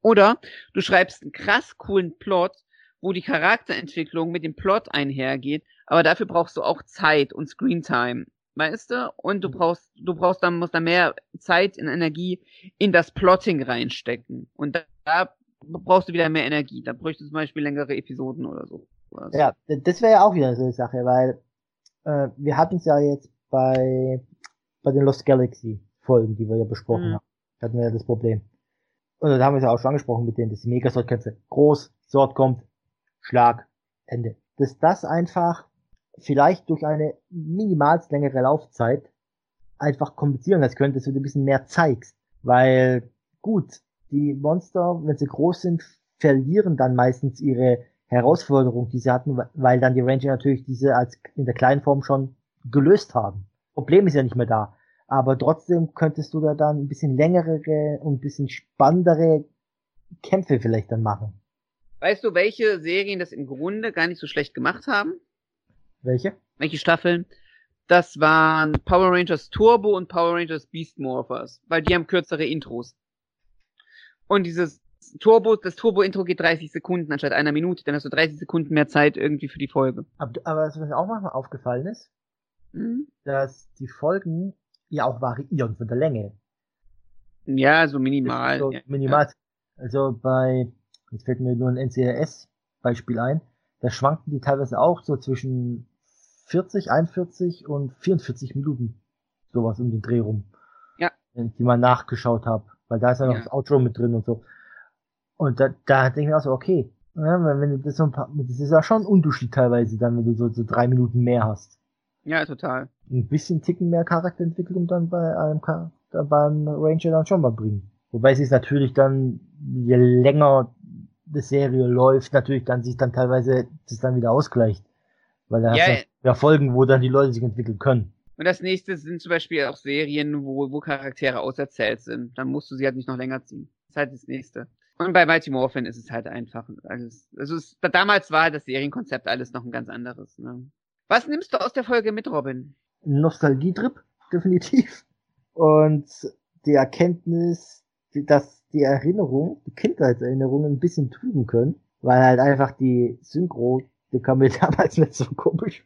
Speaker 1: Oder du schreibst einen krass coolen Plot, wo die Charakterentwicklung mit dem Plot einhergeht, aber dafür brauchst du auch Zeit und Screentime, weißt du? Und du mhm. brauchst, du brauchst dann, musst dann mehr Zeit und Energie in das Plotting reinstecken. Und da, da brauchst du wieder mehr Energie. Da bräuchte du zum Beispiel längere Episoden oder so.
Speaker 2: Ja, das wäre ja auch wieder so eine Sache, weil äh, wir hatten es ja jetzt bei, bei den Lost Galaxy Folgen, die wir ja besprochen mhm. haben. Da hatten wir ja das Problem. Und da haben wir es ja auch schon angesprochen mit denen, dass die Megasword-Kämpfe groß, Sword kommt, Schlag, Ende. Dass das einfach vielleicht durch eine minimalst längere Laufzeit einfach kompensieren lässt können, dass du dir ein bisschen mehr zeigst. Weil, gut, die Monster, wenn sie groß sind, verlieren dann meistens ihre Herausforderung, die sie hatten, weil dann die Ranger natürlich diese als in der kleinen Form schon gelöst haben. Problem ist ja nicht mehr da. Aber trotzdem könntest du da dann ein bisschen längere und ein bisschen spannendere Kämpfe vielleicht dann machen.
Speaker 1: Weißt du, welche Serien das im Grunde gar nicht so schlecht gemacht haben?
Speaker 2: Welche?
Speaker 1: Welche Staffeln? Das waren Power Rangers Turbo und Power Rangers Beast Morphers, weil die haben kürzere Intros. Und dieses Turbo, das Turbo-Intro geht 30 Sekunden anstatt einer Minute, dann hast du 30 Sekunden mehr Zeit irgendwie für die Folge.
Speaker 2: Aber, aber was mir auch manchmal aufgefallen ist, mhm. dass die Folgen ja auch variieren von der Länge.
Speaker 1: Ja, so minimal. So
Speaker 2: ja. Minimal. Also bei Jetzt fällt mir nur ein NCRS-Beispiel ein. Da schwanken die teilweise auch so zwischen 40, 41 und 44 Minuten. Sowas um den Dreh rum.
Speaker 1: Ja.
Speaker 2: Die mal nachgeschaut habe. weil da ist ja noch
Speaker 1: Ja.
Speaker 2: das Outro mit drin und so. Und da, da denke ich mir auch so, okay, ja, wenn, wenn du das so ein paar, das ist ja schon ein Unterschied teilweise dann, wenn du so, so drei Minuten mehr hast.
Speaker 1: Ja, total.
Speaker 2: Ein bisschen Ticken mehr Charakterentwicklung dann bei einem, beim Ranger dann schon mal bringen. Wobei sie es natürlich dann, je länger die Serie läuft, natürlich dann sich dann teilweise das dann wieder ausgleicht. Weil da
Speaker 1: Ja,
Speaker 2: hast du ja Folgen, wo dann die Leute sich entwickeln können.
Speaker 1: Und das nächste sind zum Beispiel auch Serien, wo, wo Charaktere auserzählt sind. Dann musst du sie halt nicht noch länger ziehen. Das ist halt das nächste. Und bei Mighty Morphin ist es halt einfach alles. Also es, damals war das Serienkonzept alles noch ein ganz anderes. Ne? Was nimmst du aus der Folge mit, Robin?
Speaker 2: Ein Nostalgietrip, definitiv. Und die Erkenntnis, dass die Erinnerung, die Kindheitserinnerungen ein bisschen trügen können, weil halt einfach die Synchro, die kam mir damals nicht so komisch.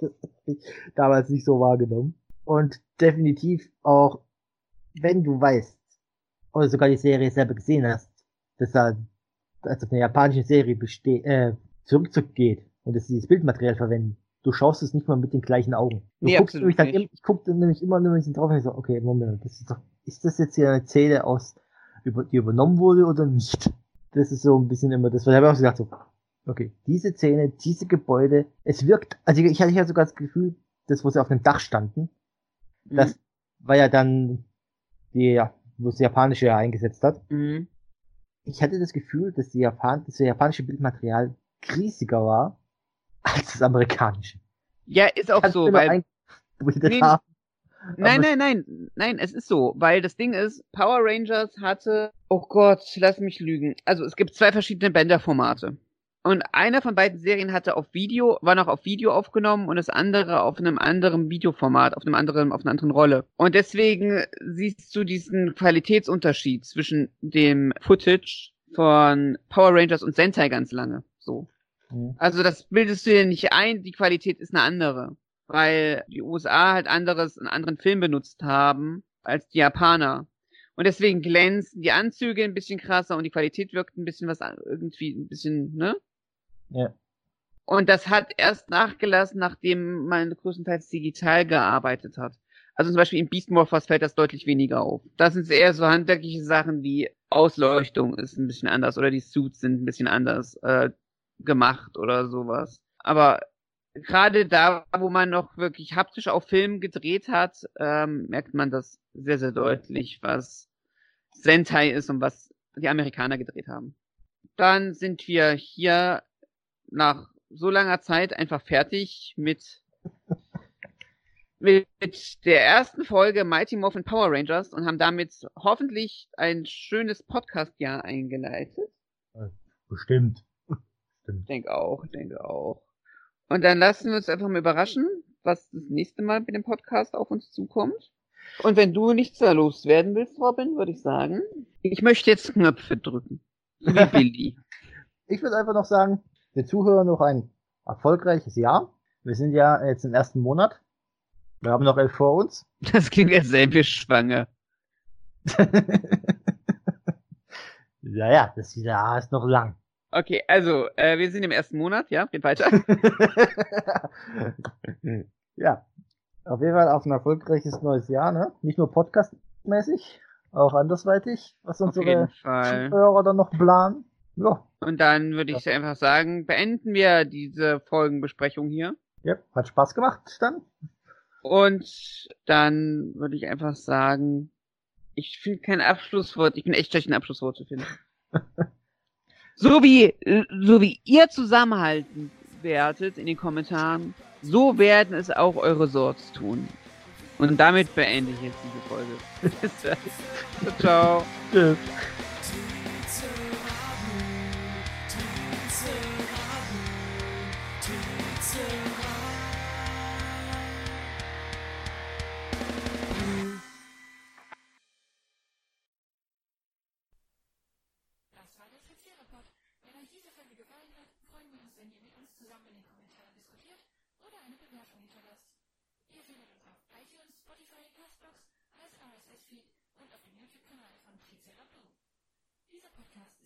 Speaker 2: Das hab ich damals nicht so wahrgenommen. Und definitiv auch, wenn du weißt, oder sogar die Serie selber gesehen hast, dass da, als auf eine japanische Serie besteht, äh, zurückzugeht und dass sie dieses Bildmaterial verwenden, du schaust es nicht mal mit den gleichen Augen. Du
Speaker 1: Nee,
Speaker 2: guckst
Speaker 1: absolut
Speaker 2: dann,
Speaker 1: nicht.
Speaker 2: ich guckte nämlich immer nur ein bisschen drauf und ich so, okay, Moment, das ist doch, ist das jetzt hier eine Szene aus, über, die übernommen wurde oder nicht? Das ist so ein bisschen immer das, weil ich habe auch gedacht, so, okay, diese Szene, diese Gebäude, es wirkt, also ich hatte ja sogar das Gefühl, das, wo sie auf dem Dach standen, das war ja dann die, ja, wo das Japanische ja eingesetzt hat.
Speaker 1: Mhm.
Speaker 2: Ich hatte das Gefühl, dass die Japan das japanische Bildmaterial riesiger war als das amerikanische.
Speaker 1: Ja, ist auch so, weil Nee,
Speaker 2: haben.
Speaker 1: Nein, nein, nein, nein, es ist so, weil das Ding ist, Power Rangers hatte, oh Gott, lass mich lügen. Also es gibt zwei verschiedene Bänderformate. Und einer von beiden Serien hatte auf Video, war noch auf Video aufgenommen und das andere auf einem anderen Videoformat, auf einem anderen, auf einer anderen Rolle. Und deswegen siehst du diesen Qualitätsunterschied zwischen dem Footage von Power Rangers und Sentai ganz lange. So.
Speaker 2: Mhm.
Speaker 1: Also das bildest du dir nicht ein, die Qualität ist eine andere. Weil die USA halt anderes, einen anderen Film benutzt haben als die Japaner. Und deswegen glänzen die Anzüge ein bisschen krasser und die Qualität wirkt ein bisschen was an- irgendwie ein bisschen, ne?
Speaker 2: Ja.
Speaker 1: Und das hat erst nachgelassen, nachdem man größtenteils digital gearbeitet hat. Also zum Beispiel in Beast Morphers fällt das deutlich weniger auf. Das sind eher so handwerkliche Sachen wie Ausleuchtung ist ein bisschen anders oder die Suits sind ein bisschen anders äh, gemacht oder sowas. Aber gerade da, wo man noch wirklich haptisch auf Film gedreht hat, ähm, merkt man das sehr, sehr deutlich, was Sentai ist und was die Amerikaner gedreht haben. Dann sind wir hier nach so langer Zeit einfach fertig mit mit der ersten Folge Mighty Morphin Power Rangers und haben damit hoffentlich ein schönes Podcast-Jahr eingeleitet.
Speaker 2: Bestimmt. Stimmt.
Speaker 1: Denke auch, denke auch. Und dann lassen wir uns einfach mal überraschen, was das nächste Mal mit dem Podcast auf uns zukommt. Und wenn du nichts da loswerden willst, Robin, würde ich sagen, ich möchte jetzt Knöpfe drücken. So Wie Billy.
Speaker 2: Ich würde einfach noch sagen, wir Zuhörer noch ein erfolgreiches Jahr. Wir sind ja jetzt im ersten Monat. Wir haben noch elf vor uns.
Speaker 1: Das klingt, seien wir schwanger.
Speaker 2: ja, ja, das Jahr ist noch lang.
Speaker 1: Okay, also, äh, wir sind im ersten Monat, ja, geht weiter.
Speaker 2: ja, auf jeden Fall auf ein erfolgreiches neues Jahr, ne? Nicht nur podcastmäßig, auch andersweitig, was unsere. Zuhörer dann noch planen. Ja,
Speaker 1: Und dann würde ich einfach sagen, beenden wir diese Folgenbesprechung hier.
Speaker 2: ja, hat Spaß gemacht dann.
Speaker 1: Und dann würde ich einfach sagen, ich finde kein Abschlusswort, ich bin echt schlecht, ein Abschlusswort zu finden. so wie, so wie ihr zusammenhalten werdet in den Kommentaren, so werden es auch eure Sorts tun. Und damit beende ich jetzt diese Folge. Bis dann. Ciao.
Speaker 2: Tschüss.
Speaker 3: podcast.